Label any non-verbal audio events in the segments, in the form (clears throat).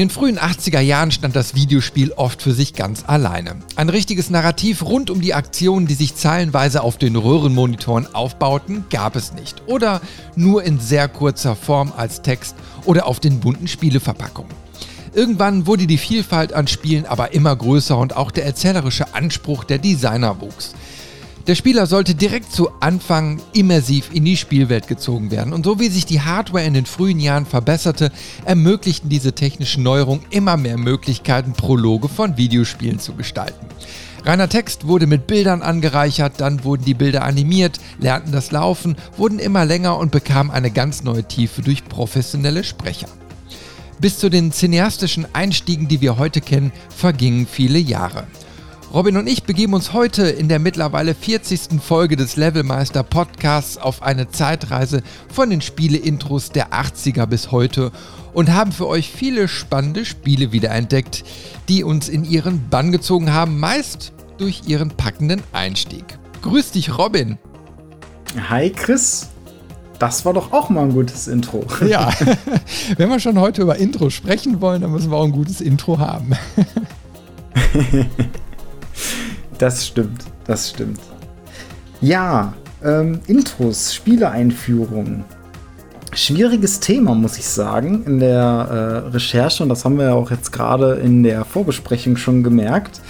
In den frühen 80er Jahren stand das Videospiel oft für sich ganz alleine. Ein richtiges Narrativ rund um die Aktionen, die sich zeilenweise auf den Röhrenmonitoren aufbauten, gab es nicht. Oder nur in sehr kurzer Form als Text oder auf den bunten Spieleverpackungen. Irgendwann wurde die Vielfalt an Spielen aber immer größer und auch der erzählerische Anspruch der Designer wuchs. Der Spieler sollte direkt zu Anfang immersiv in die Spielwelt gezogen werden. Und so wie sich die Hardware in den frühen Jahren verbesserte, ermöglichten diese technischen Neuerungen immer mehr Möglichkeiten, Prologe von Videospielen zu gestalten. Reiner Text wurde mit Bildern angereichert, dann wurden die Bilder animiert, lernten das Laufen, wurden immer länger und bekamen eine ganz neue Tiefe durch professionelle Sprecher. Bis zu den cineastischen Einstiegen, die wir heute kennen, vergingen viele Jahre. Robin und ich begeben uns heute in der mittlerweile 40. Folge des Levelmeister Podcasts auf eine Zeitreise von den Spiele-Intros der 80er bis heute und haben für euch viele spannende Spiele wiederentdeckt, die uns in ihren Bann gezogen haben, meist durch ihren packenden Einstieg. Grüß dich, Robin. Hi, Chris. Das war doch auch mal ein gutes Intro. Ja, (laughs) (laughs) wenn wir schon heute über Intro sprechen wollen, dann müssen wir auch ein gutes Intro haben. (laughs) Das stimmt, das stimmt. Ja, ähm, Intros, Spieleeinführungen. Schwieriges Thema, muss ich sagen, in der äh, Recherche. Und das haben wir ja auch jetzt gerade in der Vorbesprechung schon gemerkt.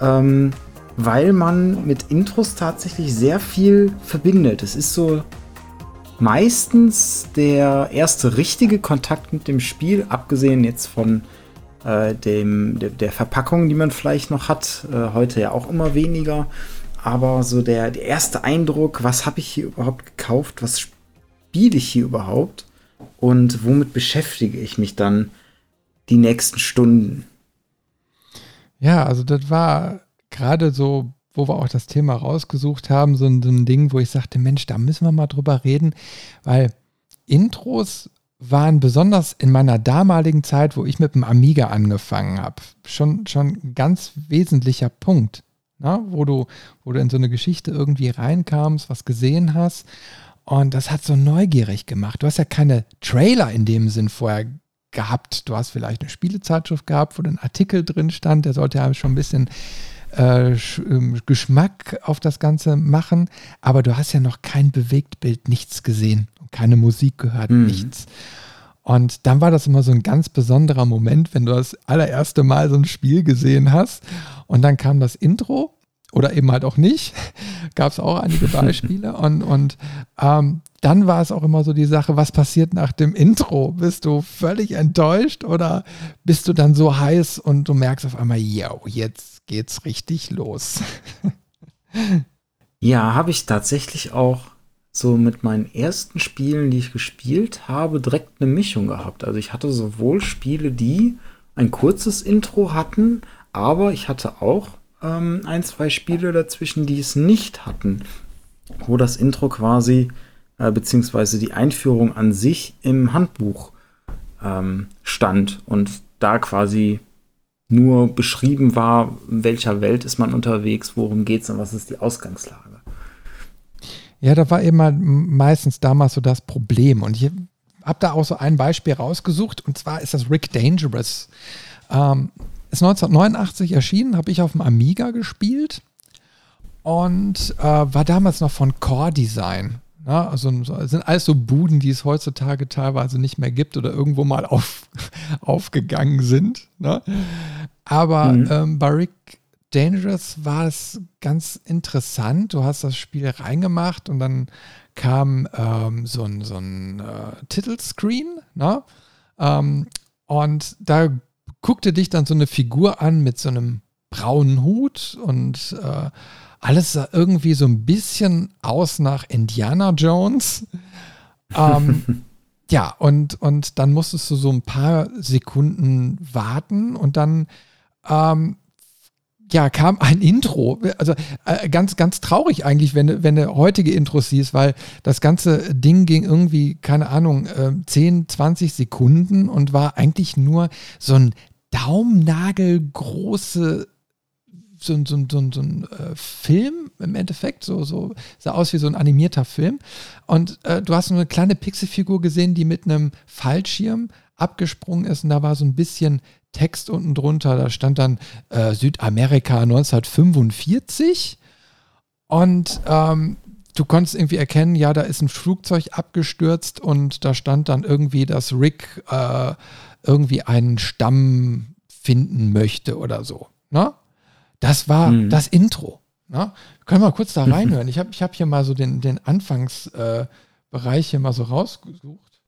Ähm, weil man mit Intros tatsächlich sehr viel verbindet. Es ist so meistens der erste richtige Kontakt mit dem Spiel, abgesehen jetzt von äh, dem, der, der, Verpackung, die man vielleicht noch hat. Äh, heute ja auch immer weniger. Aber so der, der erste Eindruck, was habe ich hier überhaupt gekauft? Was spiele ich hier überhaupt? Und womit beschäftige ich mich dann die nächsten Stunden? Ja, also das war gerade so, wo wir auch das Thema rausgesucht haben, so ein, so ein Ding, wo ich sagte, Mensch, da müssen wir mal drüber reden, weil Intros waren besonders in meiner damaligen Zeit, wo ich mit dem Amiga angefangen habe, schon, schon ein ganz wesentlicher Punkt, na, ne? wo, du, wo du in so eine Geschichte irgendwie reinkamst, was gesehen hast. Und das hat so neugierig gemacht. Du hast ja keine Trailer in dem Sinn vorher gehabt. Du hast vielleicht eine Spielezeitschrift gehabt, wo ein Artikel drin stand, der sollte ja schon ein bisschen äh, ähm, Geschmack auf das Ganze machen, aber du hast ja noch kein Bewegtbild, nichts gesehen keine Musik gehört, mhm. nichts. Und dann war das immer so ein ganz besonderer Moment, wenn du das allererste Mal so ein Spiel gesehen hast und dann kam das Intro oder eben halt auch nicht. (laughs) Gab es auch einige (laughs) Beispiele. und und ähm, dann war es auch immer so die Sache, was passiert nach dem Intro? Bist du völlig enttäuscht oder bist du dann so heiß und du merkst auf einmal, yo, jetzt geht's richtig los? (laughs) ja, habe ich tatsächlich auch so mit meinen ersten Spielen, die ich gespielt habe, direkt eine Mischung gehabt. Also ich hatte sowohl Spiele, die ein kurzes Intro hatten, aber ich hatte auch ähm, ein, zwei Spiele dazwischen, die es nicht hatten, wo das Intro quasi, äh, beziehungsweise die Einführung an sich im Handbuch ähm, stand und da quasi nur beschrieben war, in welcher Welt ist man unterwegs, worum geht es und was ist die Ausgangslage. Ja, da war immer meistens damals so das Problem. Und ich habe da auch so ein Beispiel rausgesucht. Und zwar ist das Rick Dangerous. Ähm, ist 1989 erschienen, habe ich auf dem Amiga gespielt und äh, war damals noch von Core Design. Ja, also sind alles so Buden, die es heutzutage teilweise nicht mehr gibt oder irgendwo mal auf, (laughs) aufgegangen sind. Ne? Aber mhm. ähm, bei Rick Dangerous war es ganz interessant. Du hast das Spiel reingemacht und dann kam ähm, so ein, so ein äh, Titelscreen. Ne? Ähm, und da guckte dich dann so eine Figur an mit so einem braunen Hut und äh, alles sah irgendwie so ein bisschen aus nach Indiana Jones. (laughs) Ähm, ja, und, und dann musstest du so ein paar Sekunden warten und dann ähm, ja, kam ein Intro. Also äh, ganz, ganz traurig eigentlich, wenn, wenn du heutige Intros siehst, weil das ganze Ding ging irgendwie, keine Ahnung, äh, 10, 20 Sekunden und war eigentlich nur so ein Daumennagelgroße so, so, so, so ein äh, Film im Endeffekt, so, so sah aus wie so ein animierter Film. Und äh, du hast so eine kleine Pixelfigur gesehen, die mit einem Fallschirm abgesprungen ist und da war so ein bisschen Text unten drunter. Da stand dann äh, Südamerika 1945 und ähm, du konntest irgendwie erkennen, ja, da ist ein Flugzeug abgestürzt und da stand dann irgendwie, dass Rick äh, irgendwie einen Stamm finden möchte oder so. Ne? Das war mhm. das Intro. Ne? Können wir mal kurz da reinhören? Ich habe ich hab hier mal so den, den Anfangsbereich äh, hier mal so rausgesucht.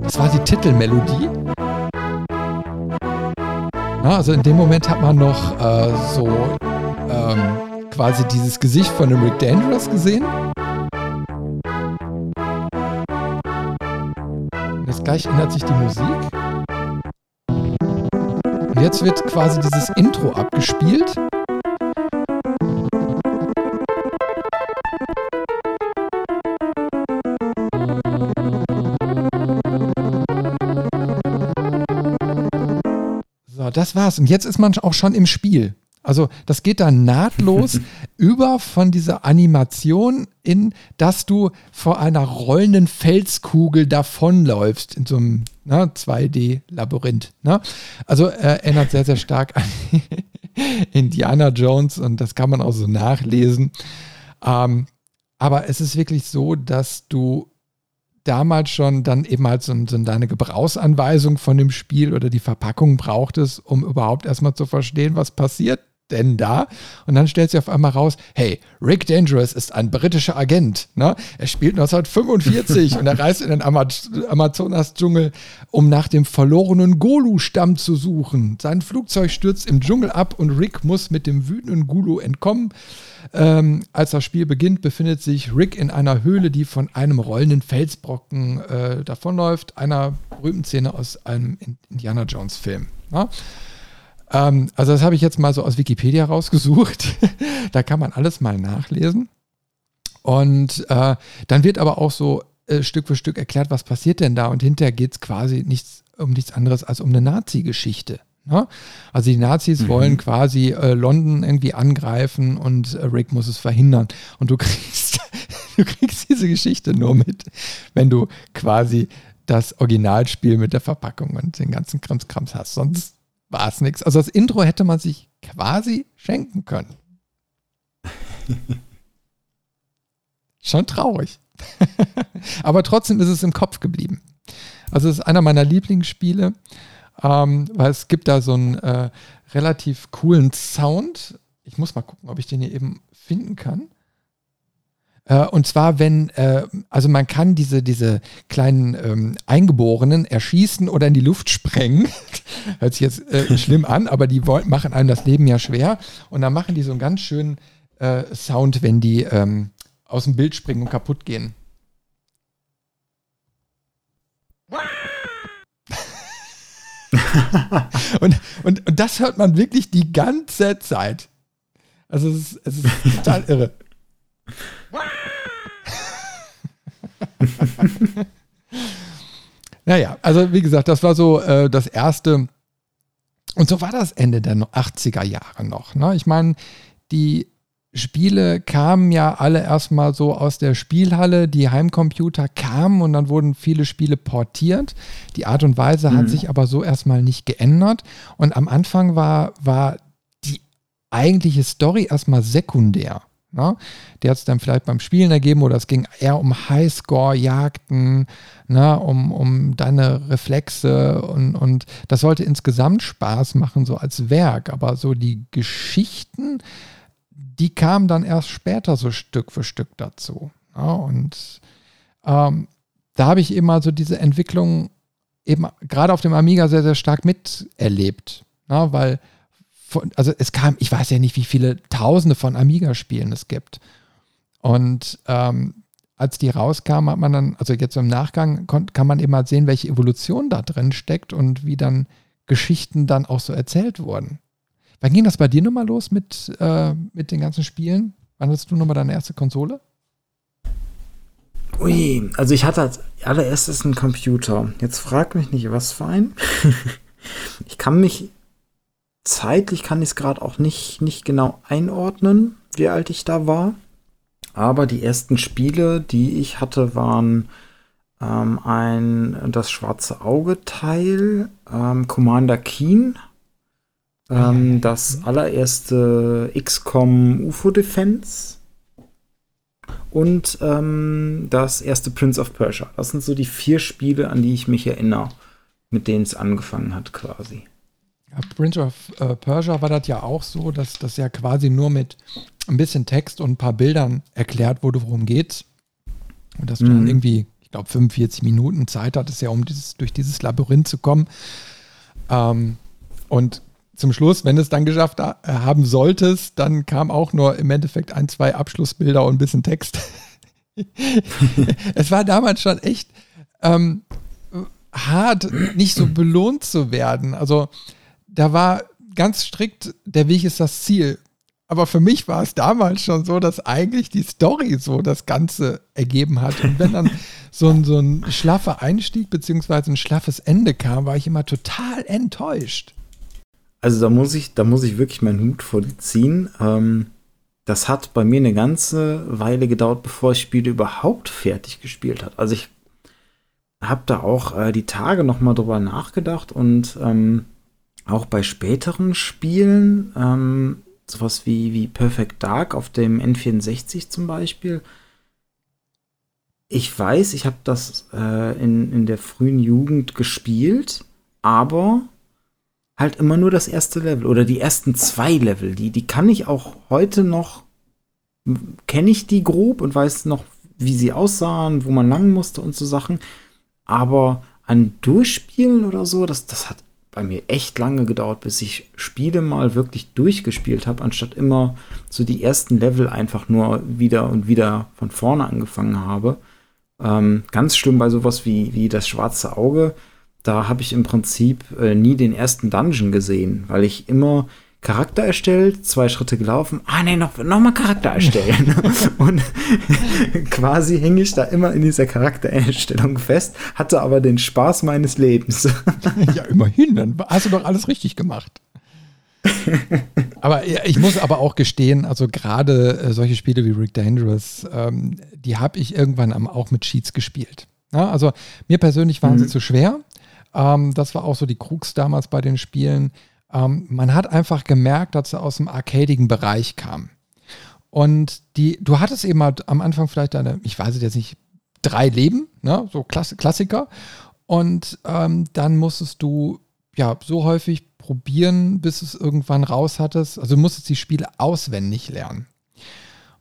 Das war die Titelmelodie. Na, also in dem Moment hat man noch äh, so ähm, quasi dieses Gesicht von dem Rick Dangerous gesehen. Jetzt gleich ändert sich die Musik. Jetzt wird quasi dieses Intro abgespielt. So, das war's. Und jetzt ist man auch schon im Spiel. Also das geht dann nahtlos (laughs) über von dieser Animation in, dass du vor einer rollenden Felskugel davonläufst in so einem ne, 2D-Labyrinth. Ne? Also äh, erinnert sehr, sehr stark an (laughs) Indiana Jones und das kann man auch so nachlesen. Ähm, aber es ist wirklich so, dass du damals schon dann eben halt so, so deine Gebrauchsanweisung von dem Spiel oder die Verpackung brauchtest, um überhaupt erstmal zu verstehen, was passiert denn da? Und dann stellt sich auf einmal raus, hey, Rick Dangerous ist ein britischer Agent. Ne? Er spielt (laughs) 1945 und er reist in den Amazonas-Dschungel, um nach dem verlorenen Golu-Stamm zu suchen. Sein Flugzeug stürzt im Dschungel ab und Rick muss mit dem wütenden Gulu entkommen. Ähm, als das Spiel beginnt, befindet sich Rick in einer Höhle, die von einem rollenden Felsbrocken äh, davonläuft, einer berühmten Szene aus einem Indiana Jones-Film. Ne? Ähm, also das habe ich jetzt mal so aus Wikipedia rausgesucht. (laughs) da kann man alles mal nachlesen. Und äh, dann wird aber auch so äh, Stück für Stück erklärt, was passiert denn da. Und hinterher geht es quasi nichts, um nichts anderes als um eine Nazi-Geschichte. Ne? Also die Nazis mhm. wollen quasi äh, London irgendwie angreifen und äh, Rick muss es verhindern. Und du (laughs) kriegst, du kriegst diese Geschichte nur mit, wenn du quasi das Originalspiel mit der Verpackung und den ganzen Krimskrams hast. Sonst war es nichts. Also das Intro hätte man sich quasi schenken können. (laughs) Schon traurig. (laughs) Aber trotzdem ist es im Kopf geblieben. Also es ist einer meiner Lieblingsspiele, ähm, weil es gibt da so einen äh, relativ coolen Sound. Ich muss mal gucken, ob ich den hier eben finden kann. Äh, und zwar, wenn, äh, also man kann diese, diese kleinen ähm, Eingeborenen erschießen oder in die Luft sprengen. (laughs) Hört sich jetzt äh, schlimm an, aber die wollen, machen einem das Leben ja schwer. Und dann machen die so einen ganz schönen Sound, wenn die ähm, aus dem Bild springen und kaputt gehen. (laughs) und, und, und das hört man wirklich die ganze Zeit. Also es ist, es ist total (laughs) irre. (laughs) naja, also wie gesagt, das war so äh, das erste. Und so war das Ende der 80er Jahre noch. Ne? Ich meine, die Spiele kamen ja alle erstmal so aus der Spielhalle, die Heimcomputer kamen und dann wurden viele Spiele portiert. Die Art und Weise mhm. hat sich aber so erstmal nicht geändert. Und am Anfang war, war die eigentliche Story erstmal sekundär. Ne? Die hat es dann vielleicht beim Spielen ergeben oder es ging eher um Highscore-Jagden, ne? um, um deine Reflexe und, und das sollte insgesamt Spaß machen, so als Werk. Aber so die Geschichten, die kamen dann erst später so Stück für Stück dazu. Ne? Und ähm, da habe ich immer so diese Entwicklung eben gerade auf dem Amiga sehr, sehr stark miterlebt. Ne? Weil von, also es kam, ich weiß ja nicht, wie viele Tausende von Amiga-Spielen es gibt. Und ähm, als die rauskamen, hat man dann, also jetzt im Nachgang kann man eben mal sehen, welche Evolution da drin steckt und wie dann Geschichten dann auch so erzählt wurden. Wann ging das bei dir nochmal los mit, äh, mit den ganzen Spielen? Wann hattest du nochmal deine erste Konsole? Ui, also ich hatte als allererstes einen Computer. Jetzt frag mich nicht, was für ein. (laughs) ich kann mich zeitlich kann ich es gerade auch nicht, nicht genau einordnen, wie alt ich da war. Aber die ersten Spiele, die ich hatte, waren ähm, ein das schwarze Auge-Teil, ähm, Commander Keen, ähm, das allererste XCOM UFO Defense und ähm, das erste Prince of Persia. Das sind so die vier Spiele, an die ich mich erinnere, mit denen es angefangen hat quasi. Ja, Prince of äh, Persia war das ja auch so, dass das ja quasi nur mit ein bisschen Text und ein paar Bildern erklärt wurde, worum geht's. Und dass du dann mhm. irgendwie, ich glaube, 45 Minuten Zeit hattest ja, um dieses, durch dieses Labyrinth zu kommen. Ähm, und zum Schluss, wenn du es dann geschafft äh, haben solltest, dann kam auch nur im Endeffekt ein, zwei Abschlussbilder und ein bisschen Text. (laughs) es war damals schon echt ähm, hart, nicht so belohnt zu werden. Also da war ganz strikt, der Weg ist das Ziel. Aber für mich war es damals schon so, dass eigentlich die Story so das Ganze ergeben hat. Und wenn dann (laughs) so ein, so ein schlaffer Einstieg beziehungsweise ein schlaffes Ende kam, war ich immer total enttäuscht. Also da muss ich, da muss ich wirklich meinen Hut vor dir ziehen. Ähm, das hat bei mir eine ganze Weile gedauert, bevor ich Spiele überhaupt fertig gespielt hat. Also ich habe da auch äh, die Tage noch mal drüber nachgedacht und ähm, auch bei späteren Spielen, ähm, sowas wie, wie Perfect Dark auf dem N64 zum Beispiel. Ich weiß, ich habe das äh, in, in der frühen Jugend gespielt, aber halt immer nur das erste Level oder die ersten zwei Level. Die, die kann ich auch heute noch, kenne ich die grob und weiß noch, wie sie aussahen, wo man lang musste und so Sachen. Aber ein Durchspielen oder so, das, das hat bei mir echt lange gedauert, bis ich Spiele mal wirklich durchgespielt habe, anstatt immer so die ersten Level einfach nur wieder und wieder von vorne angefangen habe. Ähm, ganz schlimm bei sowas wie, wie das schwarze Auge da habe ich im Prinzip äh, nie den ersten Dungeon gesehen, weil ich immer Charakter erstellt, zwei Schritte gelaufen, ah nee, noch, noch mal Charakter erstellen. (laughs) und quasi hänge ich da immer in dieser Charaktererstellung fest, hatte aber den Spaß meines Lebens. (laughs) ja, immerhin, dann hast du doch alles richtig gemacht. aber ich muss aber auch gestehen, also gerade äh, solche Spiele wie Rick Dangerous, ähm, die habe ich irgendwann auch mit Cheats gespielt. Ja, also mir persönlich waren mhm. sie zu schwer. Ähm, das war auch so die Krux damals bei den Spielen. Ähm, man hat einfach gemerkt, dass sie aus dem arcadigen Bereich kam. Und die, du hattest eben halt am Anfang vielleicht deine, ich weiß es jetzt nicht, drei Leben, ne? so Klass Klassiker. Und ähm, dann musstest du ja so häufig probieren, bis es irgendwann raus hattest. Also musstest die Spiele auswendig lernen.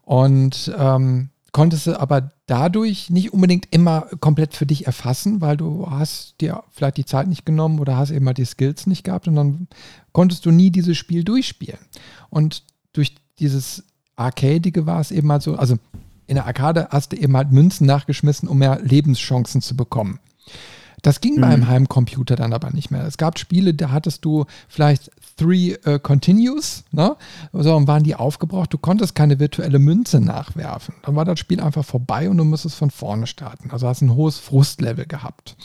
Und ähm, konntest du aber dadurch nicht unbedingt immer komplett für dich erfassen, weil du hast dir vielleicht die Zeit nicht genommen oder hast eben mal die Skills nicht gehabt und dann konntest du nie dieses Spiel durchspielen. Und durch dieses Arcadige war es eben halt so, also in der Arcade hast du eben halt Münzen nachgeschmissen, um mehr Lebenschancen zu bekommen. Das ging mhm. bei einem Heimcomputer dann aber nicht mehr. Es gab Spiele, da hattest du vielleicht Three uh, Continues, ne? So, und waren die aufgebraucht. Du konntest keine virtuelle Münze nachwerfen. Dann war das Spiel einfach vorbei und du musstest von vorne starten. Also hast ein hohes Frustlevel gehabt.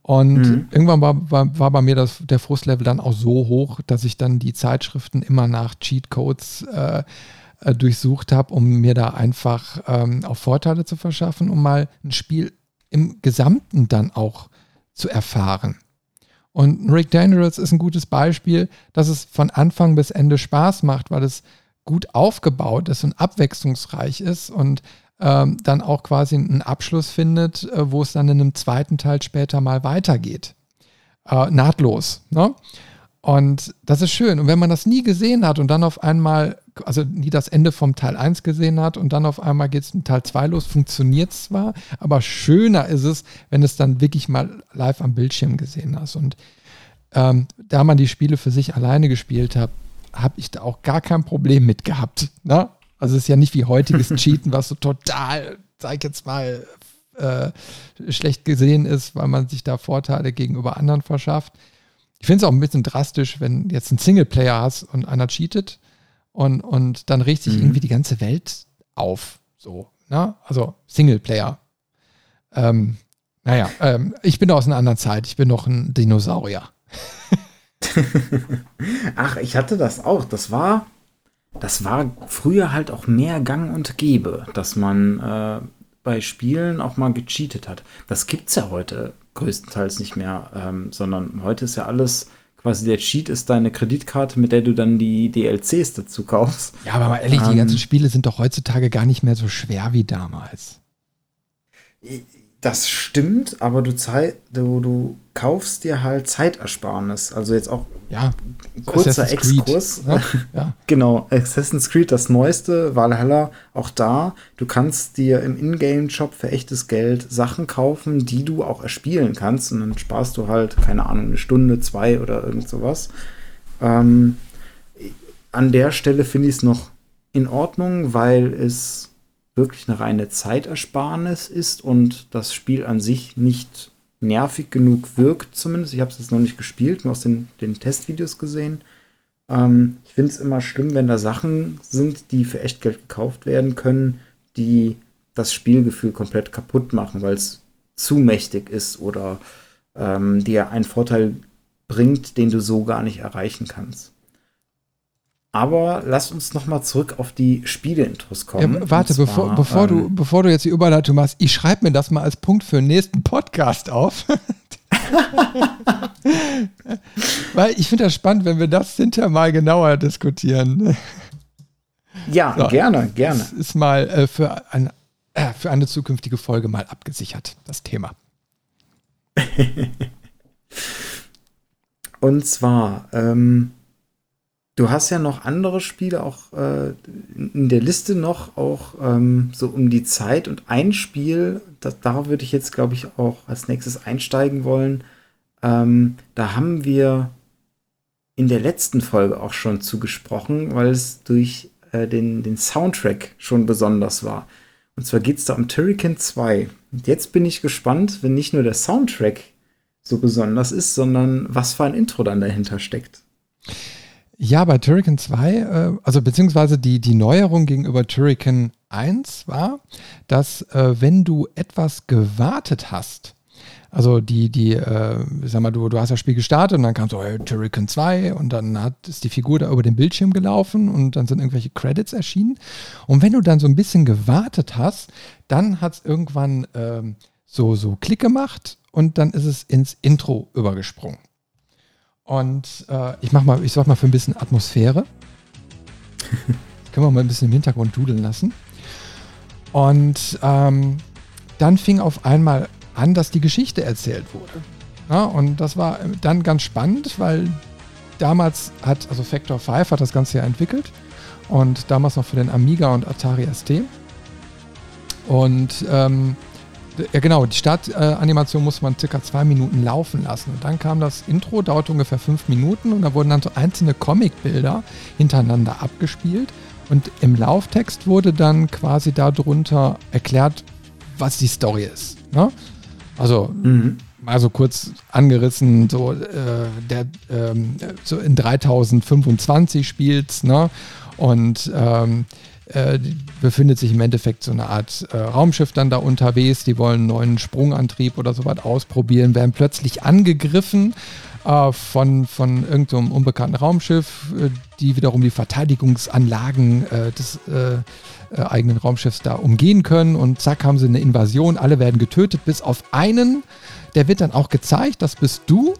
Und mhm. irgendwann war, war, war, bei mir das, der Frustlevel dann auch so hoch, dass ich dann die Zeitschriften immer nach Cheatcodes äh, äh, durchsucht habe, um mir da einfach ähm, auch Vorteile zu verschaffen, um mal ein Spiel im Gesamten dann auch zu erfahren. Und Rick Dangerous ist ein gutes Beispiel, dass es von Anfang bis Ende Spaß macht, weil es gut aufgebaut ist und abwechslungsreich ist und ähm, dann auch quasi einen Abschluss findet, äh, wo es dann in einem zweiten Teil später mal weitergeht. Äh, nahtlos. Ne? Und das ist schön. Und wenn man das nie gesehen hat und dann auf einmal, also nie das Ende vom Teil 1 gesehen hat und dann auf einmal geht es in Teil 2 los, funktioniert zwar, aber schöner ist es, wenn es dann wirklich mal live am Bildschirm gesehen hast. Und ähm, da man die Spiele für sich alleine gespielt hat, habe ich da auch gar kein Problem mit gehabt. Ne? Also es ist ja nicht wie heutiges (laughs) Cheaten, was so total, sag ich jetzt mal, äh, schlecht gesehen ist, weil man sich da Vorteile gegenüber anderen verschafft ich finde es auch ein bisschen drastisch, wenn jetzt ein Singleplayer hast und einer cheatet und, und dann regt sich mhm. irgendwie die ganze Welt auf. So, ne? Also Singleplayer. Ähm, naja, ähm, ich bin aus einer anderen Zeit. Ich bin noch ein Dinosaurier. (laughs) Ach, ich hatte das auch. Das war, das war früher halt auch mehr Gang und Gäbe, dass man äh, bei Spielen auch mal gecheatet hat. Das gibt es ja heute größtenteils nicht mehr, ähm, sondern heute ist ja alles quasi der Cheat ist deine Kreditkarte, mit der du dann die DLCs dazu kaufst. Ja, aber mal ehrlich, ähm, die ganzen Spiele sind doch heutzutage gar nicht mehr so schwer wie damals. Das stimmt, aber du, du, du kaufst dir halt Zeitersparnis. Also jetzt auch ja, kurzer Exkurs. Ja, ja. genau, Assassin's Creed, das neueste, Valhalla, auch da. Du kannst dir im Ingame-Shop für echtes Geld Sachen kaufen, die du auch erspielen kannst. Und dann sparst du halt, keine Ahnung, eine Stunde, zwei oder irgend sowas. Ähm, an der Stelle finde ich es noch in Ordnung, weil es wirklich eine reine Zeitersparnis ist und das Spiel an sich nicht nervig genug wirkt, zumindest. Ich habe es jetzt noch nicht gespielt, nur aus den, den Testvideos gesehen. Ähm, ich finde es immer schlimm, wenn da Sachen sind, die für Echtgeld gekauft werden können, die das Spielgefühl komplett kaputt machen, weil es zu mächtig ist oder ähm, dir einen Vorteil bringt, den du so gar nicht erreichen kannst. Aber lass uns noch mal zurück auf die Spieleintros kommen. Ja, warte, zwar, bevor, bevor, ähm, du, bevor du jetzt die Überleitung machst, ich schreibe mir das mal als Punkt für den nächsten Podcast auf. (laughs) Weil ich finde das spannend, wenn wir das hinterher mal genauer diskutieren. Ja, so, gerne, gerne. Das ist mal äh, für, ein, äh, für eine zukünftige Folge mal abgesichert, das Thema. (laughs) Und zwar, ähm, Du hast ja noch andere Spiele auch äh, in der Liste noch, auch ähm, so um die Zeit. Und ein Spiel, das, da würde ich jetzt, glaube ich, auch als nächstes einsteigen wollen. Ähm, da haben wir in der letzten Folge auch schon zugesprochen, weil es durch äh, den, den Soundtrack schon besonders war. Und zwar geht es da um Turrican 2. Und jetzt bin ich gespannt, wenn nicht nur der Soundtrack so besonders ist, sondern was für ein Intro dann dahinter steckt. Ja, bei Turrican 2, äh, also beziehungsweise die, die Neuerung gegenüber Turrican 1 war, dass äh, wenn du etwas gewartet hast, also die, die, äh, sag mal, du, du hast das Spiel gestartet und dann kam so hey, Turrican 2 und dann hat, ist die Figur da über den Bildschirm gelaufen und dann sind irgendwelche Credits erschienen. Und wenn du dann so ein bisschen gewartet hast, dann hat es irgendwann ähm, so, so Klick gemacht und dann ist es ins Intro übergesprungen. Und äh, ich mach mal, ich sorge mal für ein bisschen Atmosphäre. (laughs) können wir mal ein bisschen im Hintergrund dudeln lassen. Und ähm, dann fing auf einmal an, dass die Geschichte erzählt wurde. Ja, und das war dann ganz spannend, weil damals hat, also Factor 5 hat das Ganze ja entwickelt und damals noch für den Amiga und Atari ST. Und ähm, ja, genau. Die Startanimation musste man circa zwei Minuten laufen lassen. Und dann kam das Intro, dauerte ungefähr fünf Minuten und da wurden dann so einzelne Comicbilder hintereinander abgespielt. Und im Lauftext wurde dann quasi darunter erklärt, was die Story ist. Ne? Also mhm. mal so kurz angerissen, so, äh, der, ähm, so in 3025 spielt ne? Und ähm, äh, befindet sich im Endeffekt so eine Art äh, Raumschiff dann da unterwegs. Die wollen einen neuen Sprungantrieb oder sowas ausprobieren, werden plötzlich angegriffen äh, von, von irgendeinem so unbekannten Raumschiff, äh, die wiederum die Verteidigungsanlagen äh, des eigenen Raumschiffs da umgehen können. Und zack, haben sie eine Invasion. Alle werden getötet, bis auf einen. Der wird dann auch gezeigt, das bist du.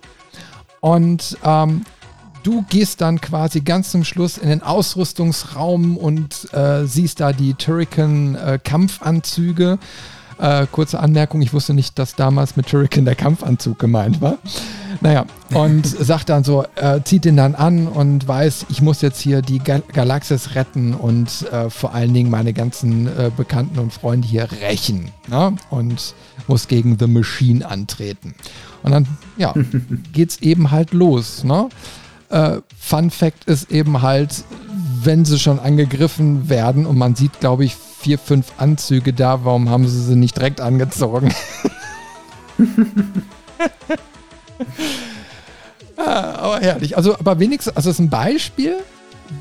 Und ähm, du gehst dann quasi ganz zum Schluss in den Ausrüstungsraum und äh, siehst da die Turrican-Kampfanzüge. Äh, kurze Anmerkung, ich wusste nicht, dass damals mit Turrican der Kampfanzug gemeint war. Naja, und (laughs) sagt dann so, äh, zieht den dann an und weiß, ich muss jetzt hier die Gal Galaxis retten und äh, vor allen Dingen meine ganzen äh, Bekannten und Freunde hier rächen. Ne? Und muss gegen The Machine antreten. Und dann, ja, (laughs) geht's eben halt los. Ne? Äh, Fun Fact ist eben halt, wenn sie schon angegriffen werden und man sieht, glaube ich, vier, fünf Anzüge da, warum haben sie sie nicht direkt angezogen? (laughs) ah, aber herrlich. Also, aber wenigstens, also es ist ein Beispiel,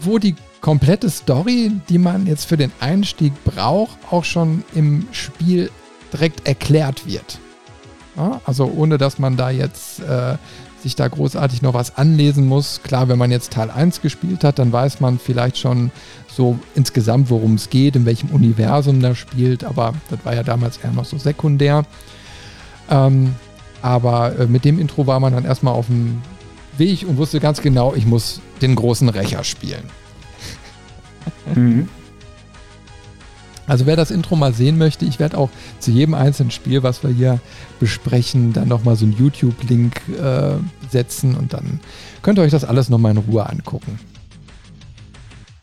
wo die komplette Story, die man jetzt für den Einstieg braucht, auch schon im Spiel direkt erklärt wird. Ja, also ohne dass man da jetzt äh, sich da großartig noch was anlesen muss. Klar, wenn man jetzt Teil 1 gespielt hat, dann weiß man vielleicht schon so insgesamt, worum es geht, in welchem Universum das spielt, aber das war ja damals eher noch so sekundär. Ähm, aber äh, mit dem Intro war man dann erstmal auf dem Weg und wusste ganz genau, ich muss den großen Rächer spielen. Mhm. Also wer das Intro mal sehen möchte, ich werde auch zu jedem einzelnen Spiel, was wir hier besprechen, dann nochmal so einen YouTube-Link äh, setzen und dann könnt ihr euch das alles nochmal in Ruhe angucken.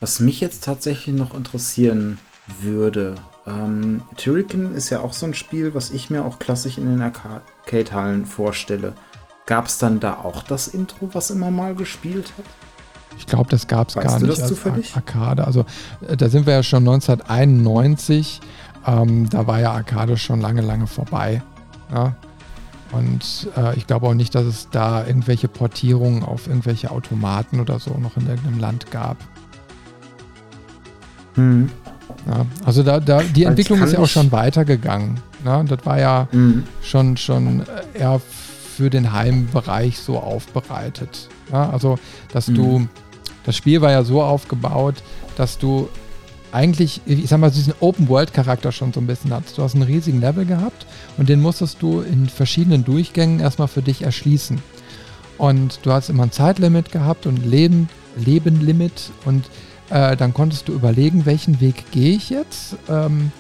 Was mich jetzt tatsächlich noch interessieren würde, ähm, Turrican ist ja auch so ein Spiel, was ich mir auch klassisch in den Arcade-Hallen vorstelle. Gab es dann da auch das Intro, was immer mal gespielt hat? Ich glaube, das gab es gar du nicht das zufällig? Arcade. Also äh, da sind wir ja schon 1991. Ähm, da war ja Arcade schon lange, lange vorbei. Ja? Und äh, ich glaube auch nicht, dass es da irgendwelche Portierungen auf irgendwelche Automaten oder so noch in irgendeinem Land gab. Hm. Ja, also da, da die Entwicklung ist ja auch schon weitergegangen. Ne? Das war ja mhm. schon, schon eher für den Heimbereich so aufbereitet. Ja? Also, dass mhm. du, das Spiel war ja so aufgebaut, dass du eigentlich, ich sag mal, diesen Open-World-Charakter schon so ein bisschen hattest. Du hast einen riesigen Level gehabt und den musstest du in verschiedenen Durchgängen erstmal für dich erschließen. Und du hast immer ein Zeitlimit gehabt und Leben, Lebenlimit und äh, dann konntest du überlegen, welchen Weg gehe ich jetzt, ähm,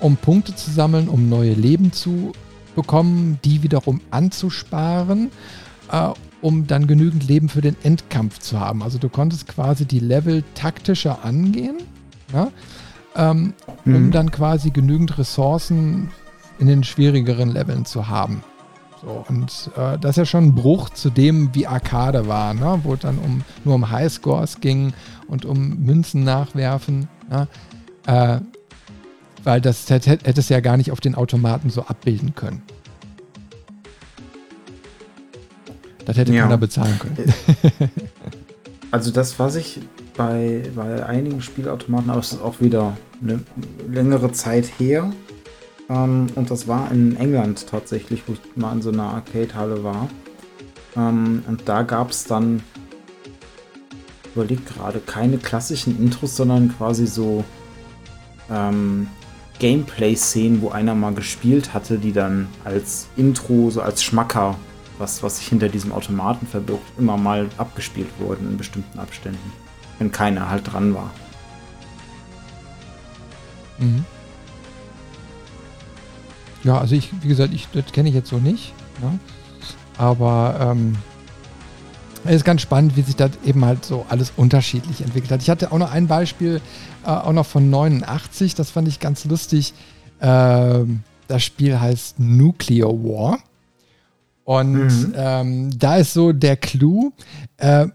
um Punkte zu sammeln, um neue Leben zu bekommen, die wiederum anzusparen, äh, um dann genügend Leben für den Endkampf zu haben. Also du konntest quasi die Level taktischer angehen, ja, ähm, mhm. um dann quasi genügend Ressourcen in den schwierigeren Leveln zu haben. So, und äh, das ist ja schon ein Bruch zu dem, wie Arcade war, ne? wo es dann um, nur um Highscores ging und um Münzen nachwerfen. Ne? Äh, weil das hätte es ja gar nicht auf den Automaten so abbilden können. Das hätte ja. keiner bezahlen können. Also das, was ich bei, bei einigen Spielautomaten, aber es ist auch wieder eine längere Zeit her, ähm, und das war in England tatsächlich, wo ich mal in so einer Arcade-Halle war. Ähm, und da gab es dann, überlegt gerade, keine klassischen Intros, sondern quasi so ähm, Gameplay-Szenen, wo einer mal gespielt hatte, die dann als Intro, so als Schmacker, was, was sich hinter diesem Automaten verbirgt, immer mal abgespielt wurden in bestimmten Abständen. Wenn keiner halt dran war. Mhm. Ja, also ich, wie gesagt, ich, das kenne ich jetzt so nicht. Ne? Aber ähm, es ist ganz spannend, wie sich das eben halt so alles unterschiedlich entwickelt hat. Ich hatte auch noch ein Beispiel, äh, auch noch von 89, das fand ich ganz lustig. Äh, das Spiel heißt Nuclear War. Und mhm. ähm, da ist so der Clou, äh,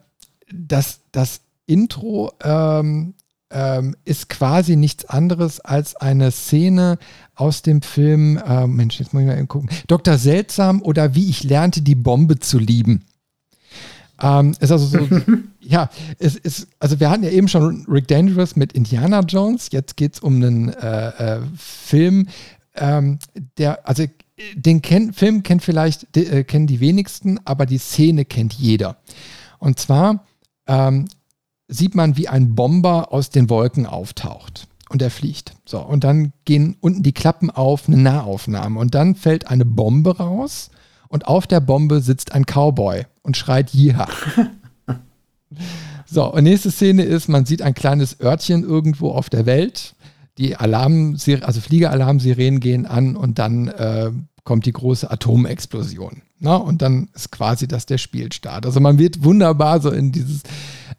dass das Intro ähm, ähm, ist quasi nichts anderes als eine Szene aus dem Film, äh, Mensch, jetzt muss ich mal eben gucken, Dr. Seltsam oder Wie ich lernte, die Bombe zu lieben. Ähm, ist also so, (laughs) ja, es ist, also wir hatten ja eben schon Rick Dangerous mit Indiana Jones, jetzt geht es um einen äh, äh, Film, ähm, der, also den kenn, Film kennt vielleicht, äh, kennen die wenigsten, aber die Szene kennt jeder. Und zwar ähm, sieht man, wie ein Bomber aus den Wolken auftaucht und er fliegt. So, und dann gehen unten die Klappen auf, eine Nahaufnahme. Und dann fällt eine Bombe raus und auf der Bombe sitzt ein Cowboy und schreit Jiha. (laughs) so, und nächste Szene ist, man sieht ein kleines Örtchen irgendwo auf der Welt. Die Alarm, also Fliegeralarmsirenen gehen an und dann äh, kommt die große Atomexplosion. Na, und dann ist quasi das der Spielstart. Also man wird wunderbar so in dieses,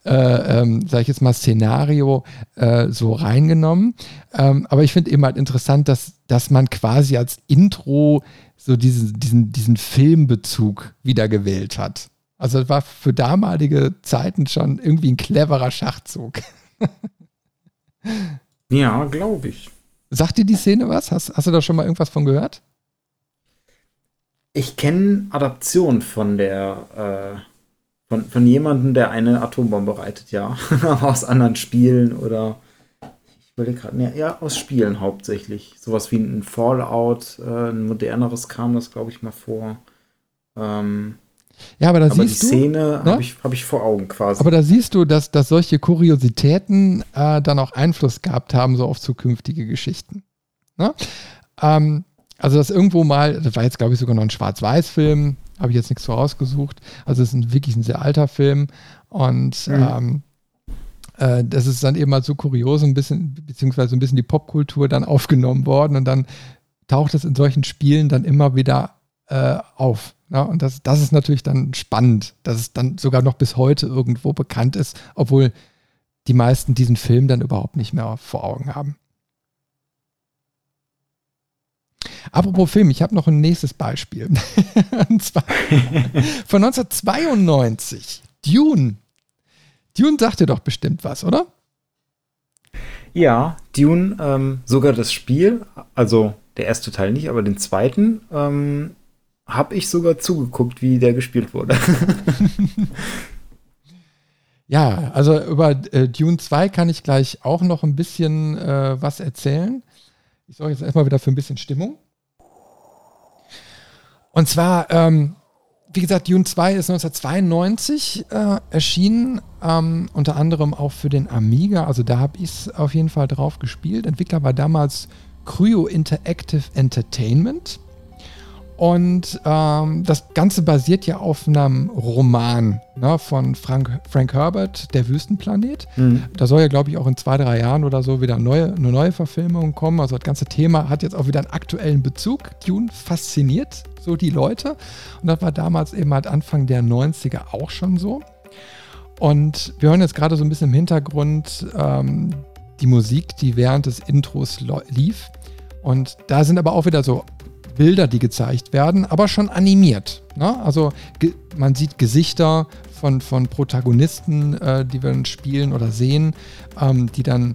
äh, ähm, sag ich jetzt mal, Szenario äh, so reingenommen. Ähm, aber ich finde eben halt interessant, dass, dass man quasi als Intro so diesen, diesen, diesen Filmbezug wieder gewählt hat. Also das war für damalige Zeiten schon irgendwie ein cleverer Schachzug. (laughs) ja, glaube ich. Sagt dir die Szene was? Hast, hast du da schon mal irgendwas von gehört? Ich kenne Adaptionen von der, äh, von, von jemandem, der eine Atombombe reitet, ja. (laughs) aus anderen Spielen oder ich überlege gerade, ja, ja, aus Spielen hauptsächlich. Sowas wie ein Fallout, äh, ein moderneres kam das, glaube ich, mal vor. Ähm, Ja, aber da aber siehst die du. Szene ne? habe ich, hab ich vor Augen quasi. Aber da siehst du, dass, dass solche Kuriositäten äh, dann auch Einfluss gehabt haben, so auf zukünftige Geschichten. Ne? Ähm, also, das irgendwo mal, das war jetzt, glaube ich, sogar noch ein Schwarz-Weiß-Film, habe ich jetzt nichts so rausgesucht. Also, es ist ein, wirklich ein sehr alter Film und Mhm. ähm, äh, das ist dann eben mal so kurios, ein bisschen, beziehungsweise ein bisschen die Popkultur dann aufgenommen worden und dann taucht es in solchen Spielen dann immer wieder äh, auf. Ne? Und das, das ist natürlich dann spannend, dass es dann sogar noch bis heute irgendwo bekannt ist, obwohl die meisten diesen Film dann überhaupt nicht mehr vor Augen haben. Apropos Film, ich habe noch ein nächstes Beispiel. (laughs) Und zwar von 1992. Dune. Dune sagt dir doch bestimmt was, oder? ja, Dune, ähm, sogar das Spiel, also der erste Teil nicht, aber den zweiten, ähm, habe ich sogar zugeguckt, wie der gespielt wurde. (laughs) Ja, also über äh, Dune 2 kann ich gleich auch noch ein bisschen äh, was erzählen. Ich sorge jetzt erstmal wieder für ein bisschen Stimmung. Und zwar, ähm, wie gesagt, Dune 2 ist 1992 äh, erschienen, ähm, unter anderem auch für den Amiga. Also da habe ich es auf jeden Fall drauf gespielt. Entwickler war damals Cryo Interactive Entertainment. Und ähm, das Ganze basiert ja auf einem Roman ne, von Frank, Frank Herbert, Der Wüstenplanet. Mhm. Da soll ja, glaube ich, auch in zwei, drei Jahren oder so wieder neue, eine neue Verfilmung kommen. Also das ganze Thema hat jetzt auch wieder einen aktuellen Bezug. Dune fasziniert so die Leute. Und das war damals eben halt Anfang der 90er auch schon so. Und wir hören jetzt gerade so ein bisschen im Hintergrund ähm, die Musik, die während des Intros lief. Und da sind aber auch wieder so Bilder, die gezeigt werden, aber schon animiert. Ne? Also man sieht Gesichter von, von Protagonisten, äh, die wir dann spielen oder sehen, ähm, die dann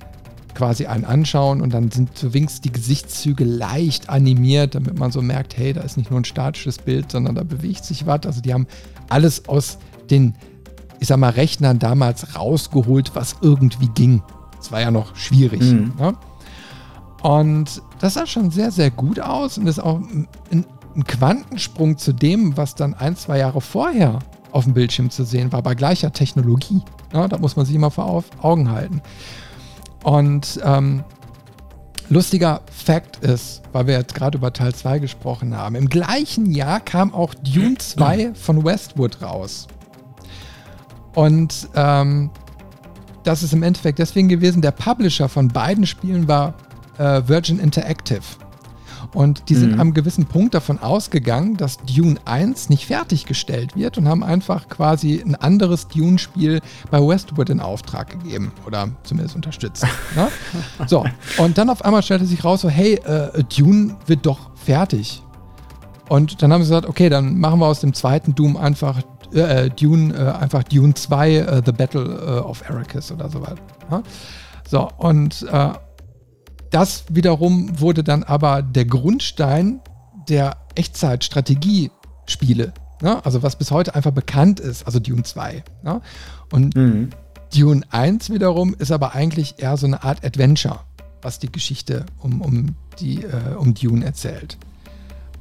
quasi einen anschauen und dann sind so wenigstens die Gesichtszüge leicht animiert, damit man so merkt, hey, da ist nicht nur ein statisches Bild, sondern da bewegt sich was. Also die haben alles aus den, ich sag mal, Rechnern damals rausgeholt, was irgendwie ging. Das war ja noch schwierig. Mhm. Ne? Und das sah schon sehr, sehr gut aus und ist auch ein, ein Quantensprung zu dem, was dann ein, zwei Jahre vorher auf dem Bildschirm zu sehen war, bei gleicher Technologie. Ja, da muss man sich immer vor Au- Augen halten. Und ähm, lustiger Fact ist, weil wir jetzt gerade über Teil 2 gesprochen haben, im gleichen Jahr kam auch Dune 2 (clears throat) von Westwood raus. Und ähm, das ist im Endeffekt deswegen gewesen, der Publisher von beiden Spielen war äh, Virgin Interactive. Und die sind Mhm. am gewissen Punkt davon ausgegangen, dass Dune 1 nicht fertiggestellt wird und haben einfach quasi ein anderes Dune-Spiel bei Westwood in Auftrag gegeben oder zumindest unterstützt. (laughs) ne? So, und dann auf einmal stellte sich raus, so, hey, äh, Dune wird doch fertig. Und dann haben sie gesagt, okay, dann machen wir aus dem zweiten Doom einfach äh, Dune, äh, einfach Dune 2, äh, The Battle äh, of Arrakis oder so weiter. Ja? So, und äh, das wiederum wurde dann aber der Grundstein der Echtzeit-Strategie-Spiele. Ne? Also was bis heute einfach bekannt ist, also Dune 2. Ne? Und Mhm. Dune 1 wiederum ist aber eigentlich eher so eine Art Adventure, was die Geschichte um, um, die, äh, um Dune erzählt.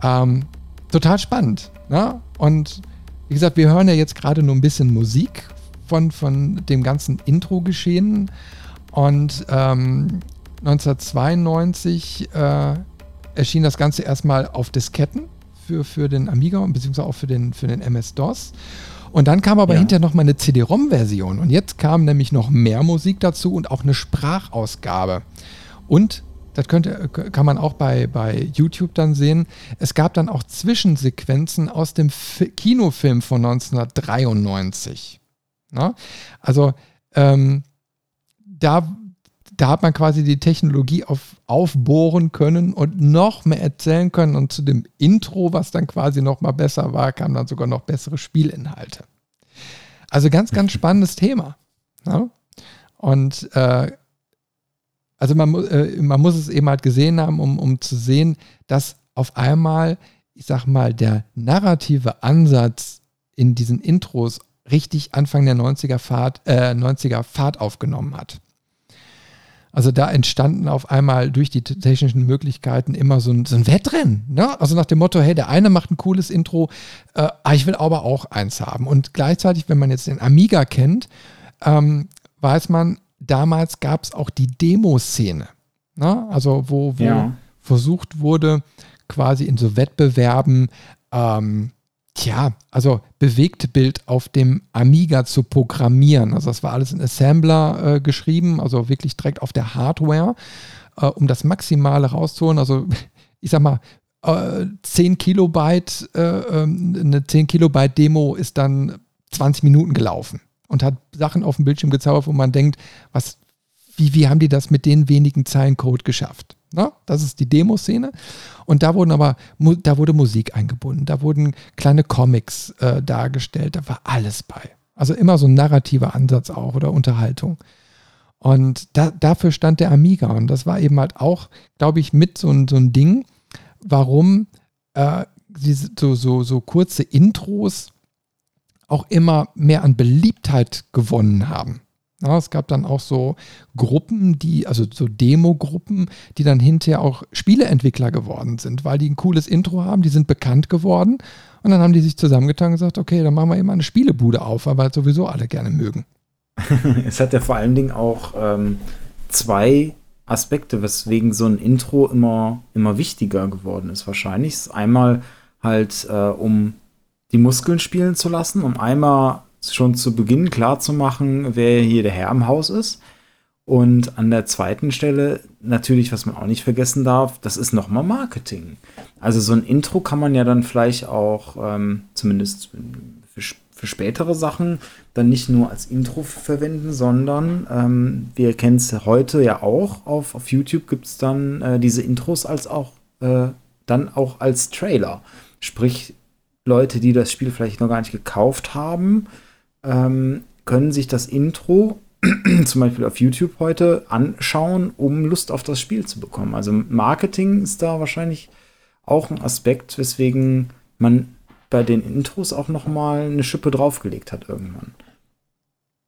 Ähm, total spannend. Ne? Und wie gesagt, wir hören ja jetzt gerade nur ein bisschen Musik von, von dem ganzen Intro-Geschehen. Und ähm, 1992 äh, erschien das Ganze erstmal auf Disketten für, für den Amiga und beziehungsweise auch für den, für den MS-DOS. Und dann kam aber Ja. hinterher noch mal eine CD-ROM-Version. Und jetzt kam nämlich noch mehr Musik dazu und auch eine Sprachausgabe. Und das könnte, kann man auch bei, bei YouTube dann sehen. Es gab dann auch Zwischensequenzen aus dem Fi Kinofilm von 1993. Na? Also ähm, da, da hat man quasi die Technologie auf, aufbohren können und noch mehr erzählen können. Und zu dem Intro, was dann quasi noch mal besser war, kamen dann sogar noch bessere Spielinhalte. Also ganz, ganz (laughs) spannendes Thema. Ja? Und äh, also man, äh, man muss es eben halt gesehen haben, um, um zu sehen, dass auf einmal, ich sag mal, der narrative Ansatz in diesen Intros richtig Anfang der 90er Fahrt, äh, 90er Fahrt aufgenommen hat. Also da entstanden auf einmal durch die technischen Möglichkeiten immer so ein, so ein Wettrennen. Ne? Also nach dem Motto, hey, der eine macht ein cooles Intro, äh, ah, ich will aber auch eins haben. Und gleichzeitig, wenn man jetzt den Amiga kennt, ähm, weiß man, damals gab es auch die Demo-Szene. Ne? Also wo, wo ja. versucht wurde, quasi in so Wettbewerben ähm, Tja, also Bewegtbild auf dem Amiga zu programmieren. Also das war alles in Assembler äh, geschrieben, also wirklich direkt auf der Hardware, äh, um das Maximale rauszuholen. Also (laughs) ich sag mal, äh, 10 Kilobyte, äh, ähm, eine 10 Kilobyte Demo ist dann 20 Minuten gelaufen und hat Sachen auf dem Bildschirm gezaubert, wo man denkt, was, wie, wie haben die das mit den wenigen Zeilen Code geschafft? Na, das ist die Demoszene. Und da wurden aber, da wurde Musik eingebunden, da wurden kleine Comics äh, dargestellt, da war alles bei. Also immer so ein narrativer Ansatz auch oder Unterhaltung. Und da, dafür stand der Amiga. Und das war eben halt auch, glaube ich, mit so, so ein Ding, warum äh, so, so, so kurze Intros auch immer mehr an Beliebtheit gewonnen haben. Ja, es gab dann auch so Gruppen, die, also so Demo-Gruppen, die dann hinterher auch Spieleentwickler geworden sind, weil die ein cooles Intro haben, die sind bekannt geworden und dann haben die sich zusammengetan und gesagt, okay, dann machen wir eben eine Spielebude auf, weil wir sowieso alle gerne mögen. (laughs) es hat ja vor allen Dingen auch ähm, zwei Aspekte, weswegen so ein Intro immer, immer wichtiger geworden ist. Wahrscheinlich einmal halt, äh, um die Muskeln spielen zu lassen, um einmal schon zu Beginn klar zu machen, wer hier der Herr im Haus ist. Und an der zweiten Stelle natürlich, was man auch nicht vergessen darf, das ist nochmal Marketing. Also so ein Intro kann man ja dann vielleicht auch, ähm, zumindest für, für, spätere Sachen, dann nicht nur als Intro verwenden, sondern ähm, wir kennen es heute ja auch, auf, auf YouTube gibt es dann äh, diese Intros als auch, äh, dann auch als Trailer. Sprich, Leute, die das Spiel vielleicht noch gar nicht gekauft haben, ähm, können sich das Intro (clears throat) zum Beispiel auf YouTube heute anschauen, um Lust auf das Spiel zu bekommen. Also Marketing ist da wahrscheinlich auch ein Aspekt, weswegen man bei den Intros auch noch mal eine Schippe draufgelegt hat irgendwann.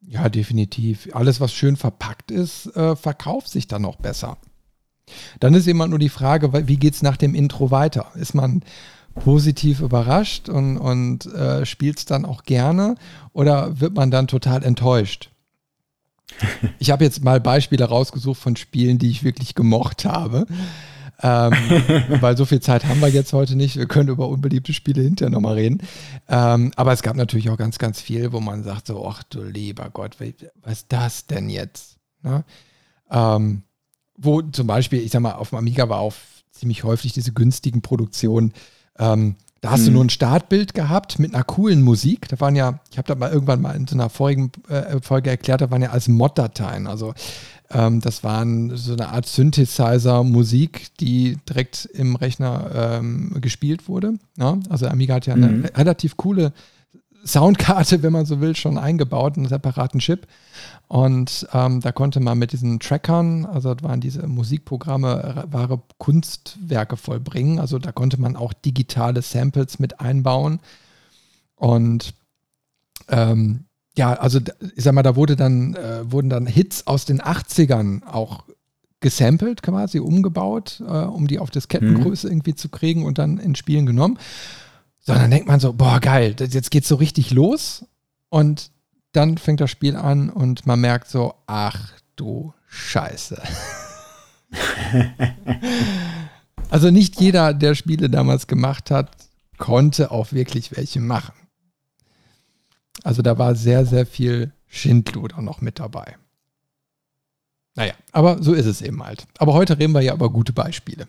Ja, definitiv. Alles, was schön verpackt ist, äh, verkauft sich dann noch besser. Dann ist immer nur die Frage, wie geht es nach dem Intro weiter? Ist man positiv überrascht und, und äh, spielt es dann auch gerne oder wird man dann total enttäuscht? Ich habe jetzt mal Beispiele rausgesucht von Spielen, die ich wirklich gemocht habe. ähm, (laughs) weil so viel Zeit haben wir jetzt heute nicht. Wir können über unbeliebte Spiele hinterher nochmal reden. Ähm, aber es gab natürlich auch ganz, ganz viel, wo man sagt so, ach du lieber Gott, was ist das denn jetzt? Ne? Ähm, wo zum Beispiel, ich sag mal, auf dem Amiga war auch ziemlich häufig diese günstigen Produktionen ähm, da hast hm. du nur ein Startbild gehabt mit einer coolen Musik. Da waren ja, ich habe da mal irgendwann mal in so einer vorigen äh, Folge erklärt, da waren ja als Mod-Dateien. Also ähm, das waren so eine Art Synthesizer-Musik, die direkt im Rechner ähm, gespielt wurde. Ja? Also Amiga hat ja eine mhm. relativ coole Soundkarte, wenn man so will, schon eingebaut, einen separaten Chip. Und ähm, da konnte man mit diesen Trackern, also das waren diese Musikprogramme, wahre Kunstwerke vollbringen. Also da konnte man auch digitale Samples mit einbauen. Und ähm, ja, also ich sag mal, da wurde dann, äh, wurden dann Hits aus den 80ern auch gesampelt, quasi umgebaut, äh, um die auf Diskettengröße mhm. irgendwie zu kriegen und dann in Spielen genommen. Sondern denkt man so, boah, geil, jetzt geht's so richtig los. Und dann fängt das Spiel an und man merkt so, ach du Scheiße. (laughs) also nicht jeder, der Spiele damals gemacht hat, konnte auch wirklich welche machen. Also da war sehr, sehr viel Schindluder noch mit dabei. Naja, aber so ist es eben halt. Aber heute reden wir ja über gute Beispiele.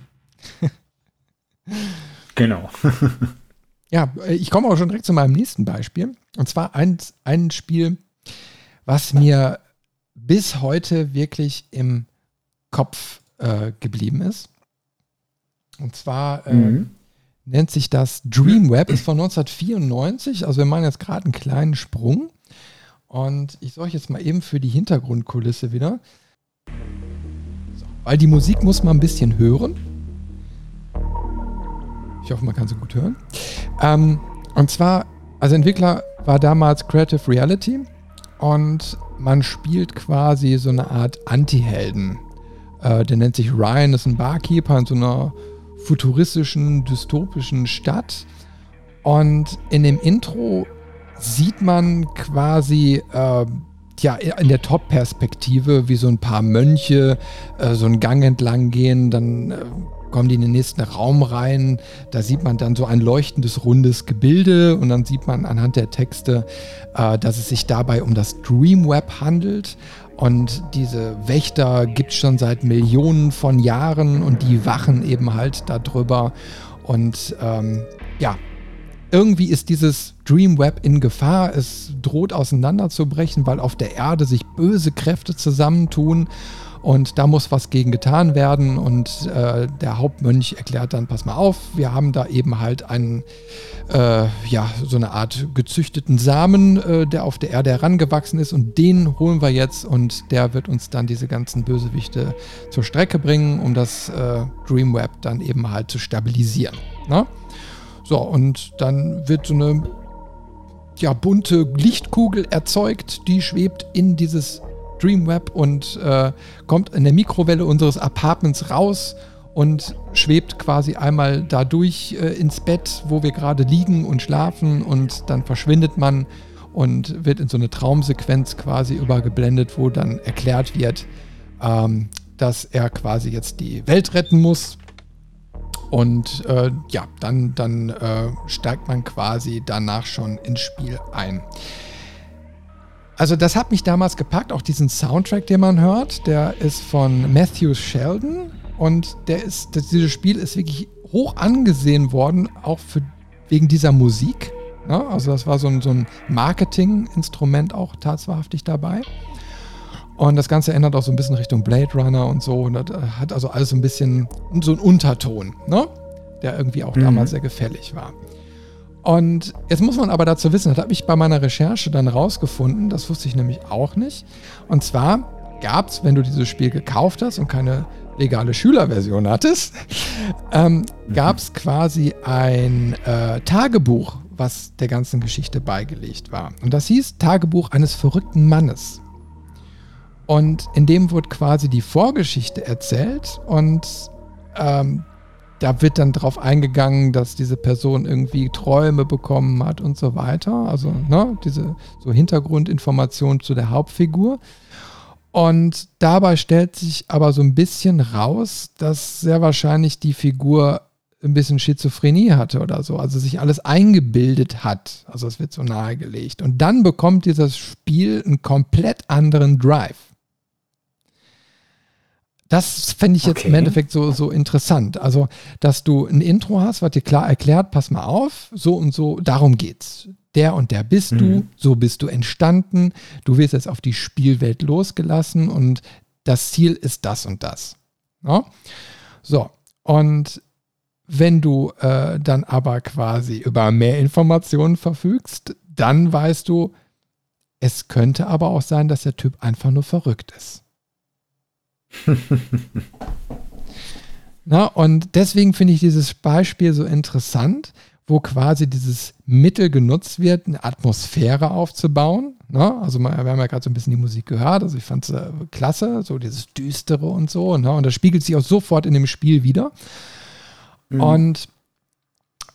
genau. (laughs) Ja, äh, ich komme auch schon direkt zu meinem nächsten Beispiel. Und zwar ein, ein Spiel, was mir bis heute wirklich im Kopf äh, geblieben ist. Und zwar äh, mhm. nennt sich das Dreamweb, ist von 1994. Also wir machen jetzt gerade einen kleinen Sprung. Und ich sorge jetzt mal eben für die Hintergrundkulisse wieder. So, weil die Musik muss man ein bisschen hören. Ich hoffe, man kann sie gut hören. Ähm, und zwar, also Entwickler war damals Creative Reality und man spielt quasi so eine Art Anti-Helden. Äh, der nennt sich Ryan, ist ein Barkeeper in so einer futuristischen, dystopischen Stadt. Und in dem Intro sieht man quasi äh, ja, in der Top-Perspektive, wie so ein paar Mönche äh, so einen Gang entlang gehen, dann äh, kommen die in den nächsten Raum rein. Da sieht man dann so ein leuchtendes, rundes Gebilde und dann sieht man anhand der Texte, äh, dass es sich dabei um das Dreamweb handelt. Und diese Wächter gibt es schon seit Millionen von Jahren und die wachen eben halt darüber. Und ähm, ja, irgendwie ist dieses Dreamweb in Gefahr. Es droht auseinanderzubrechen, weil auf der Erde sich böse Kräfte zusammentun. Und da muss was gegen getan werden. Und äh, der Hauptmönch erklärt dann, pass mal auf, wir haben da eben halt einen, äh, ja, so eine Art gezüchteten Samen, äh, der auf der Erde herangewachsen ist. Und den holen wir jetzt und der wird uns dann diese ganzen Bösewichte zur Strecke bringen, um das äh, Dreamweb dann eben halt zu stabilisieren. Ne? So, und dann wird so eine ja, bunte Lichtkugel erzeugt, die schwebt in dieses Dreamweb und äh, kommt in der Mikrowelle unseres Apartments raus und schwebt quasi einmal dadurch äh, ins Bett, wo wir gerade liegen und schlafen und dann verschwindet man und wird in so eine Traumsequenz quasi übergeblendet, wo dann erklärt wird, ähm, dass er quasi jetzt die Welt retten muss. Und äh, ja, dann, dann äh, steigt man quasi danach schon ins Spiel ein. Also das hat mich damals gepackt, auch diesen Soundtrack, den man hört, der ist von Matthew Sheldon und der ist, das, dieses Spiel ist wirklich hoch angesehen worden, auch für, wegen dieser Musik. Ja, also das war so ein, so ein Marketing-Instrument auch tatsächlich dabei. Und das Ganze ändert auch so ein bisschen Richtung Blade Runner und so. Und das hat also alles so ein bisschen so einen Unterton, ne? der irgendwie auch mhm. damals sehr gefällig war. Und jetzt muss man aber dazu wissen, das habe ich bei meiner Recherche dann rausgefunden, das wusste ich nämlich auch nicht. Und zwar gab es, wenn du dieses Spiel gekauft hast und keine legale Schülerversion hattest, (laughs) ähm, mhm. gab es quasi ein äh, Tagebuch, was der ganzen Geschichte beigelegt war. Und das hieß Tagebuch eines verrückten Mannes. Und in dem wurde quasi die Vorgeschichte erzählt und ähm, da wird dann darauf eingegangen, dass diese Person irgendwie Träume bekommen hat und so weiter. Also ne, diese so Hintergrundinformationen zu der Hauptfigur. Und dabei stellt sich aber so ein bisschen raus, dass sehr wahrscheinlich die Figur ein bisschen Schizophrenie hatte oder so, also sich alles eingebildet hat. Also es wird so nahegelegt. Und dann bekommt dieses Spiel einen komplett anderen Drive. Das fände ich jetzt okay. im Endeffekt so, so interessant. Also, dass du ein Intro hast, was dir klar erklärt, pass mal auf, so und so, darum geht's. Der und der bist mhm. du, so bist du entstanden, du wirst jetzt auf die Spielwelt losgelassen und das Ziel ist das und das. Ja? So, und wenn du äh, dann aber quasi über mehr Informationen verfügst, dann weißt du, es könnte aber auch sein, dass der Typ einfach nur verrückt ist. (laughs) Na, und deswegen finde ich dieses Beispiel so interessant, wo quasi dieses Mittel genutzt wird, eine Atmosphäre aufzubauen. Ne? Also wir haben ja gerade so ein bisschen die Musik gehört, also ich fand es äh, klasse, so dieses Düstere und so. Ne? Und das spiegelt sich auch sofort in dem Spiel wieder. Mhm. Und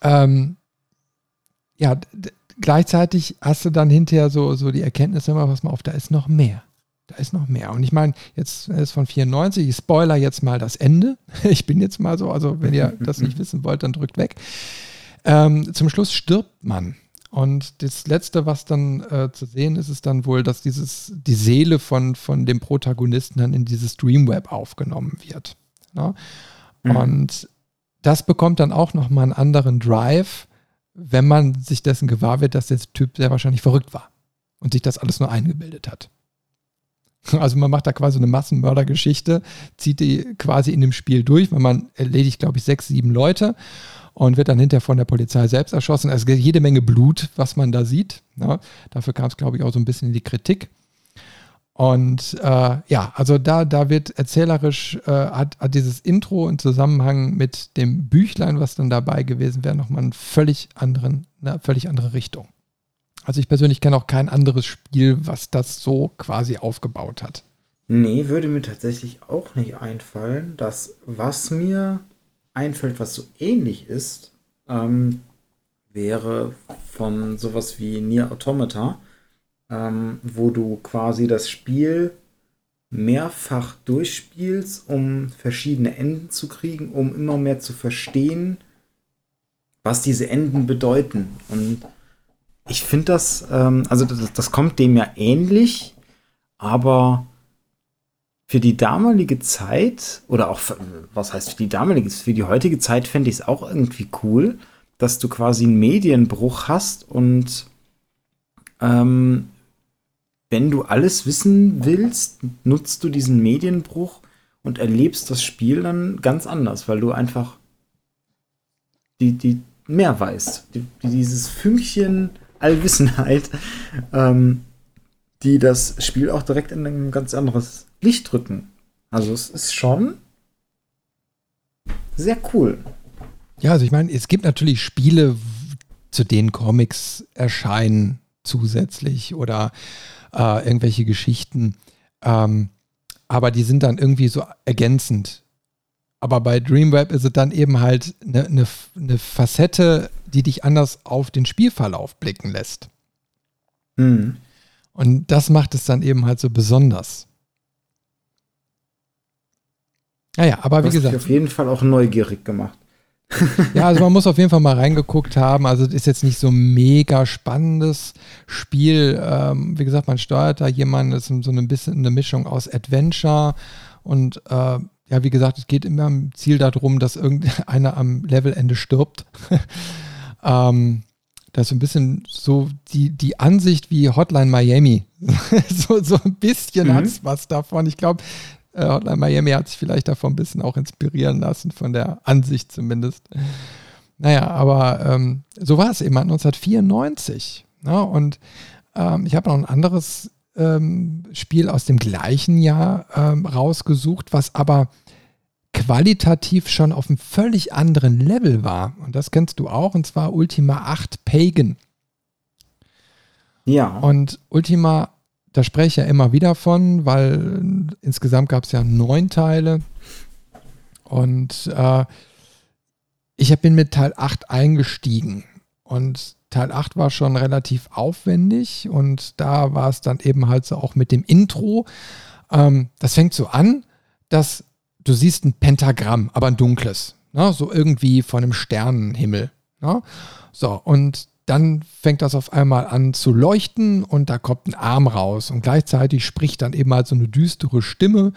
ähm, ja, gleichzeitig hast du dann hinterher so, so die Erkenntnis immer, was mal auf, da ist noch mehr. Da ist noch mehr. Und ich meine, jetzt ist von 94, ich spoiler jetzt mal das Ende. (laughs) Ich bin jetzt mal so, also wenn ihr (laughs) das nicht wissen wollt, dann drückt weg. Ähm, zum Schluss stirbt man. Und das Letzte, was dann äh, zu sehen ist, ist dann wohl, dass dieses, die Seele von, von dem Protagonisten dann in dieses Dreamweb aufgenommen wird. Ne? Mhm. Und das bekommt dann auch nochmal einen anderen Drive, wenn man sich dessen gewahr wird, dass der Typ sehr wahrscheinlich verrückt war und sich das alles nur eingebildet hat. (laughs) Also man macht da quasi eine Massenmördergeschichte, zieht die quasi in dem Spiel durch, weil man erledigt, glaube ich, sechs, sieben Leute und wird dann hinterher von der Polizei selbst erschossen. Gibt jede Menge Blut, was man da sieht. Ne? dafür kam es, glaube ich, auch so ein bisschen in die Kritik. Und äh, ja, also da, da wird erzählerisch, äh, hat, hat dieses Intro im Zusammenhang mit dem Büchlein, was dann dabei gewesen wäre, nochmal einen völlig anderen, eine völlig andere Richtung. Also ich persönlich kenne auch kein anderes Spiel, was das so quasi aufgebaut hat. Nee, würde mir tatsächlich auch nicht einfallen. Das, was mir einfällt, was so ähnlich ist, ähm, wäre von sowas wie Nier Automata, ähm, wo du quasi das Spiel mehrfach durchspielst, um verschiedene Enden zu kriegen, um immer mehr zu verstehen, was diese Enden bedeuten. Und ich finde das, ähm, also das, das kommt dem ja ähnlich, aber für die damalige Zeit, oder auch, für, was heißt für die damalige, für die heutige Zeit fände ich es auch irgendwie cool, dass du quasi einen Medienbruch hast und ähm, wenn du alles wissen willst, nutzt du diesen Medienbruch und erlebst das Spiel dann ganz anders, weil du einfach die, die mehr weißt. Die, die dieses Fünkchen Allwissenheit, ähm, die das Spiel auch direkt in ein ganz anderes Licht drücken. Also es ist schon sehr cool. Ja, also ich meine, es gibt natürlich Spiele, zu denen Comics erscheinen zusätzlich oder äh, irgendwelche Geschichten. Ähm, aber die sind dann irgendwie so ergänzend. Aber bei Dreamweb ist es dann eben halt eine, eine, eine Facette, die dich anders auf den Spielverlauf blicken lässt. Mhm. Und das macht es dann eben halt so besonders. Naja, aber wie gesagt. Mich auf jeden Fall auch neugierig gemacht. ja, also man muss auf jeden Fall mal reingeguckt haben. Also es ist jetzt nicht so ein mega spannendes Spiel. Ähm, wie gesagt, man steuert da jemanden, das ist so ein bisschen eine Mischung aus Adventure und äh, ja, wie gesagt, es geht immer im Ziel darum, dass irgendeiner am Levelende stirbt. (laughs) ähm, das ist ein bisschen so die, die Ansicht wie Hotline Miami. (laughs) so, so ein bisschen mhm. hat es was davon. Ich glaube, äh, Hotline Miami hat sich vielleicht davon ein bisschen auch inspirieren lassen, von der Ansicht zumindest. Naja, aber ähm, so war es eben 1994. Ne? Und ähm, ich habe noch ein anderes ähm, Spiel aus dem gleichen Jahr ähm, rausgesucht, was aber qualitativ schon auf einem völlig anderen Level war. Und das kennst du auch, und zwar Ultima 8 Pagan. Ja. Und Ultima da spreche ich ja immer wieder von, weil insgesamt gab es ja neun Teile. Und äh, ich bin mit Teil 8 eingestiegen. Und Teil 8 war schon relativ aufwendig. Und da war es dann eben halt so auch mit dem Intro. Ähm, das fängt so an, dass du siehst ein Pentagramm, aber ein dunkles. Ne? So irgendwie von einem Sternenhimmel. Ne? So, und dann fängt das auf einmal an zu leuchten und da kommt ein Arm raus und gleichzeitig spricht dann eben halt so eine düstere Stimme,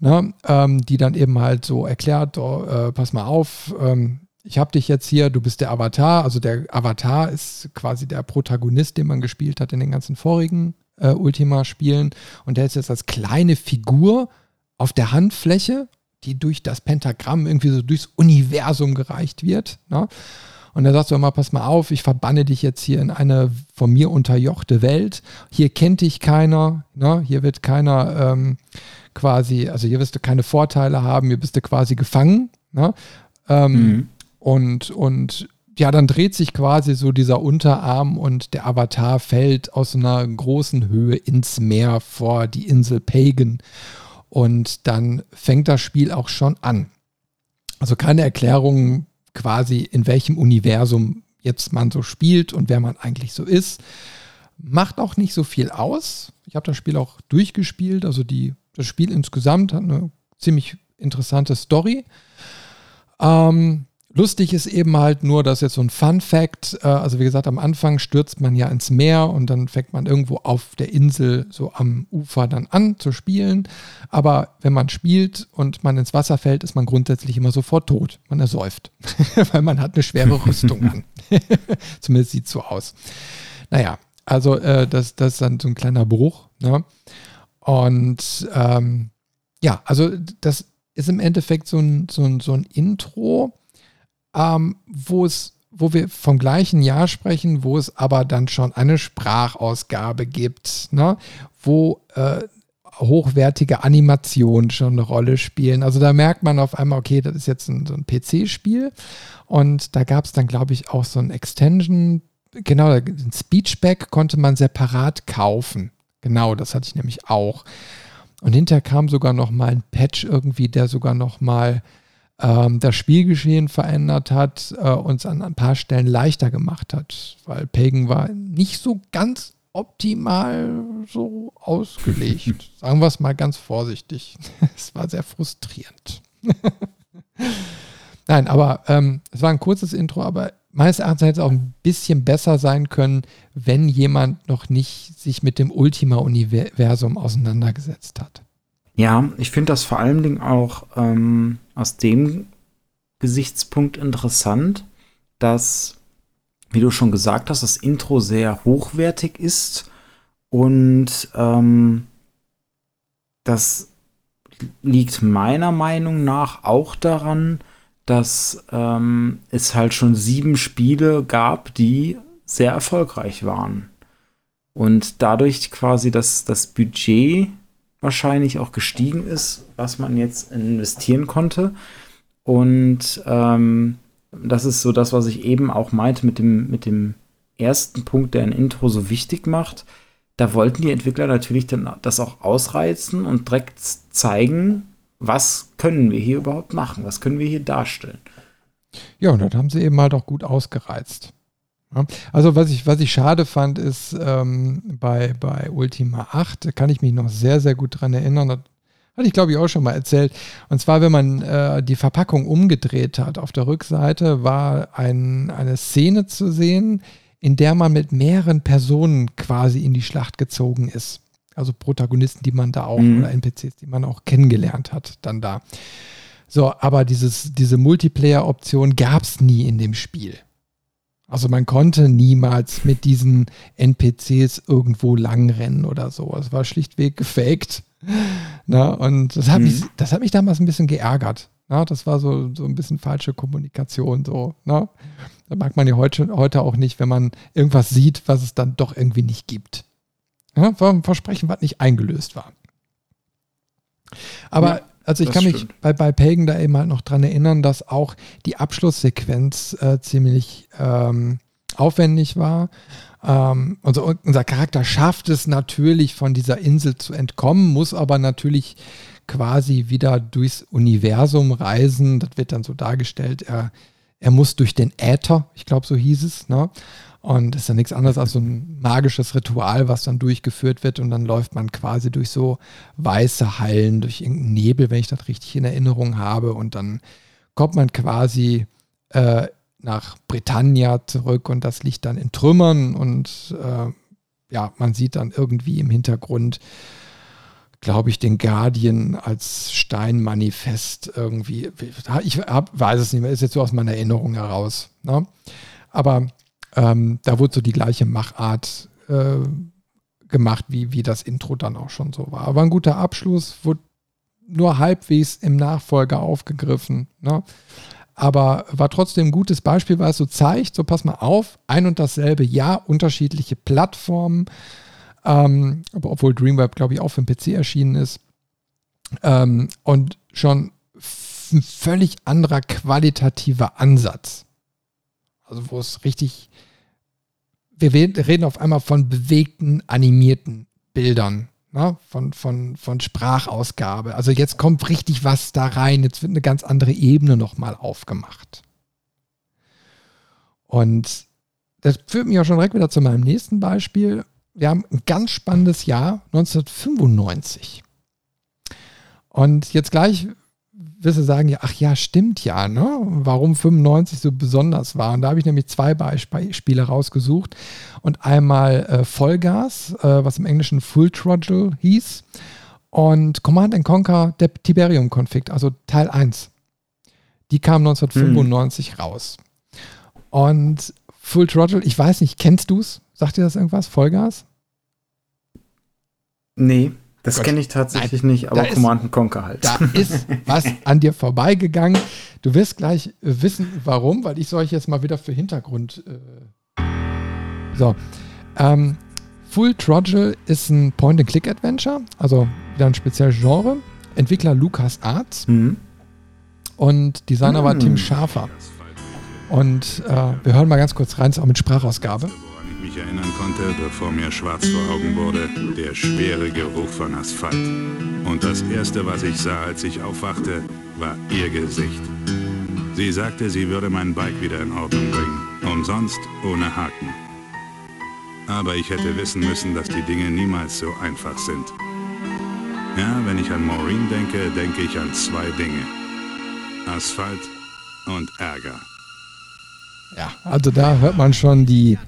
ne, ähm, die dann eben halt so erklärt, oh, äh, pass mal auf, ähm, ich habe dich jetzt hier, du bist der Avatar, also der Avatar ist quasi der Protagonist, den man gespielt hat in den ganzen vorigen äh, Ultima-Spielen und der ist jetzt als kleine Figur auf der Handfläche, die durch das Pentagramm irgendwie so durchs Universum gereicht wird. Ne? Und er sagt so immer, pass mal auf, ich verbanne dich jetzt hier in eine von mir unterjochte Welt. Hier kennt dich keiner, ne? hier wird keiner ähm, quasi, also hier wirst du keine Vorteile haben, hier bist du quasi gefangen. Ne? Ähm, mhm. Und, und ja, dann dreht sich quasi so dieser Unterarm und der Avatar fällt aus einer großen Höhe ins Meer vor die Insel Pagan. Und dann fängt das Spiel auch schon an. Also keine Erklärung, quasi in welchem Universum jetzt man so spielt und wer man eigentlich so ist. Macht auch nicht so viel aus. Ich habe das Spiel auch durchgespielt. Also die, das Spiel insgesamt hat eine ziemlich interessante Story. Ähm, Lustig ist eben halt nur, dass jetzt so ein Fun Fact, äh, also wie gesagt, am Anfang stürzt man ja ins Meer und dann fängt man irgendwo auf der Insel so am Ufer dann an zu spielen. Aber wenn man spielt und man ins Wasser fällt, ist man grundsätzlich immer sofort tot. Man ersäuft, (laughs) weil man hat eine schwere (laughs) Rüstung an. (laughs) Zumindest sieht es so aus. Naja, also äh, das, das ist dann so ein kleiner Bruch. Ne? Und ähm, ja, also das ist im Endeffekt so ein, so ein, so ein Intro ähm, wo es wo wir vom gleichen Jahr sprechen, wo es aber dann schon eine Sprachausgabe gibt, ne? wo äh, hochwertige Animationen schon eine Rolle spielen. Also da merkt man auf einmal, okay, das ist jetzt ein, so ein PC-Spiel. Und da gab es dann, glaube ich, auch so ein Extension, genau, ein Speechback konnte man separat kaufen. Genau, das hatte ich nämlich auch. Und hinterher kam sogar noch mal ein Patch irgendwie, der sogar noch mal das Spielgeschehen verändert hat, äh, uns an ein paar Stellen leichter gemacht hat, weil Pagan war nicht so ganz optimal so ausgelegt. (laughs) Sagen wir es mal ganz vorsichtig. (laughs) es war sehr frustrierend. (laughs) Nein, aber ähm, es war ein kurzes Intro, aber meines Erachtens hätte es auch ein bisschen besser sein können, wenn jemand noch nicht sich mit dem Ultima-Universum auseinandergesetzt hat. Ja, ich finde das vor allen Dingen auch ähm, aus dem Gesichtspunkt interessant, dass, wie du schon gesagt hast, das Intro sehr hochwertig ist und ähm, das liegt meiner Meinung nach auch daran, dass ähm, es halt schon sieben Spiele gab, die sehr erfolgreich waren. Und dadurch quasi das, das Budget wahrscheinlich auch gestiegen ist, was man jetzt investieren konnte. Und ähm, das ist so das, was ich eben auch meinte mit dem, mit dem ersten Punkt, der ein Intro so wichtig macht. Da wollten die Entwickler natürlich dann das auch ausreizen und direkt zeigen, was können wir hier überhaupt machen? Was können wir hier darstellen? Ja, und das haben sie eben halt auch gut ausgereizt. Also was ich, was ich schade fand, ist ähm, bei, bei Ultima 8, kann ich mich noch sehr, sehr gut dran erinnern, das hatte ich glaube ich auch schon mal erzählt. Und zwar, wenn man äh, die Verpackung umgedreht hat, auf der Rückseite war ein, eine Szene zu sehen, in der man mit mehreren Personen quasi in die Schlacht gezogen ist. Also Protagonisten, die man da auch, mhm. oder NPCs, die man auch kennengelernt hat, dann da. So, aber dieses, diese Multiplayer-Option gab es nie in dem Spiel. Also man konnte niemals mit diesen NPCs irgendwo langrennen oder so. Es war schlichtweg gefaked. Na, und das hat, mhm. mich, das hat mich damals ein bisschen geärgert. Na, das war so, so ein bisschen falsche Kommunikation. So, na? Da mag man ja heute, heute auch nicht, wenn man irgendwas sieht, was es dann doch irgendwie nicht gibt. Ja, war ein Versprechen, was nicht eingelöst war. Aber ja, also ich kann mich bei, bei Pagan da eben halt noch dran erinnern, dass auch die Abschlusssequenz äh, ziemlich ähm, aufwendig war. Ähm, unser, unser Charakter schafft es natürlich, von dieser Insel zu entkommen, muss aber natürlich quasi wieder durchs Universum reisen. Das wird dann so dargestellt. Er, er muss durch den Äther, ich glaube, so hieß es. Ne? Und ist ja nichts anderes als so ein magisches Ritual, was dann durchgeführt wird. Und dann läuft man quasi durch so weiße Hallen, durch irgendeinen Nebel, wenn ich das richtig in Erinnerung habe. Und dann kommt man quasi äh, nach Britannia zurück und das liegt dann in Trümmern. Und äh, ja, man sieht dann irgendwie im Hintergrund, glaube ich, den Guardian als Steinmanifest irgendwie. Ich hab, weiß es nicht mehr, ist jetzt so aus meiner Erinnerung heraus. Ne? Aber ähm, da wurde so die gleiche Machart äh, gemacht, wie, wie das Intro dann auch schon so war. Aber ein guter Abschluss, wurde nur halbwegs im Nachfolger aufgegriffen. Ne? Aber war trotzdem ein gutes Beispiel, weil es so zeigt, so pass mal auf, ein und dasselbe Jahr, unterschiedliche Plattformen, ähm, obwohl Dreamweb, glaube ich, auch für den PC erschienen ist. Ähm, und schon ein völlig anderer qualitativer Ansatz. Also wo es richtig wir reden auf einmal von bewegten, animierten Bildern, ne? von, von, von Sprachausgabe. Also jetzt kommt richtig was da rein, jetzt wird eine ganz andere Ebene nochmal aufgemacht. Und das führt mich auch schon direkt wieder zu meinem nächsten Beispiel. Wir haben ein ganz spannendes Jahr, 1995. Und jetzt gleich wirst du sagen, ja, ach ja, stimmt ja, ne? Warum 95 so besonders war. Und da habe ich nämlich zwei Beispiele rausgesucht. Und einmal äh, Vollgas, äh, was im Englischen Full Throttle hieß. Und Command Conquer der Tiberium Config, also Teil 1. Die kam 1995 hm. raus. Und Full Throttle, ich weiß nicht, kennst du es? Sagt dir das irgendwas? Vollgas? Nee. Das kenne ich tatsächlich Nein, nicht, aber Command Conquer halt. Da ist was an dir vorbeigegangen. Du wirst gleich wissen, warum, weil ich soll euch jetzt mal wieder für Hintergrund. Äh so. Ähm, Full Throttle ist ein Point-and-Click-Adventure, also wieder ein spezielles Genre. Entwickler Lucas Arts mhm. und Designer mhm. war Tim Schafer. Und äh, wir hören mal ganz kurz rein, ist auch mit Sprachausgabe. Erinnern konnte, bevor mir schwarz vor Augen wurde, der schwere Geruch von Asphalt. Und das Erste, was ich sah, als ich aufwachte, war ihr Gesicht. Sie sagte, sie würde mein Bike wieder in Ordnung bringen. Umsonst, ohne Haken. Aber ich hätte wissen müssen, dass die Dinge niemals so einfach sind. Ja, wenn ich an Maureen denke, denke ich an zwei Dinge. Asphalt und Ärger. Ja, also da hört man schon die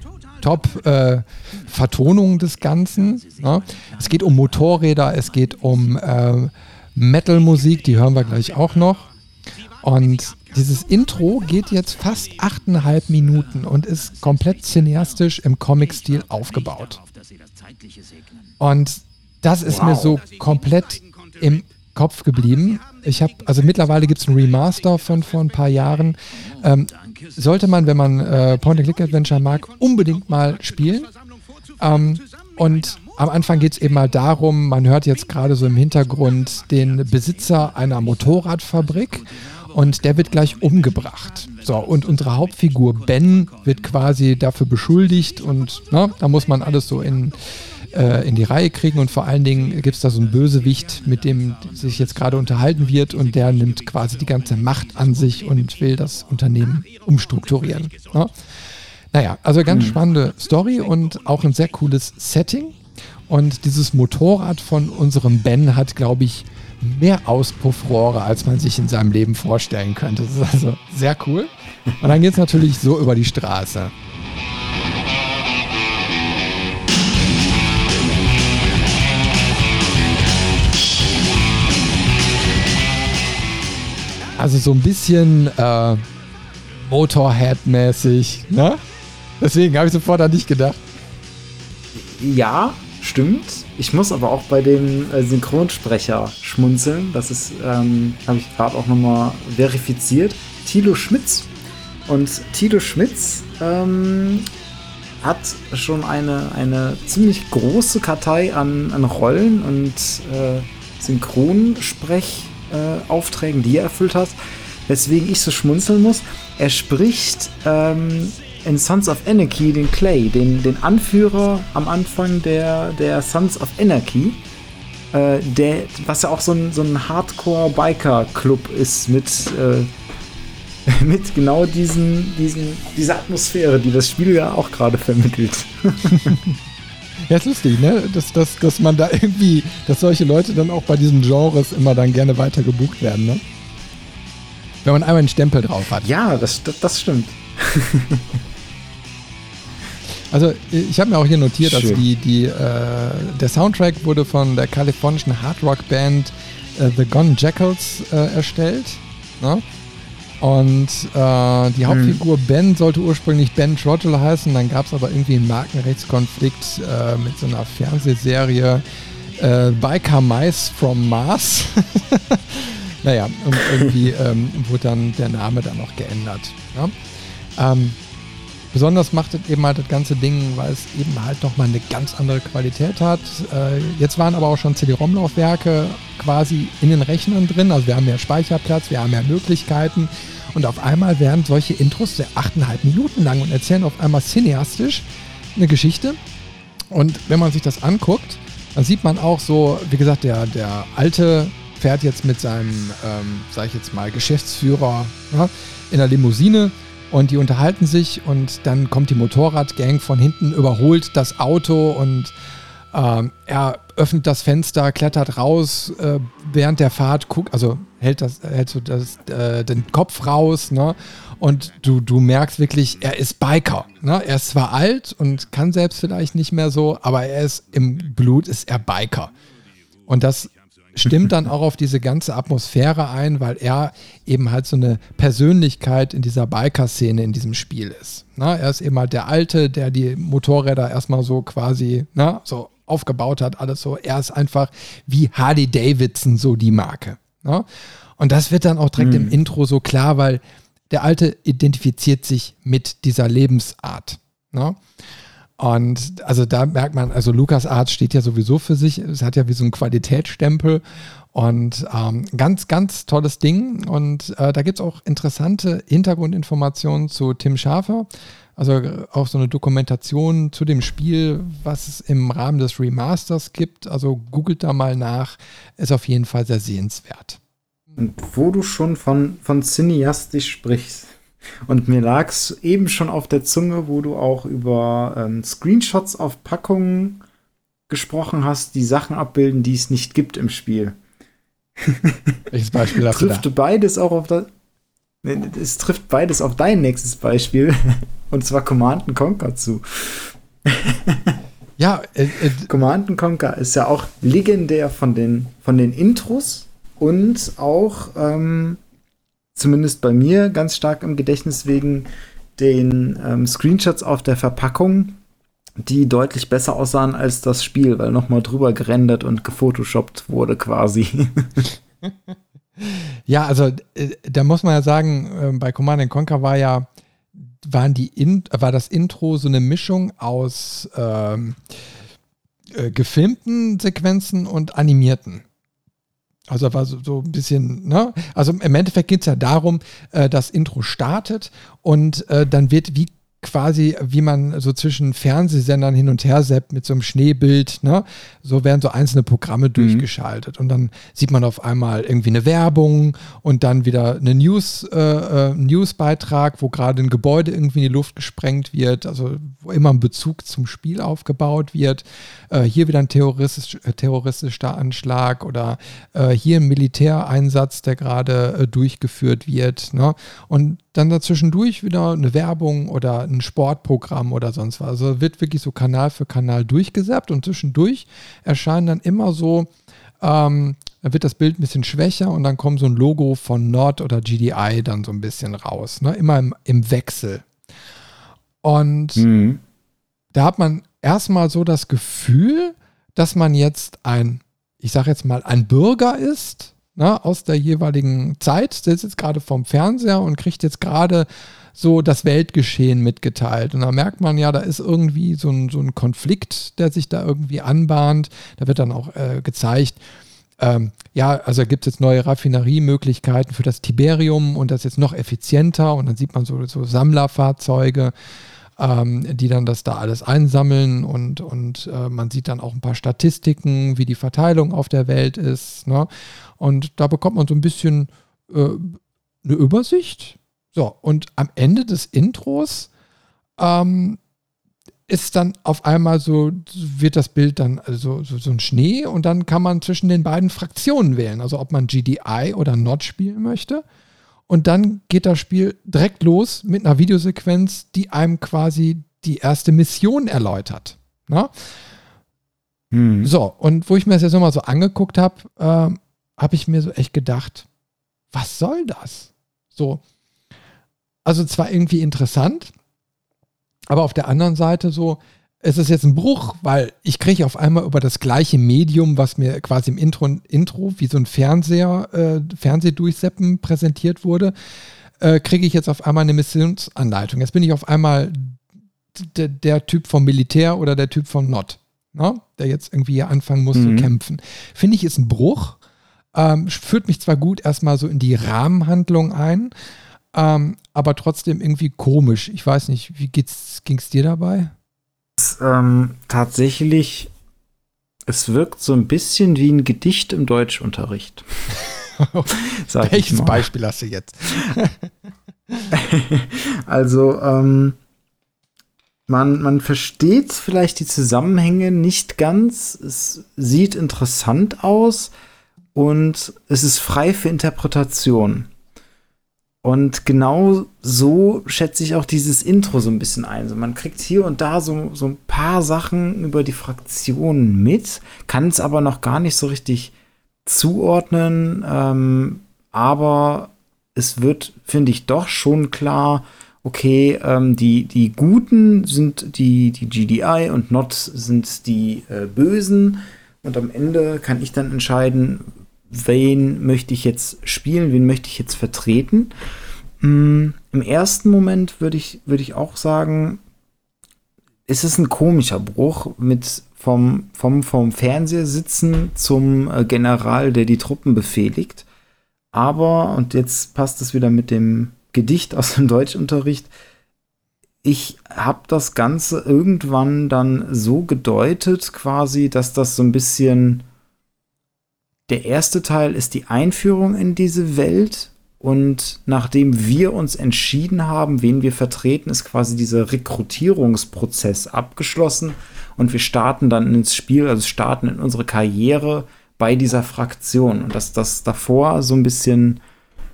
Top-Vertonung äh, des Ganzen. Ne? Es geht um Motorräder, es geht um äh, Metal-Musik, die hören wir gleich auch noch. Und dieses Intro geht jetzt fast achteinhalb Minuten und ist komplett cineastisch im Comic-Stil aufgebaut. Und das ist wow. mir so komplett im Kopf geblieben. Ich habe, also mittlerweile gibt es ein Remaster von vor ein paar Jahren. Ähm, sollte man, wenn man äh, Point-and-Click-Adventure mag, unbedingt mal spielen. Ähm, und am Anfang geht es eben mal darum, man hört jetzt gerade so im Hintergrund den Besitzer einer Motorradfabrik und der wird gleich umgebracht. So, und unsere Hauptfigur Ben wird quasi dafür beschuldigt und na, da muss man alles so in, äh, in die Reihe kriegen und vor allen Dingen gibt es da so einen Bösewicht, mit dem sich jetzt gerade unterhalten wird und der nimmt quasi die ganze Macht an sich und will das Unternehmen umstrukturieren. Na? Naja, also ganz mhm. spannende Story und auch ein sehr cooles Setting. Und dieses Motorrad von unserem Ben hat, glaube ich, mehr Auspuffrohre, als man sich in seinem Leben vorstellen könnte. Das ist also sehr cool. Und dann geht es natürlich so über die Straße. Also so ein bisschen äh, Motorhead-mäßig, ne? Deswegen habe ich sofort an dich gedacht. Ja, stimmt. Ich muss aber auch bei dem äh, Synchronsprecher schmunzeln. Das ist, ähm, habe ich gerade auch nochmal verifiziert. Tilo Schmitz. Und Tilo Schmitz ähm, hat schon eine, eine ziemlich große Kartei an, an Rollen und äh, Synchronsprechaufträgen, äh, die er erfüllt hat. Weswegen ich so schmunzeln muss. Er spricht ähm, in Sons of Anarchy den Clay, den, den Anführer am Anfang der, der Sons of Anarchy. Äh, der, was ja auch so ein, so ein Hardcore-Biker-Club ist mit, äh, (laughs) mit genau diesen, diesen, dieser Atmosphäre, die das Spiel ja auch gerade vermittelt. (laughs) Ja, ist lustig, ne? Dass, dass, dass man da irgendwie, dass solche Leute dann auch bei diesen Genres immer dann gerne weiter gebucht werden, ne? Wenn man einmal einen Stempel drauf hat. Ja, das, das, das stimmt. (laughs) Also ich habe mir auch hier notiert, dass die, die, äh, der Soundtrack wurde von der kalifornischen Hardrock-Band äh, The Gone Jackals äh, erstellt. Ne? Und äh, die Hauptfigur hm. Ben sollte ursprünglich Ben Trottle heißen, dann gab es aber irgendwie einen Markenrechtskonflikt äh, mit so einer Fernsehserie äh, Biker Mice from Mars. (laughs) naja, und irgendwie ähm, wurde dann der Name dann noch geändert. Ja? Ähm, Besonders macht es eben halt das ganze Ding, weil es eben halt nochmal eine ganz andere Qualität hat. Äh, jetzt waren aber auch schon CD-ROM-Laufwerke quasi in den Rechnern drin. Also wir haben mehr Speicherplatz, wir haben mehr Möglichkeiten. Und auf einmal werden solche Intros sehr 8,5 Minuten lang und erzählen auf einmal cineastisch eine Geschichte. Und wenn man sich das anguckt, dann sieht man auch so, wie gesagt, der, der alte fährt jetzt mit seinem, ähm, sag ich jetzt mal, Geschäftsführer ja, in der Limousine und die unterhalten sich und dann kommt die Motorradgang von hinten, überholt das Auto und ähm, er öffnet das Fenster, klettert raus äh, während der Fahrt, guckt, also hält, das, hält so das, äh, den Kopf raus, ne? Und du, du merkst wirklich, er ist Biker. Ne? Er ist zwar alt und kann selbst vielleicht nicht mehr so, aber er ist im Blut, ist er Biker. Und das stimmt dann auch auf diese ganze Atmosphäre ein, weil er eben halt so eine Persönlichkeit in dieser Biker-Szene in diesem Spiel ist. Na, er ist eben halt der Alte, der die Motorräder erstmal so quasi na, so aufgebaut hat, alles so. Er ist einfach wie Harley Davidson so die Marke. Na? Und das wird dann auch direkt mhm. im Intro so klar, weil der Alte identifiziert sich mit dieser Lebensart. Na? Und also da merkt man, also Lukas Arts steht ja sowieso für sich, es hat ja wie so einen Qualitätsstempel und ähm, ganz, ganz tolles Ding. Und äh, da gibt es auch interessante Hintergrundinformationen zu Tim Schafer. Also auch so eine Dokumentation zu dem Spiel, was es im Rahmen des Remasters gibt. Also googelt da mal nach, ist auf jeden Fall sehr sehenswert. Und wo du schon von, von cineastisch sprichst, und mir lag es eben schon auf der Zunge, wo du auch über ähm, Screenshots auf Packungen gesprochen hast, die Sachen abbilden, die es nicht gibt im Spiel. (laughs) Welches Beispiel hast trifft du da? beides auch auf das. Es trifft beides auf dein nächstes Beispiel. (laughs) Und zwar Command Conquer zu. ja, äh, äh, Command Conquer ist ja auch legendär von den, von den Intros und auch ähm, zumindest bei mir ganz stark im Gedächtnis wegen den ähm, Screenshots auf der Verpackung, die deutlich besser aussahen als das Spiel, weil nochmal drüber gerendert und gefotoshoppt wurde quasi. (laughs) ja, also äh, da muss man ja sagen, äh, bei Command Conquer war ja waren die In war das Intro so eine Mischung aus ähm, äh, gefilmten Sequenzen und animierten. Also war so, so ein bisschen, ne? Also im Endeffekt geht es ja darum, äh, das Intro startet und äh, dann wird wie quasi, wie man so zwischen Fernsehsendern hin und her seppt mit so einem Schneebild, ne? So werden so einzelne Programme mhm. durchgeschaltet und dann sieht man auf einmal irgendwie eine Werbung und dann wieder eine News, äh, äh, Newsbeitrag, wo gerade ein Gebäude irgendwie in die Luft gesprengt wird, also wo immer ein Bezug zum Spiel aufgebaut wird. Äh, hier wieder ein terroristisch, äh, terroristischer Anschlag oder äh, hier ein Militäreinsatz, der gerade durchgeführt wird, ne? Und dann dazwischendurch wieder eine Werbung oder ein Sportprogramm oder sonst was. Also wird wirklich so Kanal für Kanal durchgesäppt und zwischendurch erscheinen dann immer so, ähm, dann wird das Bild ein bisschen schwächer und dann kommt so ein Logo von Nord oder GDI dann so ein bisschen raus. Ne? Immer im, im Wechsel. Und mhm. da hat man erstmal so das Gefühl, dass man jetzt ein, ich sage jetzt mal, ein Bürger ist ne, aus der jeweiligen Zeit, sitzt jetzt gerade vorm Fernseher und kriegt jetzt gerade so das Weltgeschehen mitgeteilt. Und da merkt man ja, da ist irgendwie so ein, so ein Konflikt, der sich da irgendwie anbahnt. Da wird dann auch äh, gezeigt, ähm, ja, also gibt es jetzt neue Raffineriemöglichkeiten für das Tiberium und das jetzt noch effizienter. Und dann sieht man so, so Sammlerfahrzeuge ähm, die dann das da alles einsammeln und, und äh, man sieht dann auch ein paar Statistiken, wie die Verteilung auf der Welt ist. Ne? Und da bekommt man so ein bisschen äh, eine Übersicht. So, und am Ende des Intros ähm, ist dann auf einmal so, wird das Bild dann also so, so ein Schnee und dann kann man zwischen den beiden Fraktionen wählen. Also ob man GDI oder Not spielen möchte. Und dann geht das Spiel direkt los mit einer Videosequenz, die einem quasi die erste Mission erläutert. Hm. So, und wo ich mir das jetzt nochmal so angeguckt habe, äh, habe ich mir so echt gedacht, was soll das? So, also zwar irgendwie interessant, aber auf der anderen Seite so, es ist jetzt ein Bruch, weil ich kriege auf einmal über das gleiche Medium, was mir quasi im Intro, Intro wie so ein Fernseher, äh, Fernsehdurchseppen präsentiert wurde, äh, kriege ich jetzt auf einmal eine Missionsanleitung. Jetzt bin ich auf einmal der Typ vom Militär oder der Typ vom Not, ne? der jetzt irgendwie hier anfangen muss mhm. zu kämpfen. Finde ich, ist ein Bruch. Ähm, führt mich zwar gut erstmal so in die Rahmenhandlung ein, ähm, aber trotzdem irgendwie komisch. Ich weiß nicht, wie ging es dir dabei? ähm, tatsächlich, es wirkt so ein bisschen wie ein Gedicht im Deutschunterricht. (laughs) Welches Beispiel hast du jetzt? (laughs) also, ähm, man, man versteht vielleicht die Zusammenhänge nicht ganz. Es sieht interessant aus und es ist frei für Interpretation. Und genau so schätze ich auch dieses Intro so ein bisschen ein. So, man kriegt hier und da so, so ein paar Sachen über die Fraktionen mit, kann es aber noch gar nicht so richtig zuordnen. Ähm, aber es wird, finde ich, doch schon klar, okay, ähm, die, die Guten sind die, die GDI und Not sind die äh, Bösen. Und am Ende kann ich dann entscheiden, wen möchte ich jetzt spielen, wen möchte ich jetzt vertreten. Mm, Im ersten Moment würde ich, würd ich auch sagen, ist es ein komischer Bruch mit vom, vom, vom Fernseher sitzen zum äh, General, der die Truppen befehligt. Aber, und jetzt passt es wieder mit dem Gedicht aus dem Deutschunterricht, ich habe das Ganze irgendwann dann so gedeutet, quasi, dass das so ein bisschen der erste Teil ist die Einführung in diese Welt und nachdem wir uns entschieden haben, wen wir vertreten, ist quasi dieser Rekrutierungsprozess abgeschlossen und wir starten dann ins Spiel, also starten in unsere Karriere bei dieser Fraktion und dass das davor so ein bisschen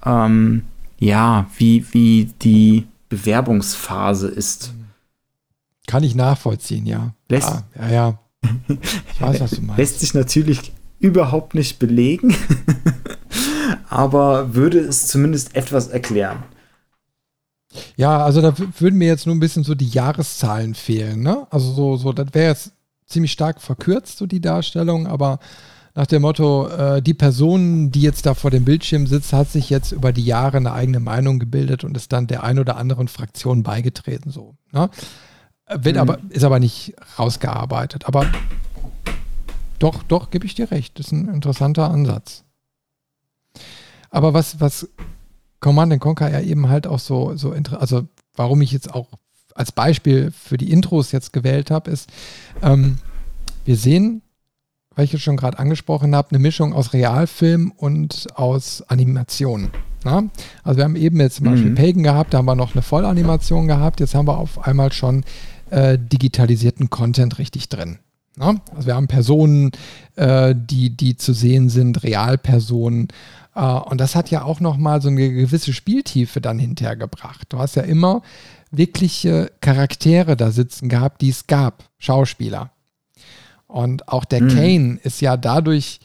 ähm, ja wie wie die Bewerbungsphase ist. Kann ich nachvollziehen, ja. Lässt, ah, ja, ja. Ich weiß, was du (laughs) meinst. Lässt sich natürlich überhaupt nicht belegen, (laughs) aber würde es zumindest etwas erklären. Ja, also da würden mir jetzt nur ein bisschen so die Jahreszahlen fehlen, ne? Also so, so das wäre jetzt ziemlich stark verkürzt, so die Darstellung, aber nach dem Motto, äh, die Person, die jetzt da vor dem Bildschirm sitzt, hat sich jetzt über die Jahre eine eigene Meinung gebildet und ist dann der ein oder anderen Fraktion beigetreten, so. Ne? Wird mhm. aber, ist aber nicht rausgearbeitet. Aber doch, doch, gebe ich dir recht. Das ist ein interessanter Ansatz. Aber was, was Command Conquer ja eben halt auch so, so also warum ich jetzt auch als Beispiel für die Intros jetzt gewählt habe, ist, ähm, wir sehen weil ich es schon gerade angesprochen habe, eine Mischung aus Realfilm und aus Animation. Na? Also wir haben eben jetzt zum Beispiel mhm. Pagan gehabt, da haben wir noch eine Vollanimation gehabt, jetzt haben wir auf einmal schon äh, digitalisierten Content richtig drin. Na? Also wir haben Personen, äh, die, die zu sehen sind, Realpersonen. Äh, und das hat ja auch nochmal so eine gewisse Spieltiefe dann hinterher gebracht. Du hast ja immer wirkliche Charaktere da sitzen gehabt, die es gab, Schauspieler. Und auch der mhm. Kane ist ja dadurch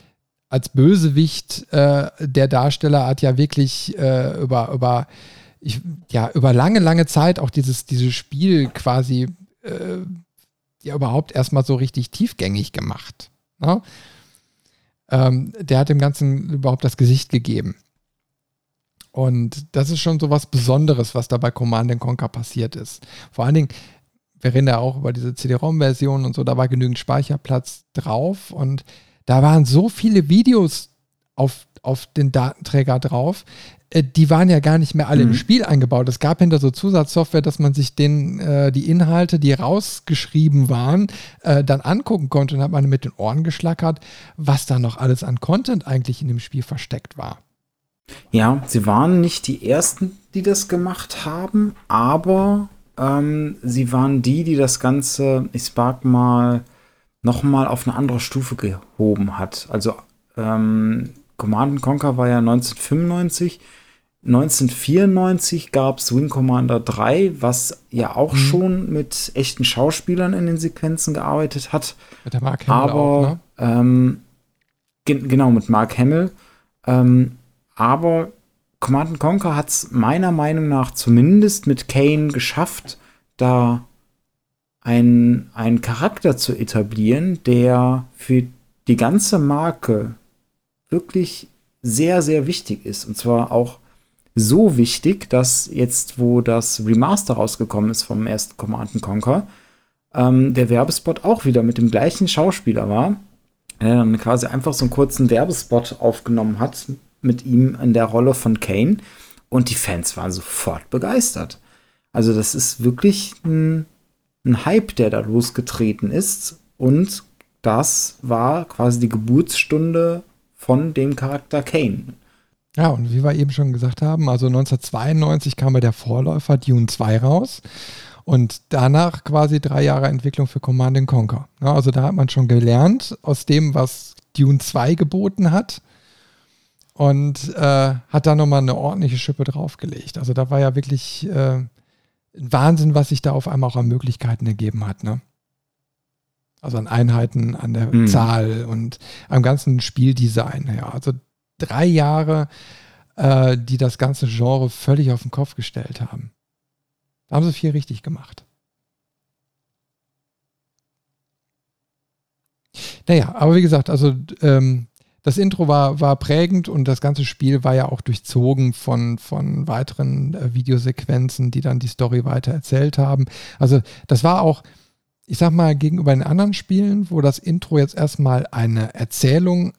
als Bösewicht äh, der Darsteller hat ja wirklich äh, über, über, ich, ja, über lange, lange Zeit auch dieses, dieses Spiel quasi äh, ja überhaupt erstmal so richtig tiefgängig gemacht. Ne? Ähm, der hat dem Ganzen überhaupt das Gesicht gegeben. Und das ist schon so was Besonderes, was da bei Command Conquer passiert ist. Vor allen Dingen, wir reden ja auch über diese CD-ROM-Version und so, da war genügend Speicherplatz drauf und da waren so viele Videos auf, auf den Datenträger drauf, die waren ja gar nicht mehr alle mhm. im Spiel eingebaut. Es gab hinter so Zusatzsoftware, dass man sich den, äh, die Inhalte, die rausgeschrieben waren, äh, dann angucken konnte und hat man mit den Ohren geschlackert, was da noch alles an Content eigentlich in dem Spiel versteckt war. Ja, sie waren nicht die ersten, die das gemacht haben, aber ähm, sie waren die, die das Ganze, ich sag mal, nochmal auf eine andere Stufe gehoben hat. Also ähm, Command Conquer war ja 1995. 1994 gab es Wing Commander 3, was ja auch mhm. schon mit echten Schauspielern in den Sequenzen gearbeitet hat. Mit der Mark Hamill Aber, auch, ne? ähm, ge genau, mit Mark Hamill. Ähm, aber Command Conquer hat es meiner Meinung nach zumindest mit Kane geschafft, da einen, einen Charakter zu etablieren, der für die ganze Marke wirklich sehr, sehr wichtig ist. Und zwar auch so wichtig, dass jetzt, wo das Remaster rausgekommen ist vom ersten Command Conquer, ähm, der Werbespot auch wieder mit dem gleichen Schauspieler war, der dann quasi einfach so einen kurzen Werbespot aufgenommen hat mit ihm in der Rolle von Kane und die Fans waren sofort begeistert. Also das ist wirklich ein, ein Hype, der da losgetreten ist und das war quasi die Geburtsstunde von dem Charakter Kane. Ja, und wie wir eben schon gesagt haben, also 1992 kam ja der Vorläufer Dune 2 raus und danach quasi drei Jahre Entwicklung für Command Conquer. Ja, also da hat man schon gelernt aus dem, was Dune 2 geboten hat und äh, hat da nochmal eine ordentliche Schippe draufgelegt. Also da war ja wirklich äh, Wahnsinn, was sich da auf einmal auch an Möglichkeiten ergeben hat. Ne? Also an Einheiten, an der mhm. Zahl und am ganzen Spieldesign. Ja. Also drei Jahre, äh, die das ganze Genre völlig auf den Kopf gestellt haben. Da haben sie viel richtig gemacht. Naja, aber wie gesagt, also ähm, das Intro war, war prägend und das ganze Spiel war ja auch durchzogen von, von weiteren äh, Videosequenzen, die dann die Story weiter erzählt haben. Also das war auch, ich sag mal, gegenüber den anderen Spielen, wo das Intro jetzt erstmal eine Erzählung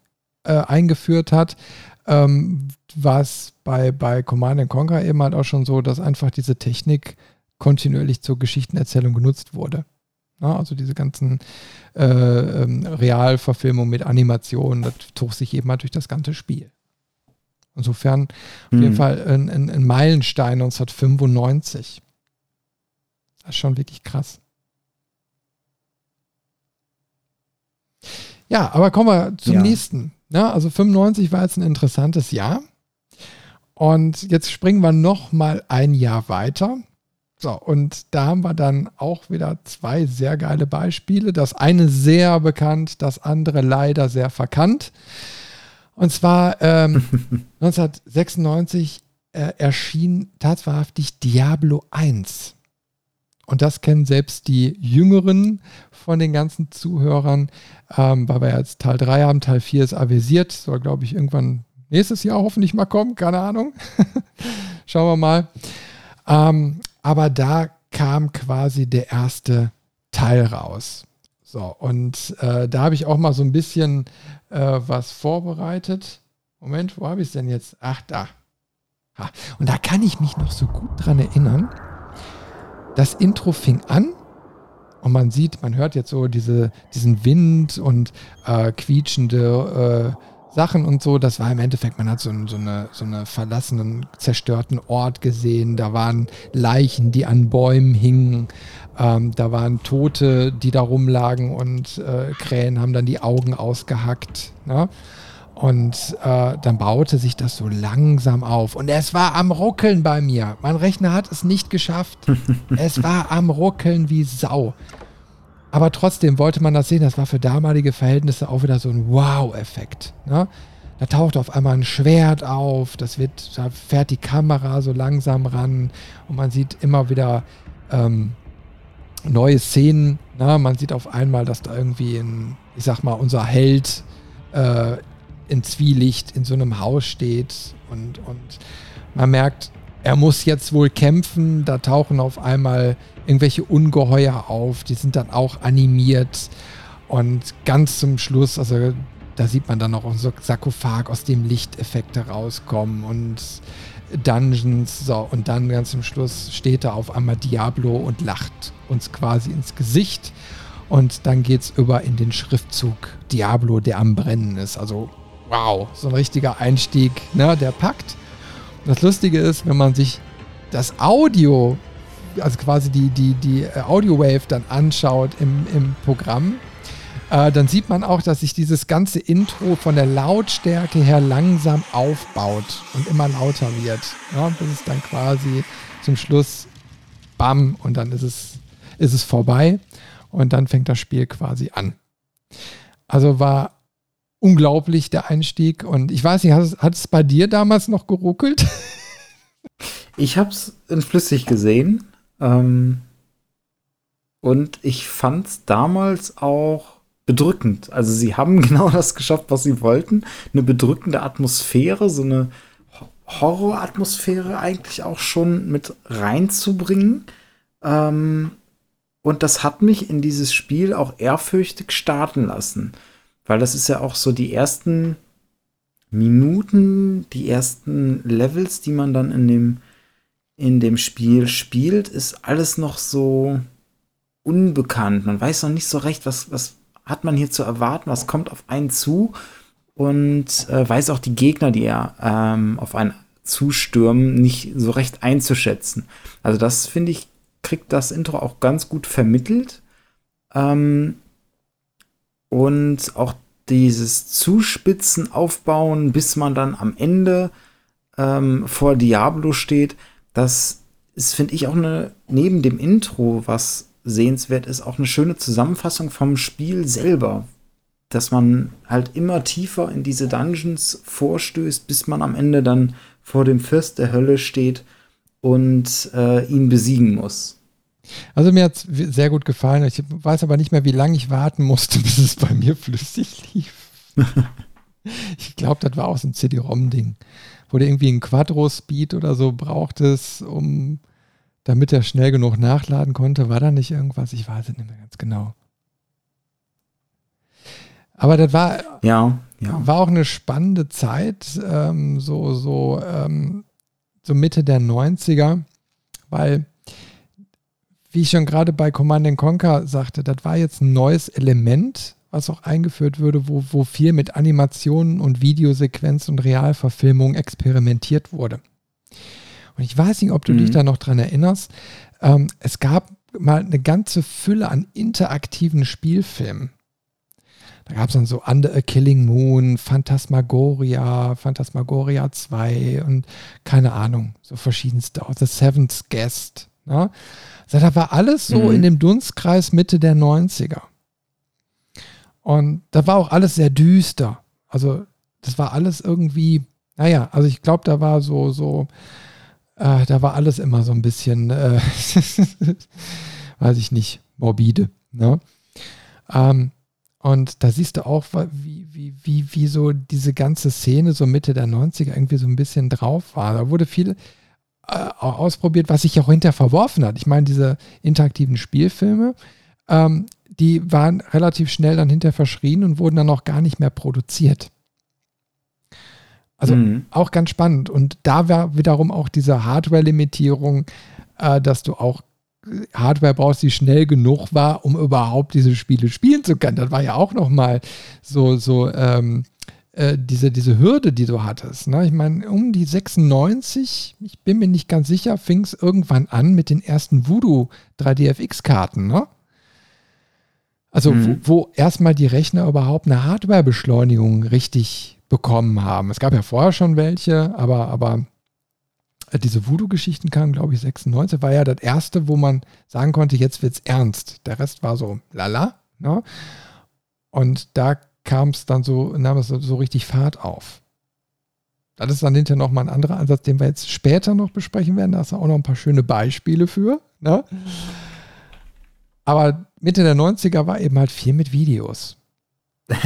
äh, eingeführt hat, ähm, war es bei, bei Command Conquer eben halt auch schon so, dass einfach diese Technik kontinuierlich zur Geschichtenerzählung genutzt wurde. Ja, also diese ganzen äh, ähm, Realverfilmungen mit Animationen, das trug sich eben mal durch das ganze Spiel. Insofern auf jeden mhm. Fall ein, ein, ein Meilenstein 1995. Das ist schon wirklich krass. Ja, aber kommen wir zum ja. nächsten. Ja, also 95 war jetzt ein interessantes Jahr. Und jetzt springen wir noch mal ein Jahr weiter. So, und da haben wir dann auch wieder zwei sehr geile Beispiele. Das eine sehr bekannt, das andere leider sehr verkannt. Und zwar ähm, (laughs) 1996 äh, erschien tatsächlich Diablo 1. Und das kennen selbst die Jüngeren von den ganzen Zuhörern, ähm, weil wir jetzt Teil 3 haben. Teil 4 ist avisiert, soll, glaube ich, irgendwann nächstes Jahr hoffentlich mal kommen, keine Ahnung. (laughs) Schauen wir mal. Ähm, aber da kam quasi der erste Teil raus. So, und äh, da habe ich auch mal so ein bisschen äh, was vorbereitet. Moment, wo habe ich es denn jetzt? Ach, da. Ha. Und da kann ich mich noch so gut dran erinnern. Das Intro fing an und man sieht, man hört jetzt so diese, diesen Wind und äh, quietschende äh, Sachen und so. Das war im Endeffekt, man hat so, so, eine, so eine verlassenen, zerstörten Ort gesehen. Da waren Leichen, die an Bäumen hingen. Ähm, da waren Tote, die da rumlagen und äh, Krähen haben dann die Augen ausgehackt. Ne? Und äh, dann baute sich das so langsam auf. Und es war am Ruckeln bei mir. Mein Rechner hat es nicht geschafft. (laughs) es war am Ruckeln wie Sau. Aber trotzdem wollte man das sehen. Das war für damalige Verhältnisse auch wieder so ein Wow-Effekt. Ne? Da taucht auf einmal ein Schwert auf. Das wird, da fährt die Kamera so langsam ran. Und man sieht immer wieder ähm, neue Szenen. Ne? Man sieht auf einmal, dass da irgendwie ein, ich sag mal, unser Held äh, in Zwielicht in so einem Haus steht. Und, und man merkt, er muss jetzt wohl kämpfen. Da tauchen auf einmal irgendwelche Ungeheuer auf, die sind dann auch animiert. Und ganz zum Schluss, also da sieht man dann noch so Sarkophag, aus dem Lichteffekte rauskommen und Dungeons. So, und dann ganz zum Schluss steht da auf einmal Diablo und lacht uns quasi ins Gesicht. Und dann geht es über in den Schriftzug Diablo, der am Brennen ist. Also, wow, so ein richtiger Einstieg, ne, der packt. Das Lustige ist, wenn man sich das Audio also quasi die, die, die äh, Audio-Wave dann anschaut im, im Programm, äh, dann sieht man auch, dass sich dieses ganze Intro von der Lautstärke her langsam aufbaut und immer lauter wird. Ja, bis es dann quasi zum Schluss bam und dann ist es, ist es vorbei und dann fängt das Spiel quasi an. Also war unglaublich der Einstieg und ich weiß nicht, hat, es bei dir damals noch geruckelt? (laughs) Ich habe es in flüssig gesehen. Ähm, und ich fand es damals auch bedrückend. Also sie haben (laughs) genau das geschafft, was sie wollten. Eine bedrückende Atmosphäre, so eine Horroratmosphäre eigentlich auch schon mit reinzubringen. Ähm, und das hat mich in dieses Spiel auch ehrfürchtig starten lassen. Weil das ist ja auch so die ersten Minuten, die ersten Levels, die man dann in dem in dem Spiel spielt, ist alles noch so unbekannt. Man weiß noch nicht so recht, was, was hat man hier zu erwarten, was kommt auf einen zu und äh, weiß auch die Gegner, die ja ähm, auf einen zustürmen, nicht so recht einzuschätzen. Also das finde ich, kriegt das Intro auch ganz gut vermittelt. Ähm, und auch dieses Zuspitzen aufbauen, bis man dann am Ende ähm, vor Diablo steht, das ist, finde ich, auch eine, neben dem Intro, was sehenswert ist, auch eine schöne Zusammenfassung vom Spiel selber. Dass man halt immer tiefer in diese Dungeons vorstößt, bis man am Ende dann vor dem Fürst der Hölle steht und äh, ihn besiegen muss. Also mir hat es sehr gut gefallen. Ich weiß aber nicht mehr, wie lange ich warten musste, (laughs) bis es bei mir flüssig lief. (laughs) ich glaube, das war auch so ein CD-ROM-Ding wo du irgendwie einen Quadro-Speed oder so brauchtest, um damit er schnell genug nachladen konnte. War da nicht irgendwas? Ich weiß es nicht mehr ganz genau. Aber das war, ja, ja. war auch eine spannende Zeit, ähm, so, so, ähm, so Mitte der 90er, weil wie ich schon gerade bei Command Conquer sagte, das war jetzt ein neues Element, was auch eingeführt würde, wo, wo viel mit Animationen und Videosequenz und Realverfilmung experimentiert wurde. Und ich weiß nicht, ob du mhm. dich da noch dran erinnerst. Ähm, es gab mal eine ganze Fülle an interaktiven Spielfilmen. Da gab es dann so Under a Killing Moon, Phantasmagoria, Phantasmagoria 2 und keine Ahnung, so verschiedenste, auch The Seventh Guest. Ne? Also da war alles so mhm. in dem Dunstkreis Mitte der 90er. Und da war auch alles sehr düster. Also das war alles irgendwie, naja, also ich glaube, da war so, so, äh, da war alles immer so ein bisschen, äh, (laughs) weiß ich nicht, morbide. Ne? Ähm, und da siehst du auch, wie, wie, wie, wie so diese ganze Szene so Mitte der 90er irgendwie so ein bisschen drauf war. Da wurde viel äh, ausprobiert, was sich auch hinterher verworfen hat. Ich meine, diese interaktiven Spielfilme, ähm, die waren relativ schnell dann hinterher verschrien und wurden dann auch gar nicht mehr produziert. Also mhm. auch ganz spannend. Und da war wiederum auch diese Hardware-Limitierung, äh, dass du auch Hardware brauchst, die schnell genug war, um überhaupt diese Spiele spielen zu können. Das war ja auch nochmal so, so ähm, äh, diese, diese Hürde, die du hattest. Ne? Ich meine, um die 96, ich bin mir nicht ganz sicher, fing es irgendwann an mit den ersten Voodoo 3DFX-Karten. Ne? Also, mhm. wo, wo erstmal die Rechner überhaupt eine Hardware-Beschleunigung richtig bekommen haben. Es gab ja vorher schon welche, aber, aber äh, diese Voodoo-Geschichten kamen, glaube ich, 96, war ja das erste, wo man sagen konnte, jetzt wird es ernst. Der Rest war so lala. Ne? Und da kam es dann so, nahm es so richtig Fahrt auf. Das ist dann hinterher nochmal ein anderer Ansatz, den wir jetzt später noch besprechen werden. Da hast du auch noch ein paar schöne Beispiele für. Ne? Aber Mitte der 90er war eben halt viel mit Videos. (laughs)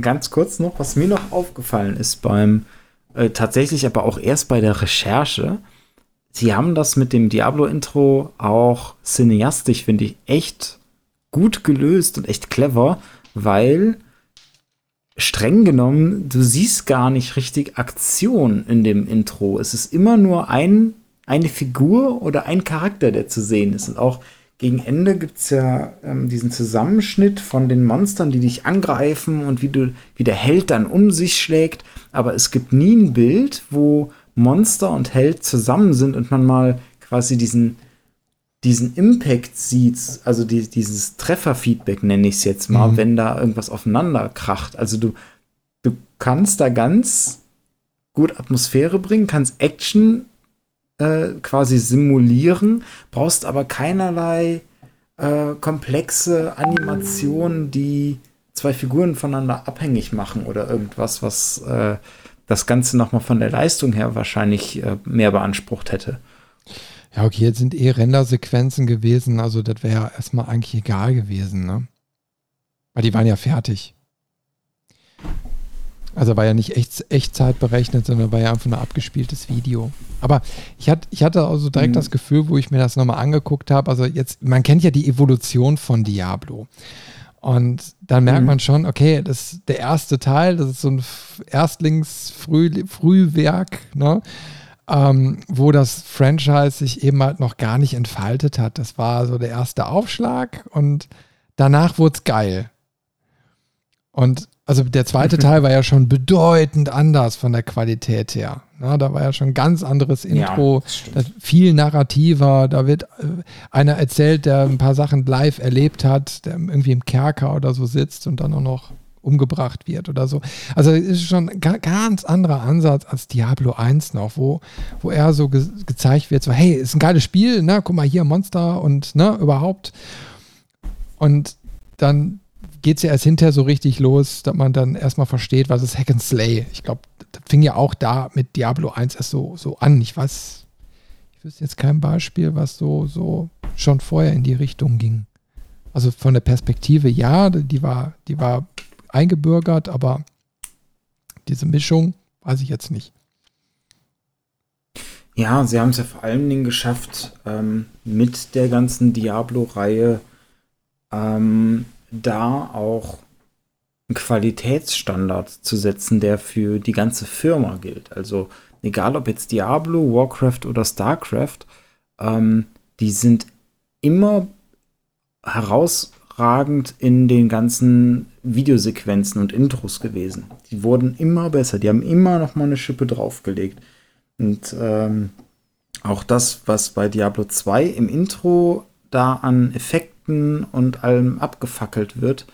Ganz kurz noch, was mir noch aufgefallen ist beim äh, tatsächlich aber auch erst bei der Recherche. Sie haben das mit dem Diablo-Intro auch cineastisch, finde ich, echt gut gelöst und echt clever, weil streng genommen, du siehst gar nicht richtig Aktion in dem Intro. Es ist immer nur ein, eine Figur oder ein Charakter, der zu sehen ist. Und auch gegen Ende gibt es ja ähm, diesen Zusammenschnitt von den Monstern, die dich angreifen und wie, du, wie der Held dann um sich schlägt. Aber es gibt nie ein Bild, wo Monster und Held zusammen sind und man mal quasi diesen, diesen Impact sieht, also die, dieses Trefferfeedback nenne ich es jetzt mal, mhm. wenn da irgendwas aufeinander kracht. Also du, du kannst da ganz gut Atmosphäre bringen, kannst Action äh, quasi simulieren, brauchst aber keinerlei äh, komplexe Animationen, die zwei Figuren voneinander abhängig machen oder irgendwas, was äh, das Ganze nochmal von der Leistung her wahrscheinlich äh, mehr beansprucht hätte. Ja, okay, jetzt sind eh Rendersequenzen gewesen, also das wäre ja erstmal eigentlich egal gewesen, ne? Weil die waren ja fertig. Also war ja nicht echt, Echtzeit berechnet, sondern war ja einfach nur abgespieltes Video. Aber ich hatte, ich hatte also direkt mhm. das Gefühl, wo ich mir das nochmal angeguckt habe, also jetzt, man kennt ja die Evolution von Diablo. Und dann merkt mhm. man schon, okay, das ist der erste Teil, das ist so ein Erstlingsfrühwerk, ne? Ähm, wo das Franchise sich eben halt noch gar nicht entfaltet hat. Das war so der erste Aufschlag und danach wurde es geil. Und also der zweite (laughs) Teil war ja schon bedeutend anders von der Qualität her. Na, da war ja schon ein ganz anderes Intro, ja, viel narrativer. Da wird äh, einer erzählt, der ein paar Sachen live erlebt hat, der irgendwie im Kerker oder so sitzt und dann auch noch umgebracht wird oder so. Also es ist schon ein ganz anderer Ansatz als Diablo 1 noch, wo, wo er so ge gezeigt wird, so hey, ist ein geiles Spiel, ne? guck mal hier, Monster und ne, überhaupt. Und dann geht es ja erst hinterher so richtig los, dass man dann erstmal versteht, was ist Hack and Slay. Ich glaube, das fing ja auch da mit Diablo 1 erst so, so an. Ich weiß, ich wüsste jetzt kein Beispiel, was so, so schon vorher in die Richtung ging. Also von der Perspektive, ja, die war, die war eingebürgert, aber diese Mischung weiß ich jetzt nicht. Ja, sie haben es ja vor allen Dingen geschafft, ähm, mit der ganzen Diablo-Reihe ähm, da auch einen Qualitätsstandard zu setzen, der für die ganze Firma gilt. Also egal ob jetzt Diablo, Warcraft oder Starcraft, ähm, die sind immer herausragend in den ganzen Videosequenzen und Intros gewesen. Die wurden immer besser. Die haben immer noch mal eine Schippe draufgelegt. Und ähm, auch das, was bei Diablo 2 im Intro da an Effekten und allem abgefackelt wird,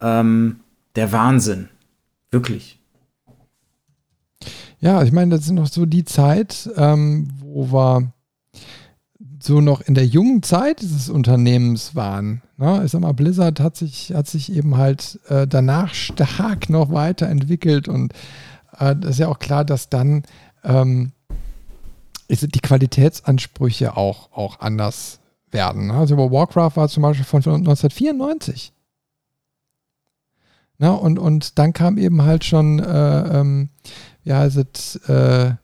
ähm, der Wahnsinn. Wirklich. Ja, ich meine, das ist noch so die Zeit, ähm, wo wir so noch in der jungen Zeit dieses Unternehmens waren. Ne? Ich sag mal, Blizzard hat sich, hat sich eben halt äh, danach stark noch weiterentwickelt und äh, das ist ja auch klar, dass dann ähm, die Qualitätsansprüche auch, auch anders werden. Ne? Also Warcraft war zum Beispiel von 1994. Ne? Und, und dann kam eben halt schon, äh, ähm, wie heißt es, äh,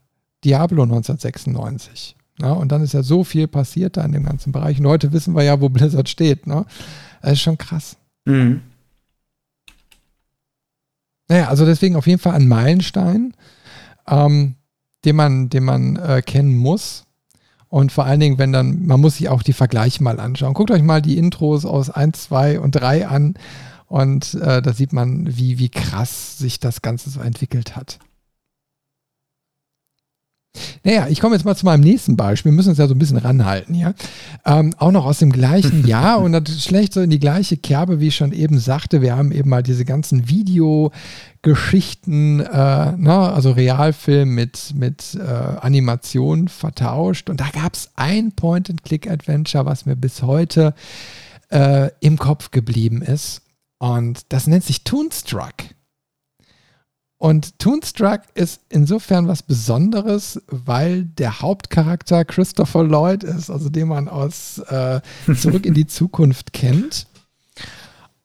Diablo 1996. Ne? Und dann ist ja so viel passiert da in dem ganzen Bereich. Und heute wissen wir ja, wo (laughs) Blizzard steht. Ne? Das ist schon krass. Mhm. Naja, also deswegen auf jeden Fall ein Meilenstein, ähm, den man, den man äh, kennen muss. Und vor allen Dingen, wenn dann, man muss sich auch die Vergleiche mal anschauen. Guckt euch mal die Intros aus 1, 2 und 3 an. Und äh, da sieht man, wie, wie krass sich das Ganze so entwickelt hat. Naja, ich komme jetzt mal zu meinem nächsten Beispiel. Wir müssen uns ja so ein bisschen ranhalten hier. Ähm, auch noch aus dem gleichen (laughs) Jahr und das schlägt so in die gleiche Kerbe, wie ich schon eben sagte. Wir haben eben mal diese ganzen Videogeschichten, äh, ne, also Realfilm mit, mit äh, Animation vertauscht. Und da gab es ein Point-and-Click-Adventure, was mir bis heute äh, im Kopf geblieben ist. Und das nennt sich Toonstruck. Und Toonstruck ist insofern was Besonderes, weil der Hauptcharakter Christopher Lloyd ist, also den man aus äh, Zurück in die (laughs) Zukunft kennt.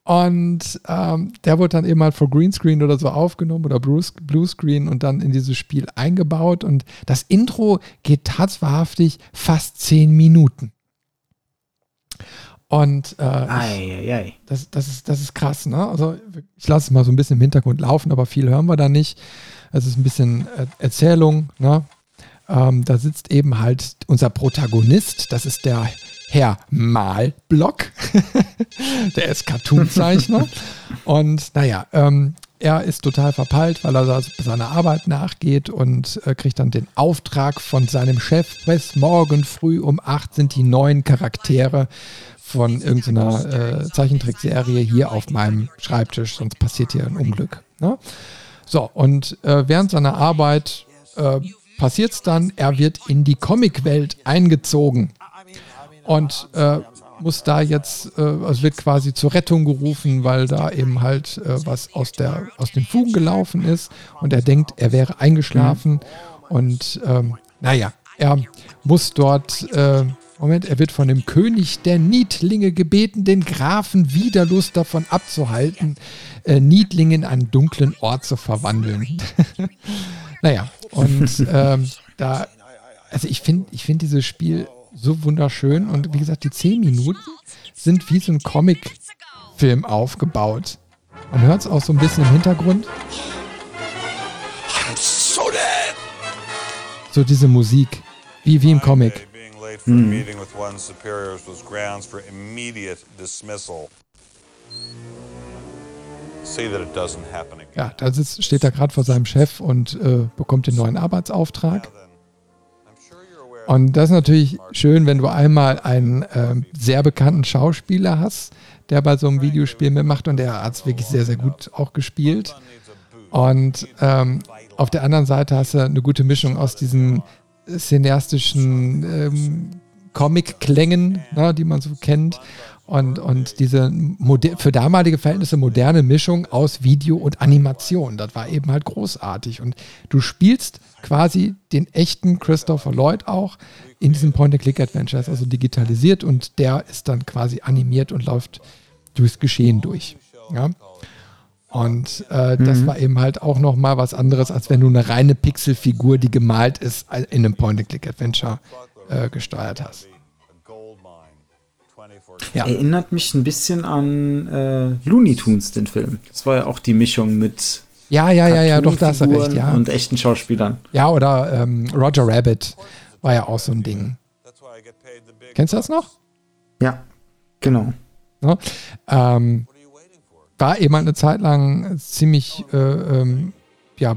Und ähm, der wurde dann eben halt vor Greenscreen oder so aufgenommen oder Bluescreen und dann in dieses Spiel eingebaut. Und das Intro geht tatsächlich fast zehn Minuten. Und äh, ei, ei, ei. Das, das, ist, das ist krass, ne? Also ich lasse es mal so ein bisschen im Hintergrund laufen, aber viel hören wir da nicht. Es ist ein bisschen äh, Erzählung, ne? Ähm, da sitzt eben halt unser Protagonist, das ist der Herr Malblock. (laughs) der ist Cartoonzeichner. und naja, ähm, er ist total verpeilt, weil er seiner Arbeit nachgeht und äh, kriegt dann den Auftrag von seinem Chef, bis morgen früh um acht sind die neuen Charaktere von irgendeiner äh, Zeichentrickserie hier auf meinem Schreibtisch, sonst passiert hier ein Unglück. Ne? So, und äh, während seiner Arbeit äh, passiert es dann, er wird in die Comicwelt eingezogen und äh, muss da jetzt, äh, also wird quasi zur Rettung gerufen, weil da eben halt äh, was aus, der, aus den Fugen gelaufen ist und er denkt, er wäre eingeschlafen und ähm, naja, er muss dort äh, Moment, er wird von dem König der Niedlinge gebeten, den Grafen Widerlust davon abzuhalten, äh, Niedlinge in einen dunklen Ort zu verwandeln. (laughs) naja, und ähm, da, also ich finde ich find dieses Spiel so wunderschön und wie gesagt, die zehn Minuten sind wie so ein Comicfilm aufgebaut. Man hört es auch so ein bisschen im Hintergrund. So diese Musik, wie, wie im Comic late for a meeting with one's superiors was grounds for immediate dismissal. See that it doesn't happen again. Ja, da sitzt, steht er gerade vor seinem Chef und äh, bekommt den neuen Arbeitsauftrag. Und das ist natürlich schön, wenn du einmal einen äh, sehr bekannten Schauspieler hast, der bei so einem Videospiel mitmacht und der hat es wirklich sehr, sehr gut auch gespielt. Und ähm, auf der anderen Seite hast du eine gute Mischung aus diesen cineastischen ähm, Comic-Klängen, ne, die man so kennt. Und, und diese für damalige Verhältnisse moderne Mischung aus Video und Animation, das war eben halt großartig. Und du spielst quasi den echten Christopher Lloyd auch in diesem Point-and-Click-Adventures, also digitalisiert und der ist dann quasi animiert und läuft durchs Geschehen durch. Ja? Und äh, das mhm. war eben halt auch noch mal was anderes, als wenn du eine reine Pixelfigur, die gemalt ist, in einem Point-and-Click-Adventure äh, gesteuert hast. Ja. Erinnert mich ein bisschen an äh, Looney Tunes, den Film. Das war ja auch die Mischung mit ja, ja, ja, ja, doch, da hast du recht, ja. Und echten Schauspielern. Ja, oder ähm, Roger Rabbit war ja auch so ein Ding. Kennst du das noch? Ja, genau. Ja, ähm, war eben eine Zeit lang ziemlich äh, ähm, ja,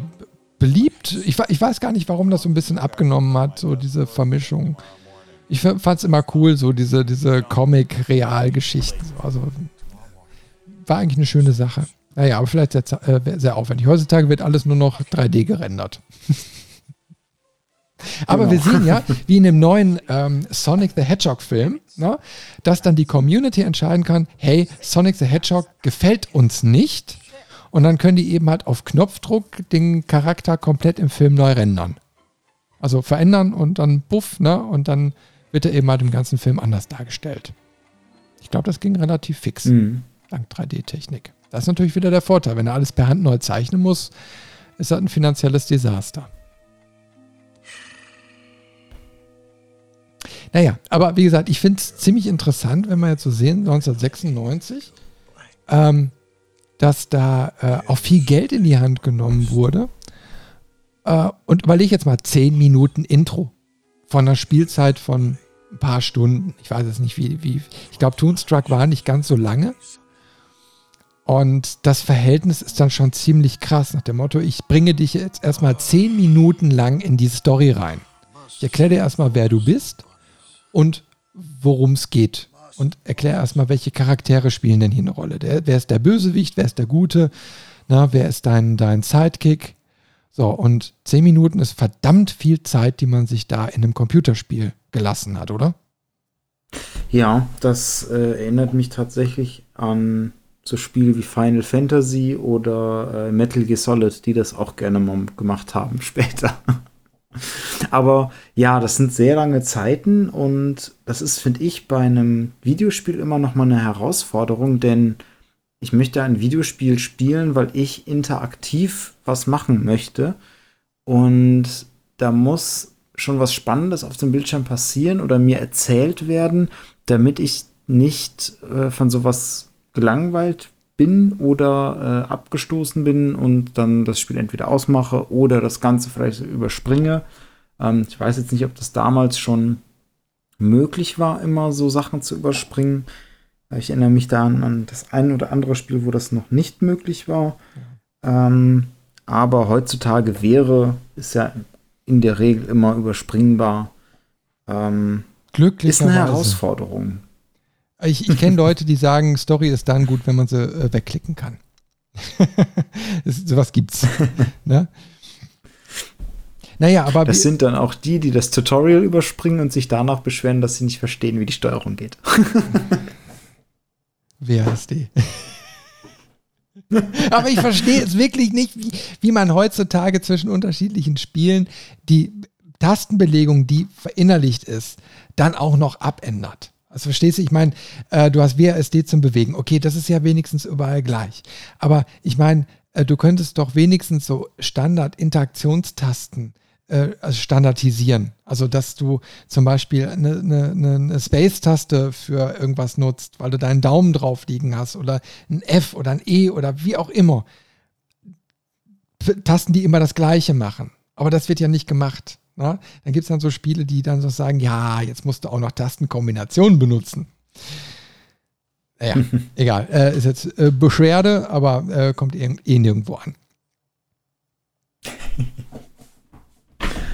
beliebt. Ich, ich, weiß gar nicht, warum das so ein bisschen abgenommen hat, so diese Vermischung. Ich fand es immer cool, so diese, diese Comic-Real-Geschichten. Also war eigentlich eine schöne Sache. Naja, aber vielleicht sehr, äh, sehr aufwendig. Heutzutage wird alles nur noch 3D gerendert. (laughs) Aber genau. wir sehen ja, (laughs) wie in dem neuen ähm, Sonic the Hedgehog Film, ne, dass dann die Community entscheiden kann, hey, Sonic the Hedgehog gefällt uns nicht. Und dann können die eben halt auf Knopfdruck den Charakter komplett im Film neu rendern. Also verändern und dann buff, ne? Und dann wird er eben halt im ganzen Film anders dargestellt. Ich glaube, das ging relativ fix, mhm. dank 3D-Technik. Das ist natürlich wieder der Vorteil. Wenn er alles per Hand neu zeichnen muss, ist das ein finanzielles Desaster. Naja, aber wie gesagt, ich finde es ziemlich interessant, wenn wir jetzt so sehen, 1996, ähm, dass da äh, auch viel Geld in die Hand genommen wurde. Äh, und überlege jetzt mal 10 Minuten Intro von einer Spielzeit von ein paar Stunden. Ich weiß es nicht, wie, wie ich glaube, Toonstruck war nicht ganz so lange. Und das Verhältnis ist dann schon ziemlich krass nach dem Motto, ich bringe dich jetzt erstmal 10 Minuten lang in die Story rein. Ich erkläre dir erstmal, wer du bist und worum es geht. Und erkläre erstmal, welche Charaktere spielen denn hier eine Rolle. Der, wer ist der Bösewicht, wer ist der Gute, na, wer ist dein, dein Sidekick. So, und zehn Minuten ist verdammt viel Zeit, die man sich da in einem Computerspiel gelassen hat, oder? Ja, das äh, erinnert mich tatsächlich an so Spiele wie Final Fantasy oder äh, Metal Gear Solid, die das auch gerne mal gemacht haben (laughs) später. Aber ja, das sind sehr lange Zeiten und das ist, finde ich, bei einem Videospiel immer noch mal eine Herausforderung, denn ich möchte ein Videospiel spielen, weil ich interaktiv was machen möchte. Und da muss schon was Spannendes auf dem Bildschirm passieren oder mir erzählt werden, damit ich nicht äh, von sowas gelangweilt bin oder äh, abgestoßen bin und dann das Spiel entweder ausmache oder das Ganze vielleicht überspringe. Ähm, ich weiß jetzt nicht, ob das damals schon möglich war, immer so Sachen zu überspringen. Ich erinnere mich da an, das ein oder andere Spiel, wo das noch nicht möglich war. Ähm, aber heutzutage wäre, ist ja in der Regel immer überspringbar. Ähm, Glücklich ist eine Herausforderung. Ich, ich kenne Leute, die sagen, Story ist dann gut, wenn man sie äh, wegklicken kann. (laughs) das, sowas gibt's. (laughs) ne? Naja, aber. Das sind dann auch die, die das Tutorial überspringen und sich danach beschweren, dass sie nicht verstehen, wie die Steuerung geht. (laughs) WASD. aber ich verstehe es wirklich nicht, wie, wie man heutzutage zwischen unterschiedlichen Spielen die Tastenbelegung, die verinnerlicht ist, dann auch noch abändert. Also verstehst du, ich meine, äh, du hast WASD zum Bewegen. Okay, das ist ja wenigstens überall gleich. Aber ich meine, äh, du könntest doch wenigstens so Standard-Interaktionstasten äh, also standardisieren. Also dass du zum Beispiel eine, eine, eine Space-Taste für irgendwas nutzt, weil du deinen Daumen drauf liegen hast oder ein F oder ein E oder wie auch immer. Tasten, die immer das Gleiche machen. Aber das wird ja nicht gemacht. Na? Dann gibt es dann so Spiele, die dann so sagen, ja, jetzt musst du auch noch Tastenkombinationen benutzen. Naja, (laughs) egal. Äh, ist jetzt äh, Beschwerde, aber äh, kommt eh, eh nirgendwo an. (laughs)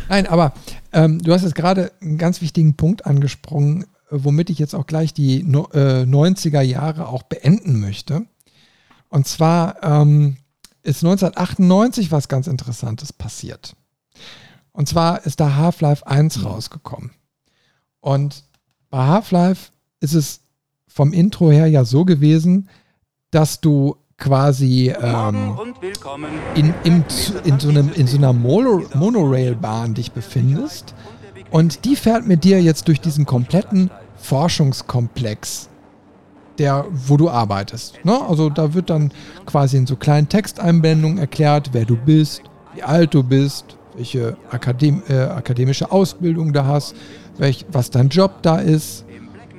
Nein, aber ähm, du hast jetzt gerade einen ganz wichtigen Punkt angesprochen, womit ich jetzt auch gleich die no, äh, 90er Jahre auch beenden möchte. Und zwar ähm, ist 1998 was ganz Interessantes passiert. Und zwar ist da Half-Life 1 mhm. rausgekommen. Und bei Half-Life ist es vom Intro her ja so gewesen, dass du quasi ähm, in, in, in, so einem, in so einer Mono, Monorail-Bahn dich befindest. Und die fährt mit dir jetzt durch diesen kompletten Forschungskomplex, der, wo du arbeitest. Ne? Also da wird dann quasi in so kleinen Texteinblendungen erklärt, wer du bist, wie alt du bist, welche Akadem äh, akademische Ausbildung du hast, welch, was dein Job da ist.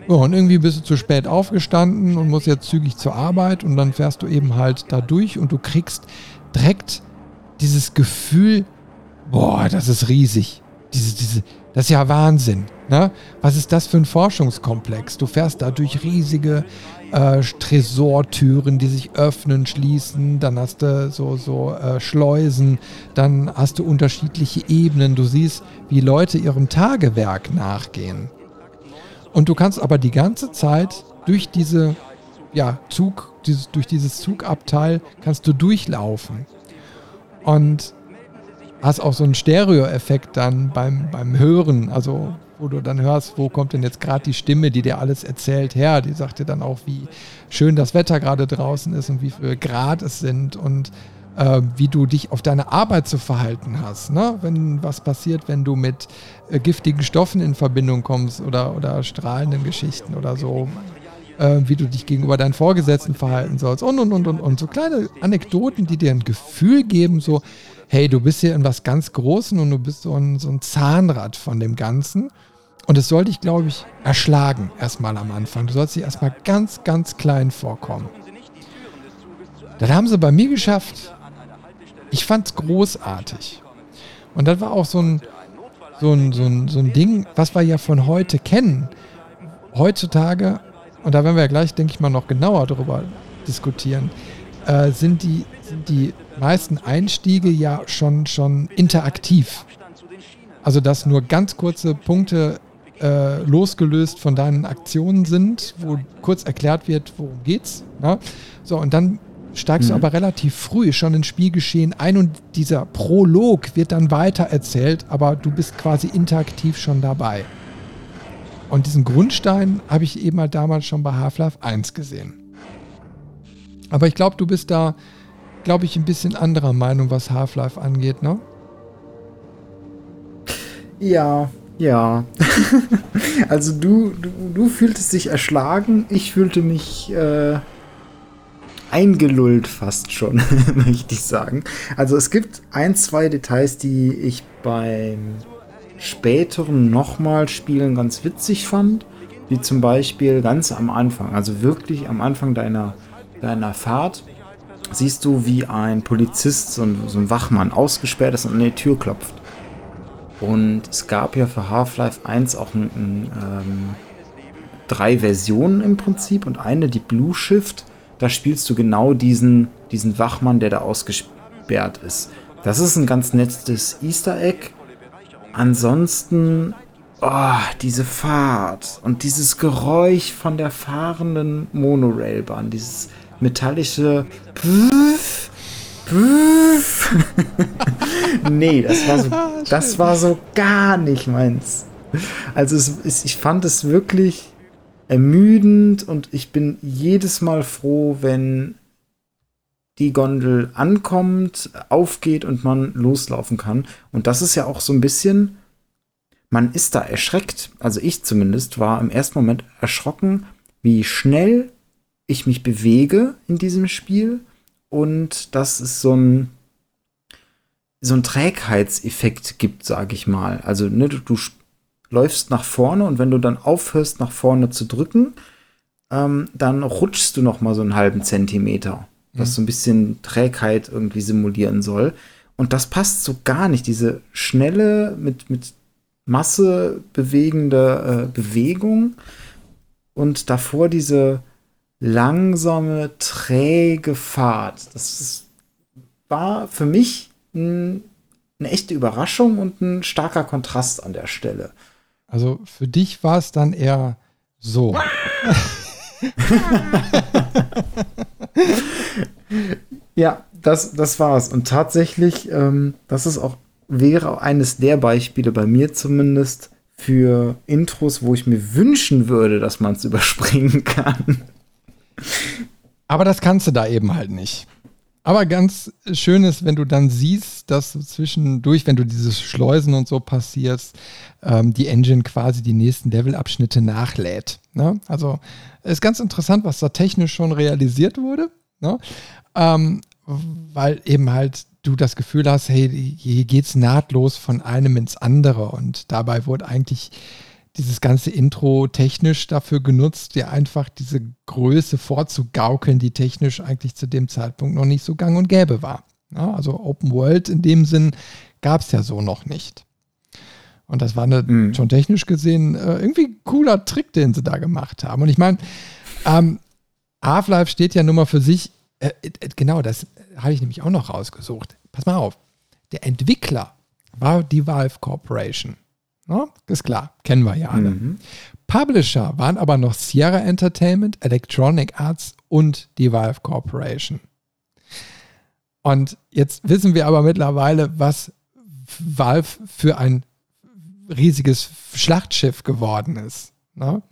Ja, und irgendwie bist du zu spät aufgestanden und musst jetzt zügig zur Arbeit und dann fährst du eben halt da durch und du kriegst direkt dieses Gefühl, boah, das ist riesig. diese, diese, das ist ja Wahnsinn. Ne? Was ist das für ein Forschungskomplex? Du fährst da durch riesige äh, Tresortüren, die sich öffnen, schließen, dann hast du so, so äh, Schleusen, dann hast du unterschiedliche Ebenen. Du siehst, wie Leute ihrem Tagewerk nachgehen. Und du kannst aber die ganze Zeit durch diese ja, Zug, dieses, durch dieses Zugabteil kannst du durchlaufen. Und hast auch so einen Stereo-Effekt dann beim, beim Hören, also wo du dann hörst, wo kommt denn jetzt gerade die Stimme, die dir alles erzählt, her. Die sagt dir dann auch, wie schön das Wetter gerade draußen ist und wie viel Grad es sind und äh, wie du dich auf deine Arbeit zu verhalten hast. Ne? Wenn was passiert, wenn du mit äh, giftigen Stoffen in Verbindung kommst oder, oder strahlenden Geschichten oder so. Äh, wie du dich gegenüber deinen Vorgesetzten verhalten sollst und und und und und so kleine Anekdoten, die dir ein Gefühl geben, so hey, du bist hier in was ganz Großem und du bist so ein, so ein Zahnrad von dem Ganzen. Und es soll dich, glaube ich, erschlagen, erstmal am Anfang. Du sollst dich erstmal ganz, ganz klein vorkommen. Das haben sie bei mir geschafft. Ich fand es großartig. Und das war auch so ein, so, ein, so, ein, so ein Ding, was wir ja von heute kennen. Heutzutage, und da werden wir ja gleich, denke ich mal, noch genauer darüber diskutieren, äh, sind, die, sind die meisten Einstiege ja schon, schon interaktiv. Also dass nur ganz kurze Punkte äh, losgelöst von deinen Aktionen sind, wo kurz erklärt wird, worum geht's. Ne? So, und dann steigst mhm. du aber relativ früh schon ins Spielgeschehen ein und dieser Prolog wird dann weiter erzählt, aber du bist quasi interaktiv schon dabei. Und diesen Grundstein habe ich eben halt damals schon bei Half-Life 1 gesehen. Aber ich glaube, du bist da, glaube ich, ein bisschen anderer Meinung, was Half-Life angeht, ne? Ja, ja. (laughs) also du, du, du fühltest dich erschlagen, ich fühlte mich äh, eingelullt fast schon, (laughs) möchte ich sagen. Also es gibt ein, zwei Details, die ich beim späteren nochmal Spielen ganz witzig fand. Wie zum Beispiel ganz am Anfang, also wirklich am Anfang deiner, deiner Fahrt, siehst du, wie ein Polizist, so ein, so ein Wachmann, ausgesperrt ist und an die Tür klopft. Und es gab ja für Half-Life 1 auch ein, ein, ähm, drei Versionen im Prinzip und eine, die Blue Shift, da spielst du genau diesen, diesen Wachmann, der da ausgesperrt ist. Das ist ein ganz nettes Easter Egg. Ansonsten, oh, diese Fahrt und dieses Geräusch von der fahrenden Monorailbahn, dieses metallische Pff, (laughs) nee, das war, so, (laughs) ah, das war so gar nicht meins. Also es, es, ich fand es wirklich ermüdend und ich bin jedes Mal froh, wenn die Gondel ankommt, aufgeht und man loslaufen kann. Und das ist ja auch so ein bisschen, man ist da erschreckt. Also ich zumindest war im ersten Moment erschrocken, wie schnell ich mich bewege in diesem Spiel und dass es so ein so ein Trägheitseffekt gibt, sage ich mal. Also ne, du, du, läufst nach vorne und wenn du dann aufhörst, nach vorne zu drücken, ähm, dann rutschst du noch mal so einen halben Zentimeter, was mhm. so ein bisschen Trägheit irgendwie simulieren soll. Und das passt so gar nicht. Diese schnelle, mit, mit Masse bewegende äh, Bewegung und davor diese langsame, träge Fahrt. Das ist, war für mich eine echte Überraschung und ein starker Kontrast an der Stelle. Also für dich war es dann eher so. (laughs) ja, das, das war's. Und tatsächlich, ähm, das ist auch, wäre eines der Beispiele bei mir zumindest für Intros, wo ich mir wünschen würde, dass man es (laughs) überspringen kann. Aber das kannst du da eben halt nicht. Aber ganz schön ist, wenn du dann siehst, dass zwischendurch, wenn du dieses Schleusen und so passierst, ähm, die Engine quasi die nächsten Levelabschnitte nachlädt. Ne? Also ist ganz interessant, was da technisch schon realisiert wurde. Ne? Ähm, weil eben halt du das Gefühl hast, hey, hier geht's nahtlos von einem ins andere und dabei wurde eigentlich dieses ganze Intro technisch dafür genutzt, dir einfach diese Größe vorzugaukeln, die technisch eigentlich zu dem Zeitpunkt noch nicht so gang und gäbe war. Ja, also Open World in dem Sinn gab es ja so noch nicht. Und das war eine, mhm. schon technisch gesehen äh, irgendwie cooler Trick, den sie da gemacht haben. Und ich meine, ähm, Half-Life steht ja nun mal für sich, äh, äh, genau, das habe ich nämlich auch noch rausgesucht. Pass mal auf. Der Entwickler war die Valve Corporation. No? Ist klar, kennen wir ja alle. Mhm. Publisher waren aber noch Sierra Entertainment, Electronic Arts und die Valve Corporation. Und jetzt wissen wir aber mittlerweile, was Valve für ein riesiges Schlachtschiff geworden ist. Ne?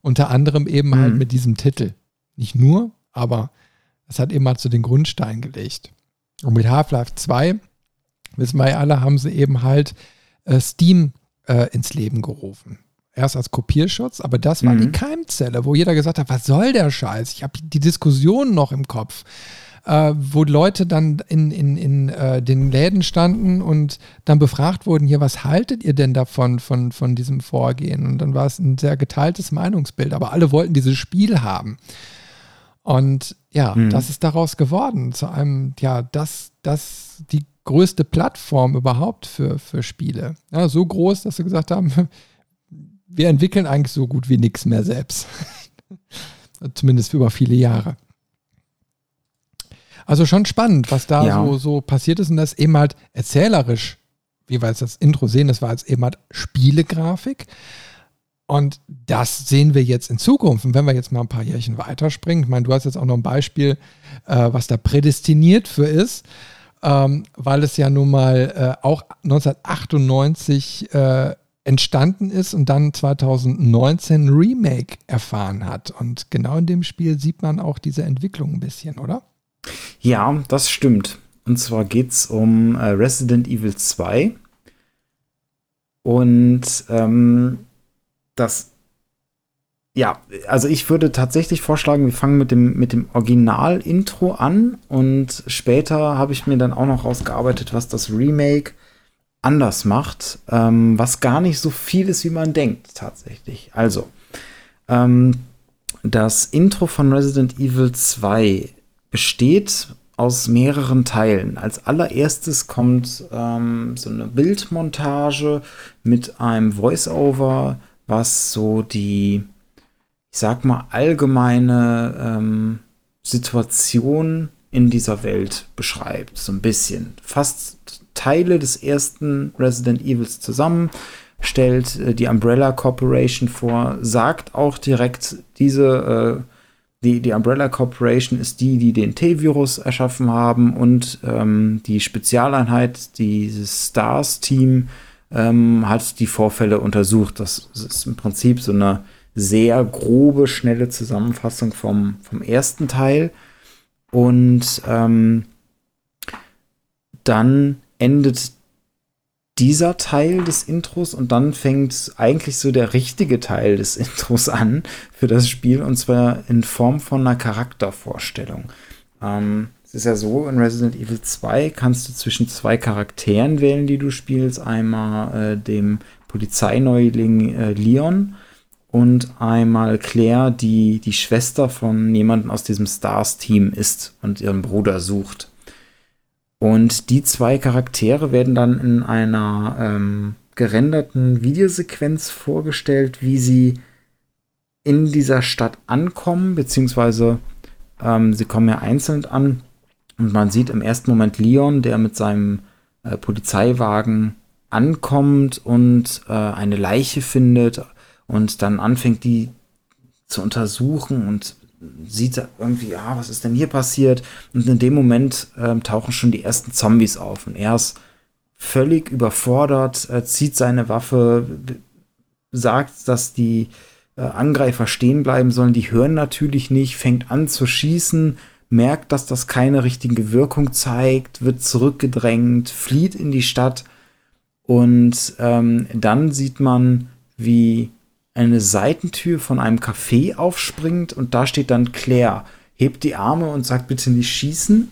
Unter anderem eben halt mhm. halt mit diesem Titel. Nicht nur, aber es hat eben mal zu den Grundsteinen gelegt. Und mit Half-Life 2, wissen wir ja alle, haben sie eben halt äh, Steam äh, ins Leben gerufen. Erst als Kopierschutz, aber das war mhm. die Keimzelle, wo jeder gesagt hat, was soll der Scheiß? Ich habe die Diskussion noch im Kopf äh, wo Leute dann in, in, in äh, den Läden standen und dann befragt wurden, hier, was haltet ihr denn davon, von, von diesem Vorgehen? Und dann war es ein sehr geteiltes Meinungsbild, aber alle wollten dieses Spiel haben. Und ja, mhm. das ist daraus geworden, zu einem, ja, das, das die größte Plattform überhaupt für, für Spiele. Ja, so groß, dass sie gesagt haben, (laughs) wir entwickeln eigentlich so gut wie nichts mehr selbst. (laughs) Zumindest über viele Jahre. Also schon spannend, was da ja. so, so passiert ist und das eben halt erzählerisch, wie wir jetzt das Intro sehen, das war jetzt eben halt Spielegrafik. Und das sehen wir jetzt in Zukunft. Und wenn wir jetzt mal ein paar Jährchen weiterspringen, ich meine, du hast jetzt auch noch ein Beispiel, äh, was da prädestiniert für ist, ähm, weil es ja nun mal äh, auch 1998 äh, entstanden ist und dann 2019 ein Remake erfahren hat. Und genau in dem Spiel sieht man auch diese Entwicklung ein bisschen, oder? Ja, das stimmt. Und zwar geht es um äh, Resident Evil 2. Und ähm, das, ja, also ich würde tatsächlich vorschlagen, wir fangen mit dem, mit dem Original-Intro an und später habe ich mir dann auch noch rausgearbeitet, was das Remake anders macht, ähm, was gar nicht so viel ist, wie man denkt, tatsächlich. Also, ähm, das Intro von Resident Evil 2 besteht aus mehreren Teilen. Als allererstes kommt ähm, so eine Bildmontage mit einem Voice-Over, was so die, ich sag mal, allgemeine ähm, Situation in dieser Welt beschreibt. So ein bisschen. Fast Teile des ersten Resident Evils zusammen, stellt äh, die Umbrella Corporation vor, sagt auch direkt, diese äh, die, die Umbrella Corporation ist die, die den T-Virus erschaffen haben und ähm, die Spezialeinheit, dieses Stars-Team, ähm, hat die Vorfälle untersucht. Das ist im Prinzip so eine sehr grobe, schnelle Zusammenfassung vom, vom ersten Teil. Und ähm, dann endet dieser Teil des Intros und dann fängt eigentlich so der richtige Teil des (laughs) Intros an für das Spiel und zwar in Form von einer Charaktervorstellung. Ähm, es ist ja so, in Resident Evil 2 kannst du zwischen zwei Charakteren wählen, die du spielst. Einmal äh, dem Polizeineuling äh, Leon und einmal Claire, die die Schwester von jemandem aus diesem Stars-Team ist und ihren Bruder sucht. Und die zwei Charaktere werden dann in einer ähm, gerenderten Videosequenz vorgestellt, wie sie in dieser Stadt ankommen, beziehungsweise ähm, sie kommen ja einzeln an. Und man sieht im ersten Moment Leon, der mit seinem äh, Polizeiwagen ankommt und äh, eine Leiche findet und dann anfängt, die zu untersuchen und sieht irgendwie, ja, was ist denn hier passiert? Und in dem Moment ähm, tauchen schon die ersten Zombies auf. Und er ist völlig überfordert, äh, zieht seine Waffe, sagt, dass die äh, Angreifer stehen bleiben sollen. Die hören natürlich nicht, fängt an zu schießen, merkt, dass das keine richtige Wirkung zeigt, wird zurückgedrängt, flieht in die Stadt. Und ähm, dann sieht man, wie eine Seitentür von einem Café aufspringt und da steht dann Claire, hebt die Arme und sagt bitte nicht schießen.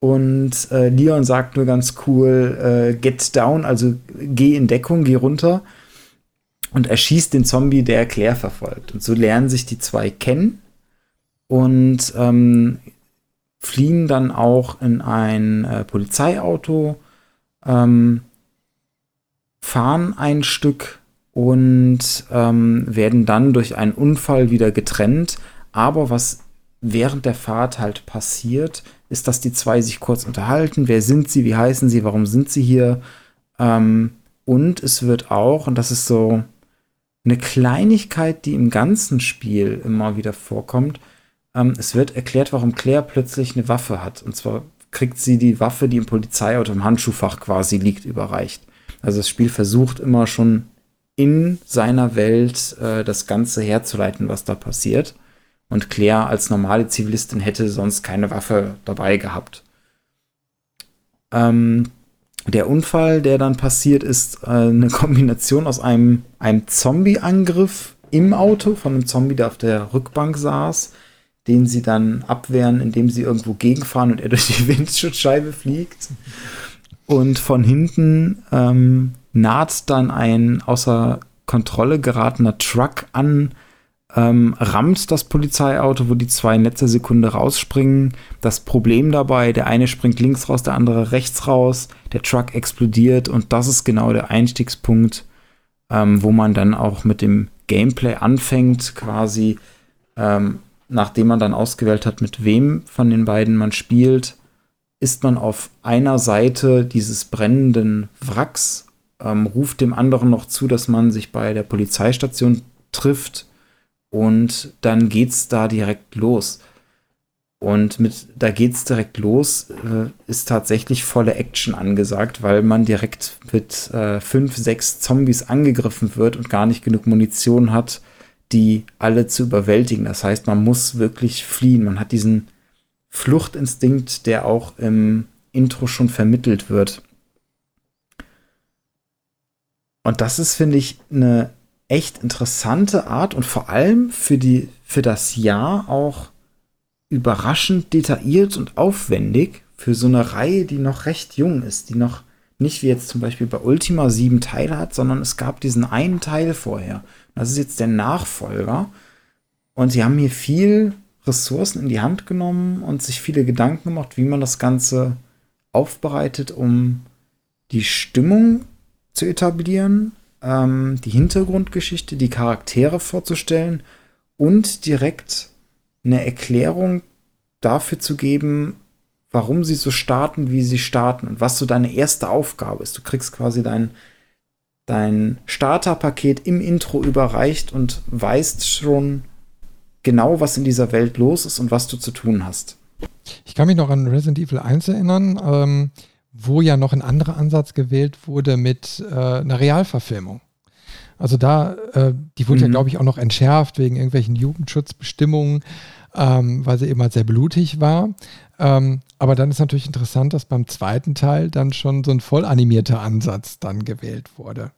Und äh, Leon sagt nur ganz cool, äh, get down, also geh in Deckung, geh runter. Und er schießt den Zombie, der Claire verfolgt. Und so lernen sich die zwei kennen und ähm, fliehen dann auch in ein äh, Polizeiauto. Ähm, fahren ein Stück und ähm, werden dann durch einen Unfall wieder getrennt. Aber was während der Fahrt halt passiert, ist, dass die zwei sich kurz unterhalten. Wer sind sie? Wie heißen sie? Warum sind sie hier? Ähm, und es wird auch, und das ist so eine Kleinigkeit, die im ganzen Spiel immer wieder vorkommt, ähm, es wird erklärt, warum Claire plötzlich eine Waffe hat. Und zwar kriegt sie die Waffe, die im Polizeiauto im Handschuhfach quasi liegt, überreicht. Also das Spiel versucht immer schon in seiner Welt äh, das Ganze herzuleiten, was da passiert. Und Claire als normale Zivilistin hätte sonst keine Waffe dabei gehabt. Ähm, der Unfall, der dann passiert, ist äh, eine Kombination aus einem, einem Zombie-Angriff im Auto von einem Zombie, der auf der Rückbank saß, den sie dann abwehren, indem sie irgendwo gegenfahren und er durch die (laughs) Windschutzscheibe fliegt. Und von hinten ähm, naht dann ein außer Kontrolle geratener Truck an, ähm, rammt das Polizeiauto, wo die zwei in letzter Sekunde rausspringen. Das Problem dabei, der eine springt links raus, der andere rechts raus, der Truck explodiert und das ist genau der Einstiegspunkt, ähm, wo man dann auch mit dem Gameplay anfängt, quasi ähm, nachdem man dann ausgewählt hat, mit wem von den beiden man spielt, ist man auf einer Seite dieses brennenden Wracks, ähm, ruft dem anderen noch zu, dass man sich bei der Polizeistation trifft und dann geht's da direkt los. Und mit da geht's direkt los, äh, ist tatsächlich volle Action angesagt, weil man direkt mit äh, fünf, sechs Zombies angegriffen wird und gar nicht genug Munition hat, die alle zu überwältigen. Das heißt, man muss wirklich fliehen. Man hat diesen Fluchtinstinkt, der auch im Intro schon vermittelt wird. Und das ist, finde ich, eine echt interessante Art und vor allem für, die, für das Jahr auch überraschend detailliert und aufwendig für so eine Reihe, die noch recht jung ist, die noch nicht wie jetzt zum Beispiel bei Ultima sieben Teile hat, sondern es gab diesen einen Teil vorher. Das ist jetzt der Nachfolger. Und sie haben hier viel Ressourcen in die Hand genommen und sich viele Gedanken gemacht, wie man das Ganze aufbereitet, um die Stimmung zu etablieren, ähm, die Hintergrundgeschichte, die Charaktere vorzustellen und direkt eine Erklärung dafür zu geben, warum sie so starten, wie sie starten und was so deine erste Aufgabe ist. Du kriegst quasi dein, dein Starterpaket im Intro überreicht und weißt schon genau, was in dieser Welt los ist und was du zu tun hast. Ich kann mich noch an Resident Evil 1 erinnern. Ähm, wo ja noch ein anderer Ansatz gewählt wurde mit äh, einer Realverfilmung. Also da, äh, die wurde mhm. ja, glaube ich, auch noch entschärft wegen irgendwelchen Jugendschutzbestimmungen, ähm, weil sie eben halt sehr blutig war. Ähm, aber dann ist natürlich interessant, dass beim zweiten Teil dann schon so ein voll animierter Ansatz dann gewählt wurde.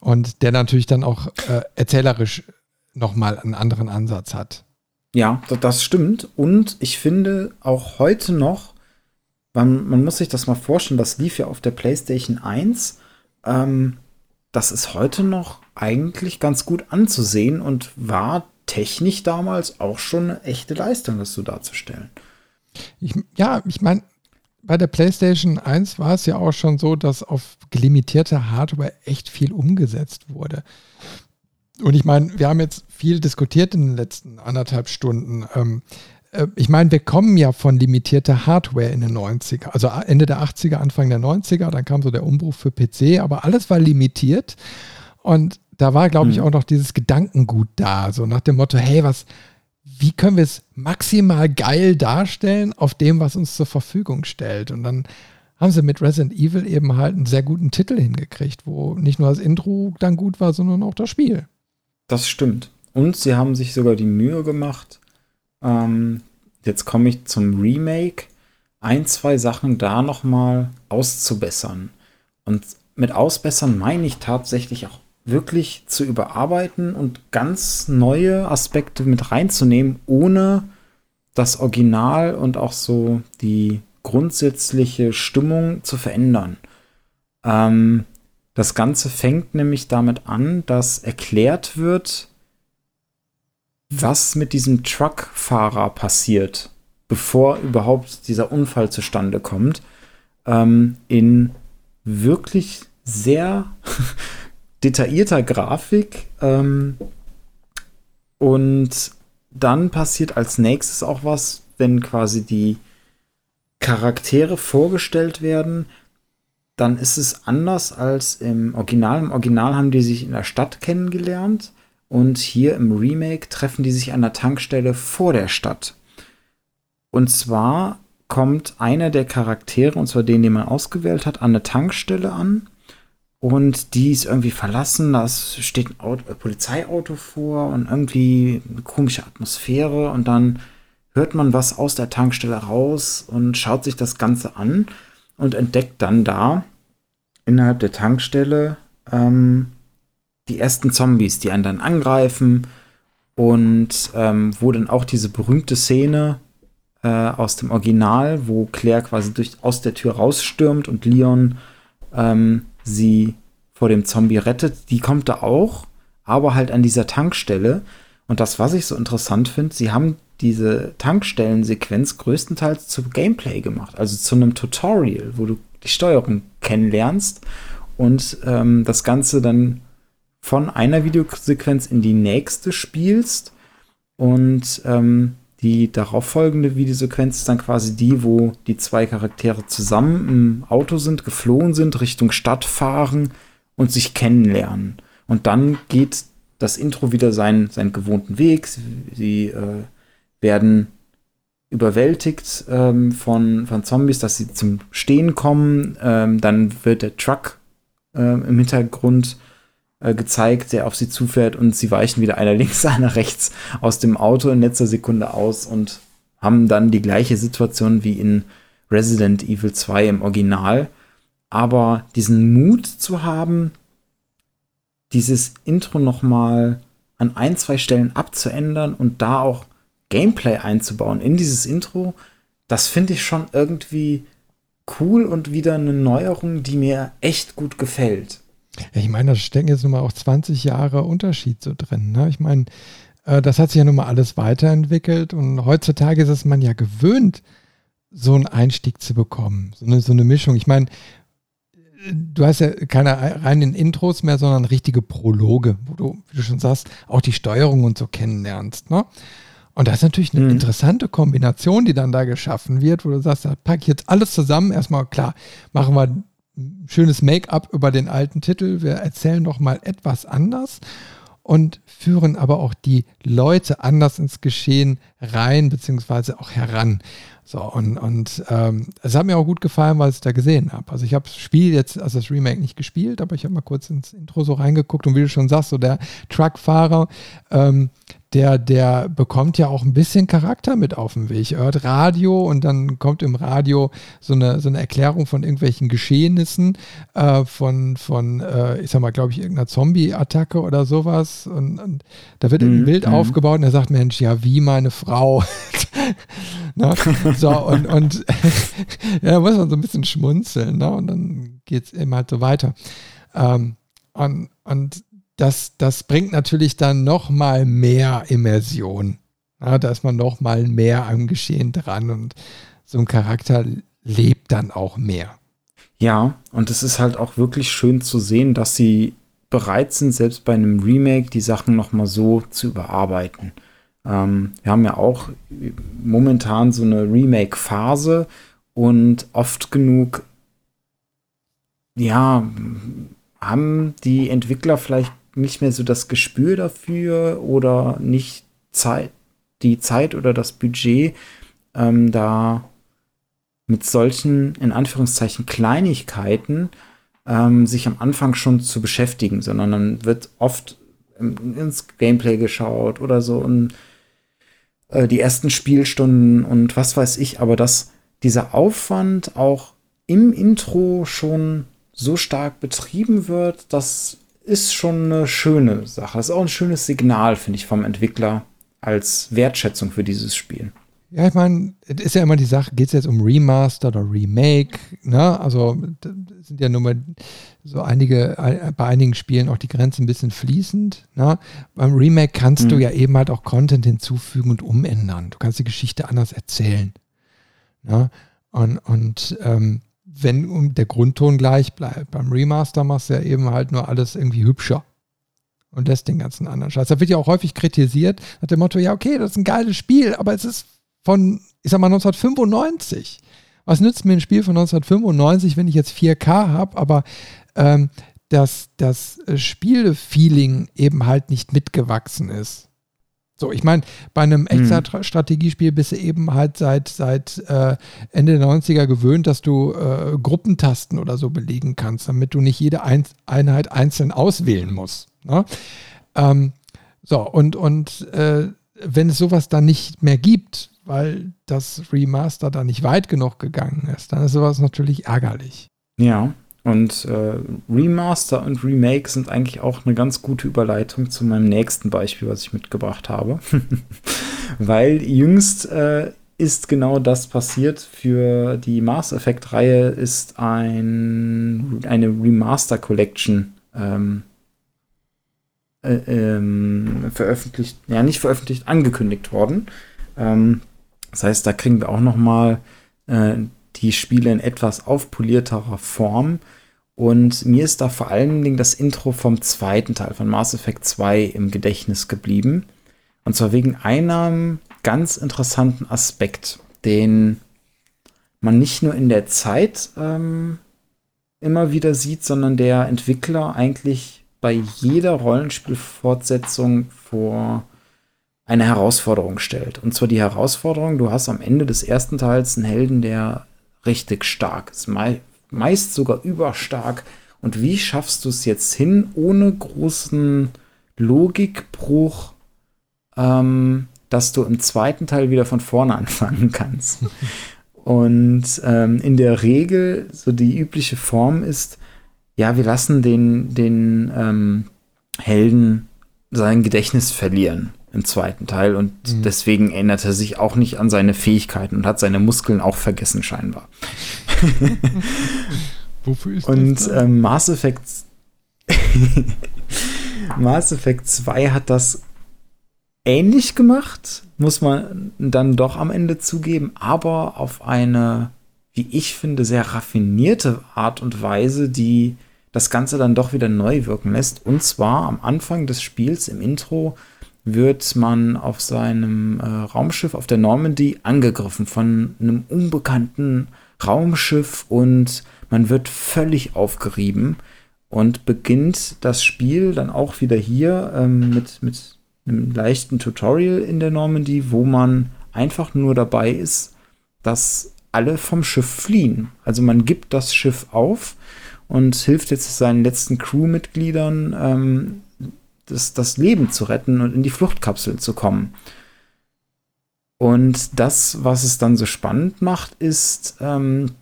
Und der natürlich dann auch äh, erzählerisch nochmal einen anderen Ansatz hat. Ja, das stimmt. Und ich finde auch heute noch, man, man muss sich das mal vorstellen, das lief ja auf der PlayStation 1. Ähm, das ist heute noch eigentlich ganz gut anzusehen und war technisch damals auch schon eine echte Leistung, das so darzustellen. Ich, ja, ich meine, bei der PlayStation 1 war es ja auch schon so, dass auf limitierte Hardware echt viel umgesetzt wurde. Und ich meine, wir haben jetzt viel diskutiert in den letzten anderthalb Stunden. Ähm, äh, ich meine, wir kommen ja von limitierter Hardware in den 90er, also Ende der 80er, Anfang der 90er, dann kam so der Umbruch für PC, aber alles war limitiert und da war, glaube ich, mhm. auch noch dieses Gedankengut da, so nach dem Motto, hey, was, wie können wir es maximal geil darstellen auf dem, was uns zur Verfügung stellt? Und dann haben sie mit Resident Evil eben halt einen sehr guten Titel hingekriegt, wo nicht nur das Intro dann gut war, sondern auch das Spiel. Das stimmt. Und sie haben sich sogar die Mühe gemacht, ähm, jetzt komme ich zum Remake. Ein, zwei Sachen da nochmal auszubessern. Und mit ausbessern meine ich tatsächlich auch wirklich zu überarbeiten und ganz neue Aspekte mit reinzunehmen, ohne das Original und auch so die grundsätzliche Stimmung zu verändern. Ähm, das Ganze fängt nämlich damit an, dass erklärt wird, was mit diesem Truckfahrer passiert, bevor überhaupt dieser Unfall zustande kommt, ähm, in wirklich sehr (laughs) detaillierter Grafik. Ähm, und dann passiert als nächstes auch was, wenn quasi die Charaktere vorgestellt werden, dann ist es anders als im Original. Im Original haben die sich in der Stadt kennengelernt und hier im Remake treffen die sich an der Tankstelle vor der Stadt. Und zwar kommt einer der Charaktere, und zwar den, den man ausgewählt hat, an der Tankstelle an. Und die ist irgendwie verlassen. Da steht ein, Auto, ein Polizeiauto vor und irgendwie eine komische Atmosphäre. Und dann hört man was aus der Tankstelle raus und schaut sich das Ganze an und entdeckt dann da innerhalb der Tankstelle ähm, die ersten Zombies, die einen dann angreifen und ähm, wo dann auch diese berühmte Szene äh, aus dem Original, wo Claire quasi durch, aus der Tür rausstürmt und Leon ähm, sie vor dem Zombie rettet, die kommt da auch, aber halt an dieser Tankstelle. Und das, was ich so interessant finde, sie haben diese Tankstellensequenz größtenteils zu Gameplay gemacht, also zu einem Tutorial, wo du die Steuerung kennenlernst und ähm, das Ganze dann von einer Videosequenz in die nächste spielst und ähm, die darauffolgende Videosequenz ist dann quasi die, wo die zwei Charaktere zusammen im Auto sind, geflohen sind, Richtung Stadt fahren und sich kennenlernen. Und dann geht das Intro wieder seinen, seinen gewohnten Weg. Sie, äh, werden überwältigt ähm, von, von Zombies, dass sie zum Stehen kommen. Ähm, dann wird der Truck äh, im Hintergrund äh, gezeigt, der auf sie zufährt und sie weichen wieder einer (laughs) links, einer rechts aus dem Auto in letzter Sekunde aus und haben dann die gleiche Situation wie in Resident Evil 2 im Original. Aber diesen Mut zu haben, dieses Intro nochmal an ein, zwei Stellen abzuändern und da auch Gameplay einzubauen in dieses Intro, das finde ich schon irgendwie cool und wieder eine Neuerung, die mir echt gut gefällt. Ja, ich meine, da stecken jetzt nun mal auch 20 Jahre Unterschied so drin. Ne? Ich meine, äh, das hat sich ja nun mal alles weiterentwickelt und heutzutage ist es man ja gewöhnt, so einen Einstieg zu bekommen. So eine, so eine Mischung. Ich meine, du hast ja keine reinen Intros mehr, sondern richtige Prologe, wo du, wie du schon sagst, auch die Steuerung und so kennenlernst. Ne? Und das ist natürlich eine mhm. interessante Kombination, die dann da geschaffen wird, wo du sagst, da packe ich jetzt alles zusammen. Erstmal, klar, machen wir schönes Make-up über den alten Titel. Wir erzählen doch mal etwas anders und führen aber auch die Leute anders ins Geschehen rein, beziehungsweise auch heran. So, und, und ähm, es hat mir auch gut gefallen, was ich da gesehen habe. Also ich habe das Spiel jetzt, also das Remake nicht gespielt, aber ich habe mal kurz ins Intro so reingeguckt und wie du schon sagst, so der Truckfahrer, ähm, der, der bekommt ja auch ein bisschen Charakter mit auf den Weg. Er hört Radio und dann kommt im Radio so eine, so eine Erklärung von irgendwelchen Geschehnissen, äh, von, von äh, ich sag mal, glaube ich, irgendeiner Zombie-Attacke oder sowas. Und, und da wird ein mhm. Bild mhm. aufgebaut und er sagt, Mensch, ja, wie meine Frau. (laughs) ne? So, und, und (laughs) ja, da muss man so ein bisschen schmunzeln, ne? Und dann geht es eben halt so weiter. Ähm, und, und das, das bringt natürlich dann noch mal mehr Immersion. Ja, da ist man noch mal mehr am Geschehen dran und so ein Charakter lebt dann auch mehr. Ja, und es ist halt auch wirklich schön zu sehen, dass sie bereit sind, selbst bei einem Remake die Sachen noch mal so zu überarbeiten. Ähm, wir haben ja auch momentan so eine Remake-Phase und oft genug, ja, haben die Entwickler vielleicht nicht mehr so das Gespür dafür oder nicht Zeit, die Zeit oder das Budget, ähm, da mit solchen, in Anführungszeichen, Kleinigkeiten ähm, sich am Anfang schon zu beschäftigen, sondern dann wird oft ins Gameplay geschaut oder so und äh, die ersten Spielstunden und was weiß ich, aber dass dieser Aufwand auch im Intro schon so stark betrieben wird, dass ist schon eine schöne Sache. Das ist auch ein schönes Signal, finde ich, vom Entwickler als Wertschätzung für dieses Spiel. Ja, ich meine, es ist ja immer die Sache, geht es jetzt um Remaster oder Remake, ne? Also sind ja nur mal so einige, bei einigen Spielen auch die Grenzen ein bisschen fließend. Ne? Beim Remake kannst mhm. du ja eben halt auch Content hinzufügen und umändern. Du kannst die Geschichte anders erzählen. Ne? Und, und ähm, wenn der Grundton gleich bleibt. Beim Remaster machst du ja eben halt nur alles irgendwie hübscher und lässt den ganzen anderen Scheiß. Da wird ja auch häufig kritisiert, nach dem Motto, ja, okay, das ist ein geiles Spiel, aber es ist von, ich sag mal, 1995. Was nützt mir ein Spiel von 1995, wenn ich jetzt 4K habe, aber ähm, dass das Spielfeeling eben halt nicht mitgewachsen ist. So, ich meine, bei einem Echtzeitstrategiespiel bist du eben halt seit, seit äh, Ende der 90er gewöhnt, dass du äh, Gruppentasten oder so belegen kannst, damit du nicht jede Ein Einheit einzeln auswählen musst. Ne? Ähm, so, und, und äh, wenn es sowas dann nicht mehr gibt, weil das Remaster da nicht weit genug gegangen ist, dann ist sowas natürlich ärgerlich. Ja, und äh, Remaster und Remake sind eigentlich auch eine ganz gute Überleitung zu meinem nächsten Beispiel, was ich mitgebracht habe. (laughs) Weil jüngst äh, ist genau das passiert. Für die Mass Effect-Reihe ist ein, eine Remaster Collection ähm, äh, ähm, veröffentlicht, ja nicht veröffentlicht, angekündigt worden. Ähm, das heißt, da kriegen wir auch noch mal äh, die Spiele in etwas aufpolierterer Form. Und mir ist da vor allen Dingen das Intro vom zweiten Teil von Mass Effect 2 im Gedächtnis geblieben. Und zwar wegen einem ganz interessanten Aspekt, den man nicht nur in der Zeit ähm, immer wieder sieht, sondern der Entwickler eigentlich bei jeder Rollenspielfortsetzung vor eine Herausforderung stellt. Und zwar die Herausforderung, du hast am Ende des ersten Teils einen Helden, der richtig stark ist, mei meist sogar überstark. Und wie schaffst du es jetzt hin, ohne großen Logikbruch, ähm, dass du im zweiten Teil wieder von vorne (laughs) anfangen kannst? Und ähm, in der Regel, so die übliche Form ist, ja, wir lassen den, den ähm, Helden sein Gedächtnis verlieren im zweiten Teil und mhm. deswegen erinnert er sich auch nicht an seine Fähigkeiten und hat seine Muskeln auch vergessen scheinbar. (laughs) Wofür ist und das? Und ähm, Mass Effect (laughs) Mass Effect 2 hat das ähnlich gemacht, muss man dann doch am Ende zugeben, aber auf eine, wie ich finde, sehr raffinierte Art und Weise, die das Ganze dann doch wieder neu wirken lässt. Und zwar am Anfang des Spiels im Intro wird man auf seinem äh, Raumschiff auf der Normandy angegriffen von einem unbekannten Raumschiff und man wird völlig aufgerieben und beginnt das Spiel dann auch wieder hier ähm, mit, mit einem leichten Tutorial in der Normandy, wo man einfach nur dabei ist, dass alle vom Schiff fliehen. Also man gibt das Schiff auf und hilft jetzt seinen letzten Crewmitgliedern, ähm, das, das Leben zu retten und in die Fluchtkapsel zu kommen. Und das, was es dann so spannend macht, ist, ähm,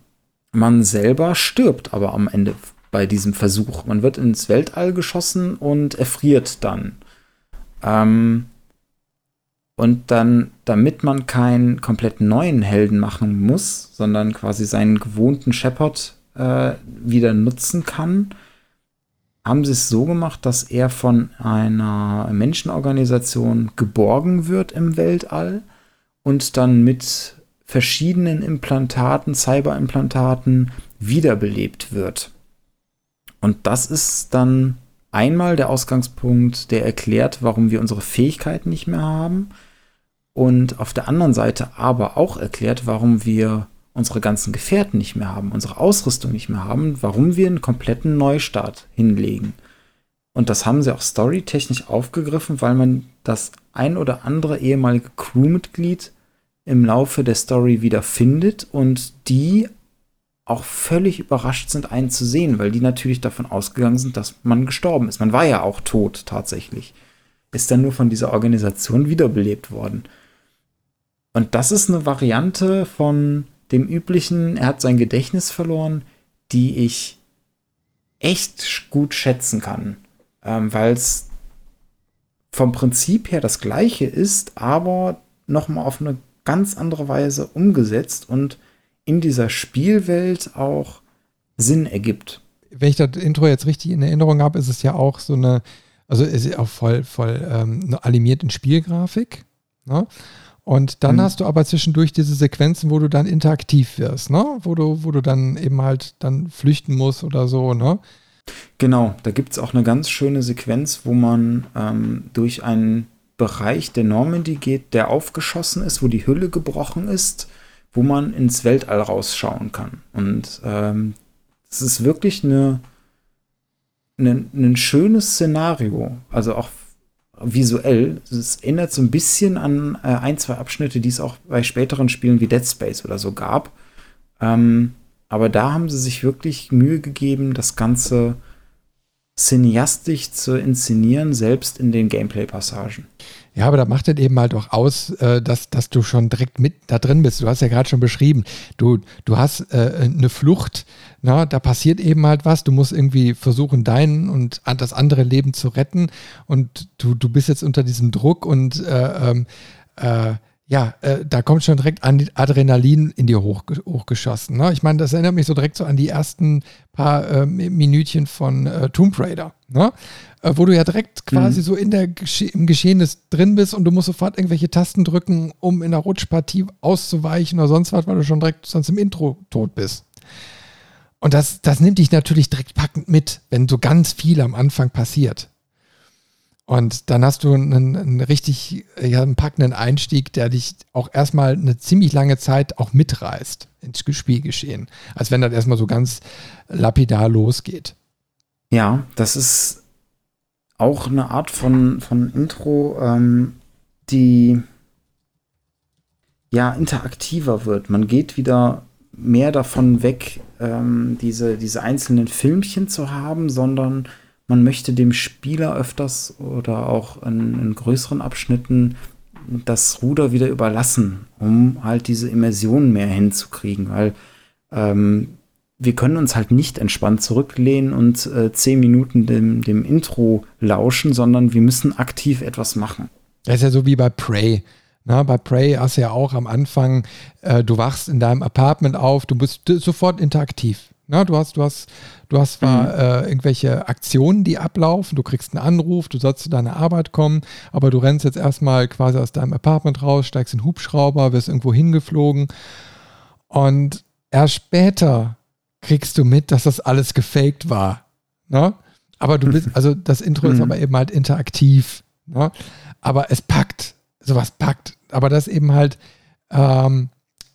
man selber stirbt aber am Ende bei diesem Versuch. Man wird ins Weltall geschossen und erfriert dann. Ähm, und dann, damit man keinen komplett neuen Helden machen muss, sondern quasi seinen gewohnten Shepard äh, wieder nutzen kann, haben sie es so gemacht, dass er von einer Menschenorganisation geborgen wird im Weltall und dann mit verschiedenen Implantaten, Cyberimplantaten wiederbelebt wird. Und das ist dann einmal der Ausgangspunkt, der erklärt, warum wir unsere Fähigkeiten nicht mehr haben. Und auf der anderen Seite aber auch erklärt, warum wir unsere ganzen Gefährten nicht mehr haben, unsere Ausrüstung nicht mehr haben, warum wir einen kompletten Neustart hinlegen. Und das haben sie auch storytechnisch aufgegriffen, weil man das ein oder andere ehemalige Crewmitglied im Laufe der Story wieder findet und die auch völlig überrascht sind, einen zu sehen, weil die natürlich davon ausgegangen sind, dass man gestorben ist. Man war ja auch tot tatsächlich. Ist dann nur von dieser Organisation wiederbelebt worden. Und das ist eine Variante von dem üblichen, er hat sein Gedächtnis verloren, die ich echt gut schätzen kann, ähm, weil es vom Prinzip her das gleiche ist, aber nochmal auf eine ganz andere Weise umgesetzt und in dieser Spielwelt auch Sinn ergibt. Wenn ich das Intro jetzt richtig in Erinnerung habe, ist es ja auch so eine, also ist ja auch voll, voll ähm, animiert in Spielgrafik. Ne? Und dann mhm. hast du aber zwischendurch diese Sequenzen, wo du dann interaktiv wirst, ne? Wo du, wo du dann eben halt dann flüchten musst oder so, ne? Genau, da gibt es auch eine ganz schöne Sequenz, wo man ähm, durch einen Bereich der Normandy geht, der aufgeschossen ist, wo die Hülle gebrochen ist, wo man ins Weltall rausschauen kann. Und ähm, es ist wirklich eine, eine, ein schönes Szenario, also auch visuell. Es erinnert so ein bisschen an äh, ein, zwei Abschnitte, die es auch bei späteren Spielen wie Dead Space oder so gab. Ähm, aber da haben sie sich wirklich Mühe gegeben, das Ganze cineastisch zu inszenieren, selbst in den Gameplay-Passagen. Ja, aber da macht es eben halt auch aus, äh, dass, dass du schon direkt mit da drin bist. Du hast ja gerade schon beschrieben, du, du hast äh, eine Flucht, na, da passiert eben halt was, du musst irgendwie versuchen, dein und das andere Leben zu retten und du, du bist jetzt unter diesem Druck und äh, ähm, äh, ja, äh, da kommt schon direkt Adrenalin in dir hoch, hochgeschossen. Ne? Ich meine, das erinnert mich so direkt so an die ersten paar äh, Minütchen von äh, Tomb Raider, ne? Äh, wo du ja direkt quasi mhm. so in der im Geschehen drin bist und du musst sofort irgendwelche Tasten drücken, um in der Rutschpartie auszuweichen oder sonst was, weil du schon direkt sonst im Intro tot bist. Und das, das nimmt dich natürlich direkt packend mit, wenn so ganz viel am Anfang passiert. Und dann hast du einen, einen richtig ja, einen packenden Einstieg, der dich auch erstmal eine ziemlich lange Zeit auch mitreißt ins Spielgeschehen. Als wenn das erstmal so ganz lapidar losgeht. Ja, das ist auch eine Art von, von Intro, ähm, die ja interaktiver wird. Man geht wieder mehr davon weg, ähm, diese, diese einzelnen Filmchen zu haben, sondern man möchte dem Spieler öfters oder auch in, in größeren Abschnitten das Ruder wieder überlassen, um halt diese Immersion mehr hinzukriegen, weil ähm, wir können uns halt nicht entspannt zurücklehnen und äh, zehn Minuten dem, dem Intro lauschen, sondern wir müssen aktiv etwas machen. Das ist ja so wie bei Prey. Na, bei Prey hast du ja auch am Anfang, äh, du wachst in deinem Apartment auf, du bist sofort interaktiv. Na, du hast, du hast, du hast zwar mhm. äh, irgendwelche Aktionen, die ablaufen, du kriegst einen Anruf, du sollst zu deiner Arbeit kommen, aber du rennst jetzt erstmal quasi aus deinem Apartment raus, steigst in Hubschrauber, wirst irgendwo hingeflogen und erst später kriegst du mit, dass das alles gefaked war. Ne? Aber du bist, (laughs) also das Intro ist mhm. aber eben halt interaktiv. Ne? Aber es packt, sowas packt. Aber das eben halt, ähm,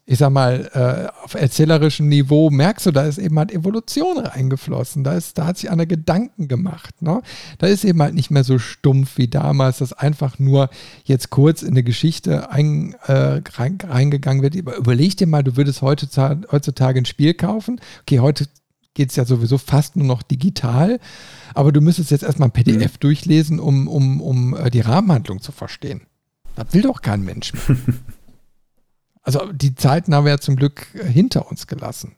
ich sag mal, äh, auf erzählerischem Niveau merkst du, da ist eben halt Evolution reingeflossen. Da, ist, da hat sich einer Gedanken gemacht. Ne? Da ist eben halt nicht mehr so stumpf wie damals, dass einfach nur jetzt kurz in eine Geschichte ein, äh, rein, reingegangen wird. Überleg dir mal, du würdest heutzutage, heutzutage ein Spiel kaufen. Okay, heute geht es ja sowieso fast nur noch digital, aber du müsstest jetzt erstmal ein PDF mhm. durchlesen, um, um, um äh, die Rahmenhandlung zu verstehen. Das will doch kein Mensch mehr. (laughs) Also die Zeiten haben wir ja zum Glück hinter uns gelassen.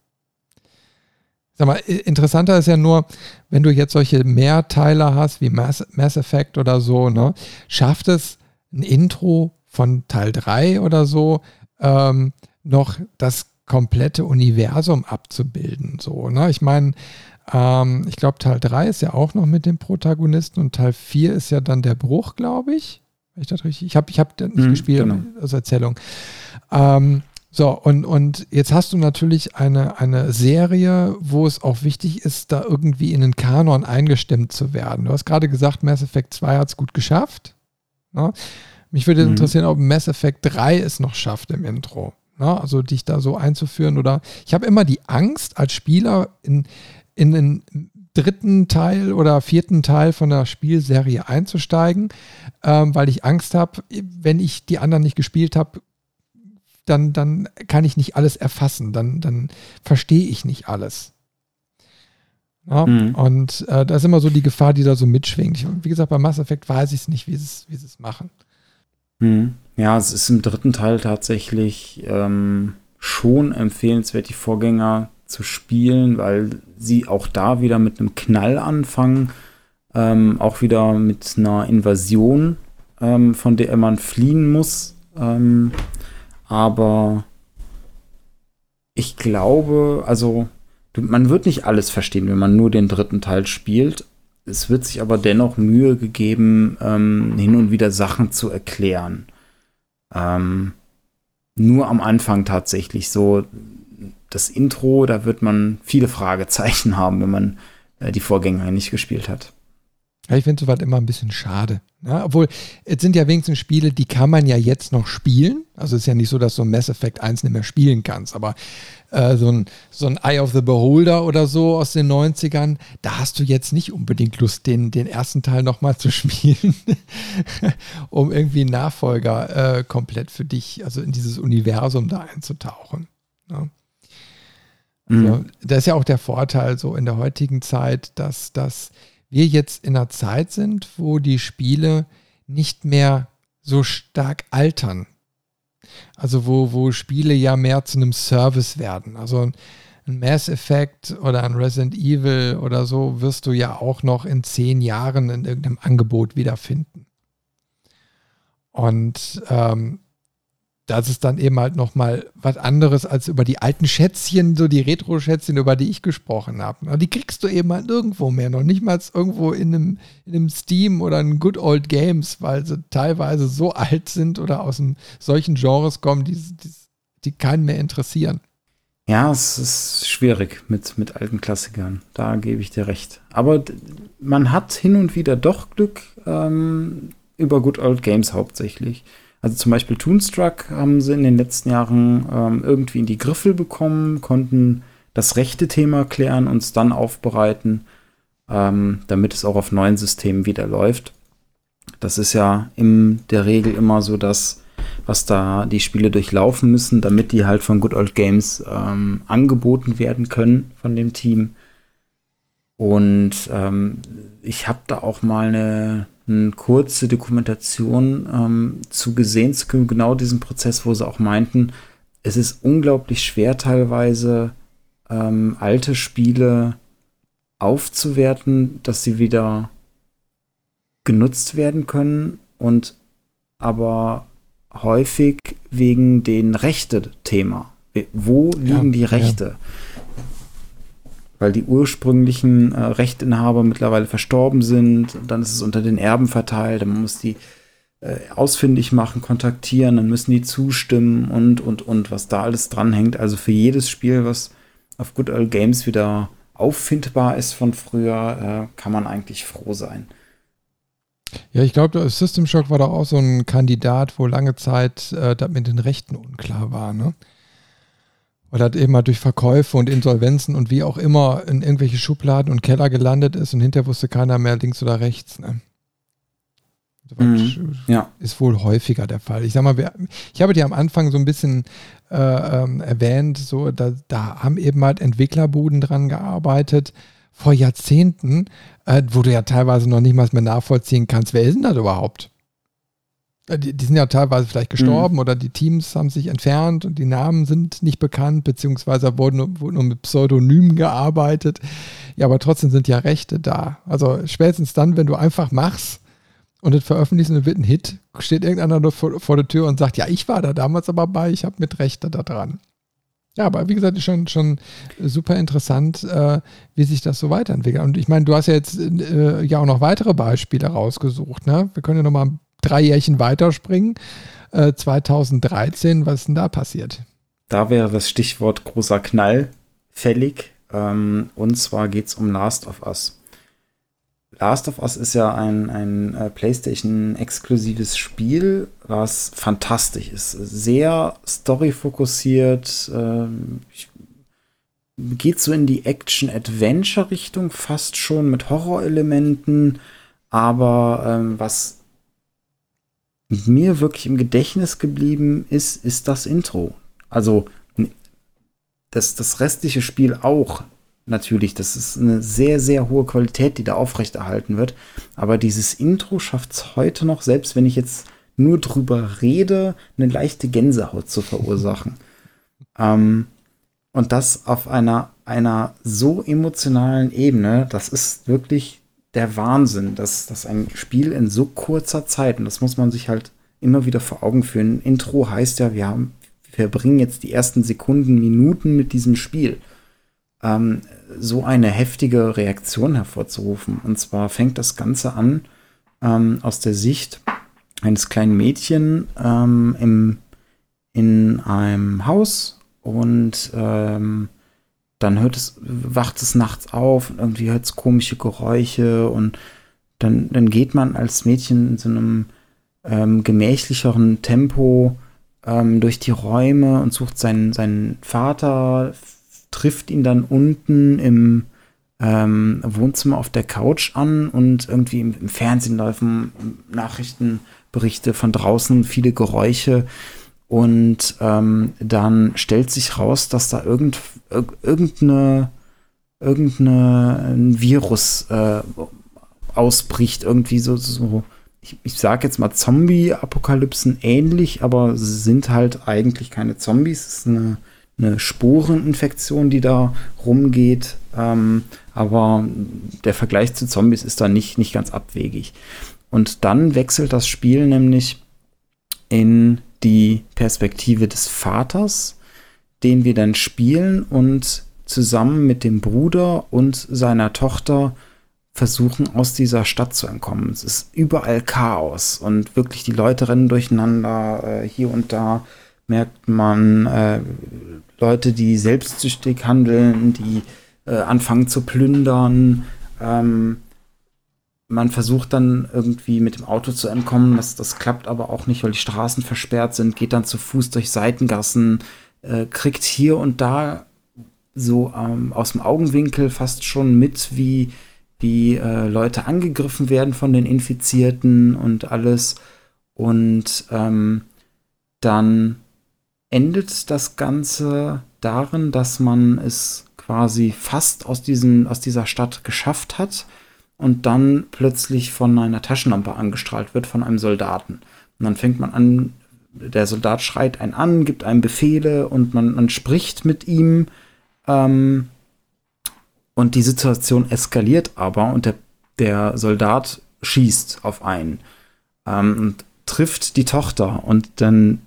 Sag mal, interessanter ist ja nur, wenn du jetzt solche Mehrteiler hast, wie Mass, Mass Effect oder so, ne, schafft es ein Intro von Teil 3 oder so ähm, noch das komplette Universum abzubilden. So, ne? Ich meine, ähm, ich glaube, Teil 3 ist ja auch noch mit dem Protagonisten und Teil 4 ist ja dann der Bruch, glaube ich. Ich habe ich hab nicht mhm, gespielt genau. als Erzählung. Ähm, so, und, und jetzt hast du natürlich eine, eine Serie, wo es auch wichtig ist, da irgendwie in den Kanon eingestimmt zu werden. Du hast gerade gesagt, Mass Effect 2 hat es gut geschafft. Ne? Mich würde mhm. interessieren, ob Mass Effect 3 es noch schafft im Intro. Ne? Also dich da so einzuführen oder ich habe immer die Angst als Spieler in, in den dritten Teil oder vierten Teil von der Spielserie einzusteigen, ähm, weil ich Angst habe, wenn ich die anderen nicht gespielt habe, dann, dann kann ich nicht alles erfassen, dann, dann verstehe ich nicht alles. Ja, mhm. Und äh, da ist immer so die Gefahr, die da so mitschwingt. Ich, wie gesagt, bei Mass Effect weiß ich es nicht, wie sie wie es machen. Mhm. Ja, es ist im dritten Teil tatsächlich ähm, schon empfehlenswert, die Vorgänger zu spielen, weil sie auch da wieder mit einem Knall anfangen, ähm, auch wieder mit einer Invasion, ähm, von der man fliehen muss. Ähm, aber ich glaube, also man wird nicht alles verstehen, wenn man nur den dritten Teil spielt. Es wird sich aber dennoch Mühe gegeben, ähm, hin und wieder Sachen zu erklären. Ähm, nur am Anfang tatsächlich so das Intro, da wird man viele Fragezeichen (laughs) haben, wenn man äh, die Vorgänger nicht gespielt hat. Ja, ich finde sowas immer ein bisschen schade. Ja, obwohl, es sind ja wenigstens Spiele, die kann man ja jetzt noch spielen. Also es ist ja nicht so, dass du Mass Effect 1 nicht mehr spielen kannst, aber äh, so, ein, so ein Eye of the Beholder oder so aus den 90ern, da hast du jetzt nicht unbedingt Lust, den, den ersten Teil nochmal zu (laughs) spielen, um irgendwie einen Nachfolger äh, komplett für dich, also in dieses Universum da einzutauchen. Ja. Also, mhm. Das ist ja auch der Vorteil so in der heutigen Zeit, dass, dass wir jetzt in einer Zeit sind, wo die Spiele nicht mehr so stark altern. Also wo, wo Spiele ja mehr zu einem Service werden. Also ein Mass Effect oder ein Resident Evil oder so wirst du ja auch noch in zehn Jahren in irgendeinem Angebot wiederfinden. Und ähm, das ist dann eben halt nochmal was anderes als über die alten Schätzchen, so die Retro-Schätzchen, über die ich gesprochen habe. Die kriegst du eben halt irgendwo mehr, noch nicht mal irgendwo in einem, in einem Steam oder in Good Old Games, weil sie teilweise so alt sind oder aus einem, solchen Genres kommen, die, die, die keinen mehr interessieren. Ja, es ist schwierig mit, mit alten Klassikern. Da gebe ich dir recht. Aber man hat hin und wieder doch Glück ähm, über Good Old Games hauptsächlich. Also zum Beispiel Toonstruck haben sie in den letzten Jahren ähm, irgendwie in die Griffel bekommen, konnten das rechte Thema klären, und es dann aufbereiten, ähm, damit es auch auf neuen Systemen wieder läuft. Das ist ja in der Regel immer so, dass was da die Spiele durchlaufen müssen, damit die halt von Good Old Games ähm, angeboten werden können von dem Team. Und ähm, ich habe da auch mal eine, eine kurze Dokumentation ähm, zu gesehen, zu genau diesem Prozess, wo sie auch meinten, es ist unglaublich schwer teilweise ähm, alte Spiele aufzuwerten, dass sie wieder genutzt werden können und aber häufig wegen den Rechte-Thema. Wo liegen ja, die Rechte? Ja weil die ursprünglichen äh, Rechtinhaber mittlerweile verstorben sind. dann ist es unter den Erben verteilt. Man muss die äh, ausfindig machen, kontaktieren, dann müssen die zustimmen und, und, und, was da alles dranhängt. Also für jedes Spiel, was auf Good Old Games wieder auffindbar ist von früher, äh, kann man eigentlich froh sein. Ja, ich glaube, System Shock war doch auch so ein Kandidat, wo lange Zeit äh, das mit den Rechten unklar war, ne? Weil er eben mal durch Verkäufe und Insolvenzen und wie auch immer in irgendwelche Schubladen und Keller gelandet ist und hinterher wusste keiner mehr links oder rechts. Ne? Mhm, ja. Ist wohl häufiger der Fall. Ich sag mal, wir, ich habe dir am Anfang so ein bisschen äh, ähm, erwähnt, so da, da, haben eben halt Entwicklerbuden dran gearbeitet vor Jahrzehnten, äh, wo du ja teilweise noch nicht mal mehr nachvollziehen kannst, wer ist denn das überhaupt? Äh, die, die, sind ja teilweise vielleicht gestorben mhm. oder die Teams haben sich entfernt und die Namen sind nicht bekannt, beziehungsweise wurden, wurden nur mit Pseudonymen gearbeitet. Ja, aber trotzdem sind ja Rechte da. Also spätestens dann, wenn du einfach machst und es veröffentlichst und es wird ein Hit, steht irgendeiner vor, vor der Tür und sagt, ja, ich war da damals aber bei, ich habe mit Rechte da dran. Ja, aber wie gesagt, ist schon, schon super interessant, äh, wie sich das so weiterentwickelt. Und ich meine, du hast ja jetzt äh, ja auch noch weitere Beispiele rausgesucht. Ne? Wir können ja noch mal ein drei Jährchen weiterspringen. Äh, 2013, was ist denn da passiert? Da wäre das Stichwort großer Knall fällig. Ähm, und zwar geht es um Last of Us. Last of Us ist ja ein, ein äh, PlayStation-exklusives Spiel, was fantastisch ist. Sehr story-fokussiert, äh, geht so in die Action-Adventure-Richtung fast schon mit Horrorelementen, aber ähm, was mir wirklich im Gedächtnis geblieben ist, ist das Intro. Also das, das restliche Spiel auch natürlich. Das ist eine sehr, sehr hohe Qualität, die da aufrechterhalten wird. Aber dieses Intro schafft es heute noch, selbst wenn ich jetzt nur drüber rede, eine leichte Gänsehaut zu verursachen. (laughs) ähm, und das auf einer, einer so emotionalen Ebene, das ist wirklich der Wahnsinn, dass, dass ein Spiel in so kurzer Zeit, und das muss man sich halt immer wieder vor Augen führen. Intro heißt ja, wir, haben, wir verbringen jetzt die ersten Sekunden, Minuten mit diesem Spiel. Ähm, so eine heftige Reaktion hervorzurufen. Und zwar fängt das Ganze an ähm, aus der Sicht eines kleinen Mädchen ähm, im, in einem Haus und ähm, dann hört es, wacht es nachts auf und irgendwie hört es komische Geräusche und dann, dann geht man als Mädchen in so einem ähm, gemächlicheren Tempo ähm, durch die Räume und sucht seinen, seinen Vater, trifft ihn dann unten im ähm, Wohnzimmer auf der Couch an und irgendwie im, im Fernsehen laufen Nachrichtenberichte von draußen, viele Geräusche. Und ähm, dann stellt sich raus, dass da irgend, irgendeine, irgendeine ein Virus äh, ausbricht, irgendwie so, so ich, ich sage jetzt mal Zombie-Apokalypsen ähnlich, aber sind halt eigentlich keine Zombies. Es ist eine, eine Sporeninfektion, die da rumgeht. Ähm, aber der Vergleich zu Zombies ist da nicht, nicht ganz abwegig. Und dann wechselt das Spiel nämlich in die Perspektive des Vaters, den wir dann spielen und zusammen mit dem Bruder und seiner Tochter versuchen, aus dieser Stadt zu entkommen. Es ist überall Chaos und wirklich die Leute rennen durcheinander. Äh, hier und da merkt man äh, Leute, die selbstsüchtig handeln, die äh, anfangen zu plündern. Ähm, man versucht dann irgendwie mit dem Auto zu entkommen. Das, das klappt aber auch nicht, weil die Straßen versperrt sind. Geht dann zu Fuß durch Seitengassen, äh, kriegt hier und da so ähm, aus dem Augenwinkel fast schon mit, wie wie äh, Leute angegriffen werden von den Infizierten und alles. Und ähm, dann endet das Ganze darin, dass man es quasi fast aus, diesem, aus dieser Stadt geschafft hat und dann plötzlich von einer Taschenlampe angestrahlt wird von einem Soldaten. Und dann fängt man an, der Soldat schreit einen an, gibt einem Befehle und man, man spricht mit ihm. Ähm, und die Situation eskaliert aber und der, der Soldat schießt auf einen ähm, und trifft die Tochter und dann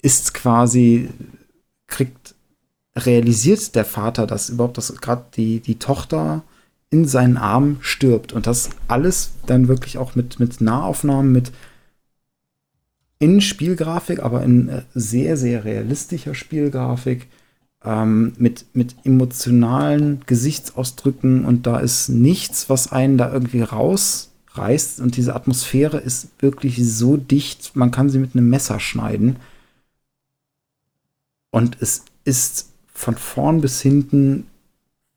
ist quasi, kriegt, realisiert der Vater, dass überhaupt, dass gerade die, die Tochter in seinen Arm stirbt. Und das alles dann wirklich auch mit, mit Nahaufnahmen, mit in Spielgrafik, aber in äh, sehr, sehr realistischer Spielgrafik ähm, mit, mit emotionalen Gesichtsausdrücken und da ist nichts, was einen da irgendwie rausreißt und diese Atmosphäre ist wirklich so dicht, man kann sie mit einem Messer schneiden. Und es ist von vorn bis hinten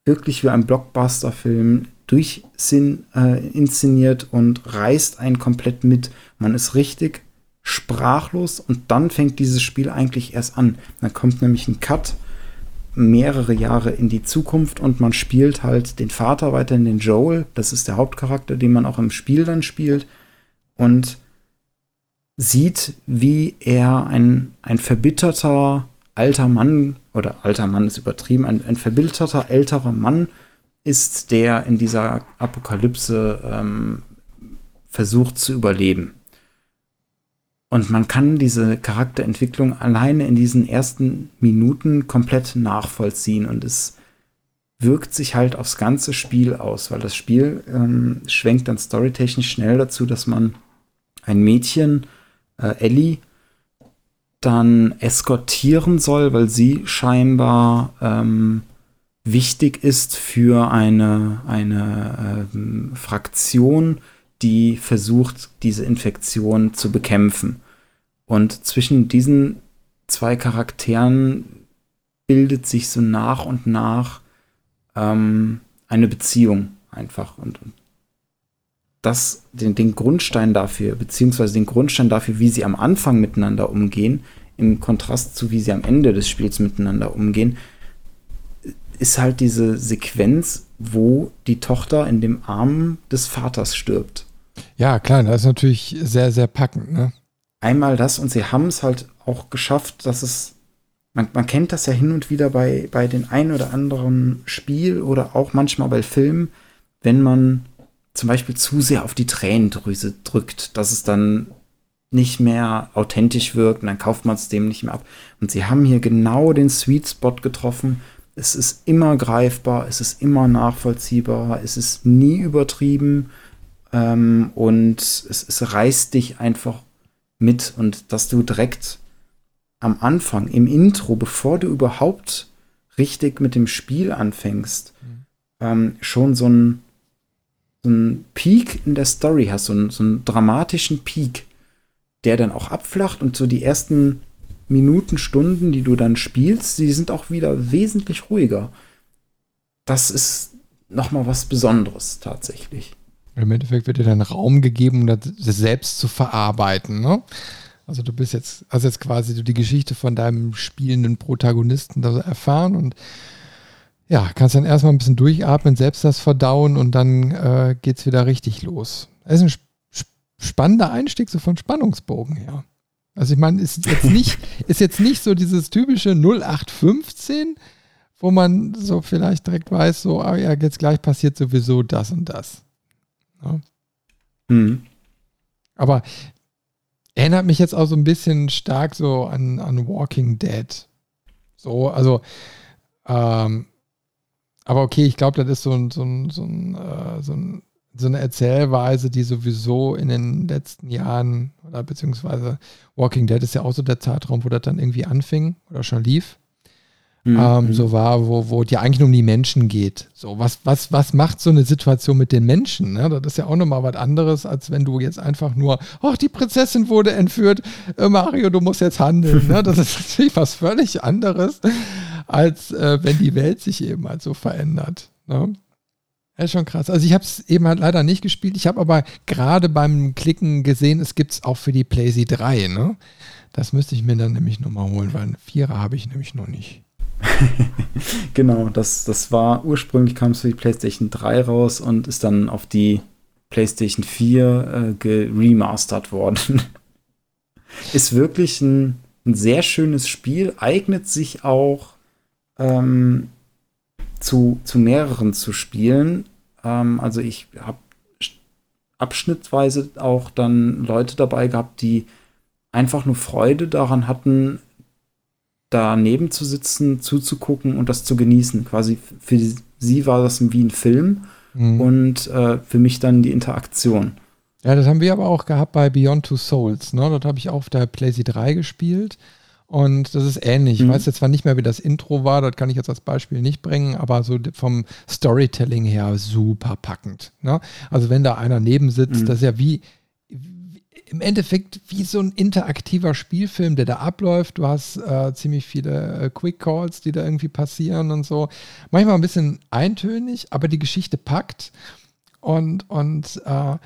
wirklich wie ein Blockbuster-Film durch Sinn äh, inszeniert und reißt einen komplett mit. Man ist richtig sprachlos und dann fängt dieses Spiel eigentlich erst an. Dann kommt nämlich ein Cut mehrere Jahre in die Zukunft und man spielt halt den Vater weiterhin, den Joel. Das ist der Hauptcharakter, den man auch im Spiel dann spielt. Und sieht, wie er ein, ein verbitterter alter Mann, oder alter Mann ist übertrieben, ein, ein verbitterter älterer Mann ist, der in dieser Apokalypse ähm, versucht zu überleben. Und man kann diese Charakterentwicklung alleine in diesen ersten Minuten komplett nachvollziehen und es wirkt sich halt aufs ganze Spiel aus, weil das Spiel ähm, schwenkt dann storytechnisch schnell dazu, dass man ein Mädchen, äh, Ellie, dann eskortieren soll, weil sie scheinbar ähm, wichtig ist für eine, eine ähm, Fraktion, die versucht, diese Infektion zu bekämpfen. Und zwischen diesen zwei Charakteren bildet sich so nach und nach ähm, eine Beziehung einfach. Und, und das, den, den Grundstein dafür, beziehungsweise den Grundstein dafür, wie sie am Anfang miteinander umgehen, im Kontrast zu wie sie am Ende des Spiels miteinander umgehen, ist halt diese Sequenz, wo die Tochter in dem Arm des Vaters stirbt. Ja, klar, das ist natürlich sehr, sehr packend. Ne? Einmal das und sie haben es halt auch geschafft, dass es, man, man kennt das ja hin und wieder bei, bei den ein oder anderen Spiel oder auch manchmal bei Filmen, wenn man zum Beispiel zu sehr auf die Tränendrüse drückt, dass es dann nicht mehr authentisch wirkt und dann kauft man es dem nicht mehr ab. Und sie haben hier genau den Sweet Spot getroffen. Es ist immer greifbar, es ist immer nachvollziehbar, es ist nie übertrieben ähm, und es, es reißt dich einfach mit und dass du direkt am Anfang, im Intro, bevor du überhaupt richtig mit dem Spiel anfängst, mhm. ähm, schon so ein so einen Peak in der Story hast, so einen, so einen dramatischen Peak, der dann auch abflacht und so die ersten Minuten, Stunden, die du dann spielst, die sind auch wieder wesentlich ruhiger. Das ist noch mal was Besonderes tatsächlich. Im Endeffekt wird dir dann Raum gegeben, um das selbst zu verarbeiten. Ne? Also du bist jetzt, also jetzt quasi die Geschichte von deinem spielenden Protagonisten erfahren und ja, kannst dann erstmal ein bisschen durchatmen, selbst das verdauen und dann äh, geht es wieder richtig los. Das ist ein sp spannender Einstieg so von Spannungsbogen her. Also ich meine, ist jetzt nicht, (laughs) ist jetzt nicht so dieses typische 0815, wo man so vielleicht direkt weiß, so, ah ja, jetzt gleich passiert sowieso das und das. Ja. Mhm. Aber erinnert mich jetzt auch so ein bisschen stark so an, an Walking Dead. So, also ähm, aber okay, ich glaube, das ist so, ein, so, ein, so, ein, äh, so, ein, so, eine Erzählweise, die sowieso in den letzten Jahren, oder beziehungsweise Walking Dead ist ja auch so der Zeitraum, wo das dann irgendwie anfing oder schon lief. Mhm. Ähm, so war, wo, wo es ja eigentlich nur um die Menschen geht. So, was, was, was macht so eine Situation mit den Menschen? Ne? Das ist ja auch nochmal was anderes, als wenn du jetzt einfach nur, ach, die Prinzessin wurde entführt, äh, Mario, du musst jetzt handeln. ne? Das ist (laughs) natürlich was völlig anderes, als äh, wenn die Welt sich eben halt so verändert. Ne? Ist schon krass. Also ich habe es eben halt leider nicht gespielt. Ich habe aber gerade beim Klicken gesehen, es gibt es auch für die PlayStation 3. Ne? Das müsste ich mir dann nämlich nochmal holen, weil einen Vierer habe ich nämlich noch nicht. (laughs) genau, das, das war ursprünglich kam es für die PlayStation 3 raus und ist dann auf die PlayStation 4 äh, geremastert worden. (laughs) ist wirklich ein, ein, sehr schönes Spiel, eignet sich auch ähm, zu, zu mehreren zu spielen. Ähm, also ich habe abschnittsweise auch dann Leute dabei gehabt, die einfach nur Freude daran hatten, daneben zu sitzen, zuzugucken und das zu genießen. Quasi für sie war das wie ein Film mhm. und äh, für mich dann die Interaktion. Ja, das haben wir aber auch gehabt bei Beyond Two Souls. Ne? Dort habe ich auch auf der PlayStation 3 gespielt. Und das ist ähnlich. Mhm. Ich weiß jetzt zwar nicht mehr, wie das Intro war, das kann ich jetzt als Beispiel nicht bringen, aber so vom Storytelling her super packend. Ne? Also wenn da einer neben sitzt, mhm. das ist ja wie, im Endeffekt wie so ein interaktiver Spielfilm, der da abläuft. Du hast äh, ziemlich viele äh, Quick Calls, die da irgendwie passieren und so. Manchmal ein bisschen eintönig, aber die Geschichte packt. Und, und äh,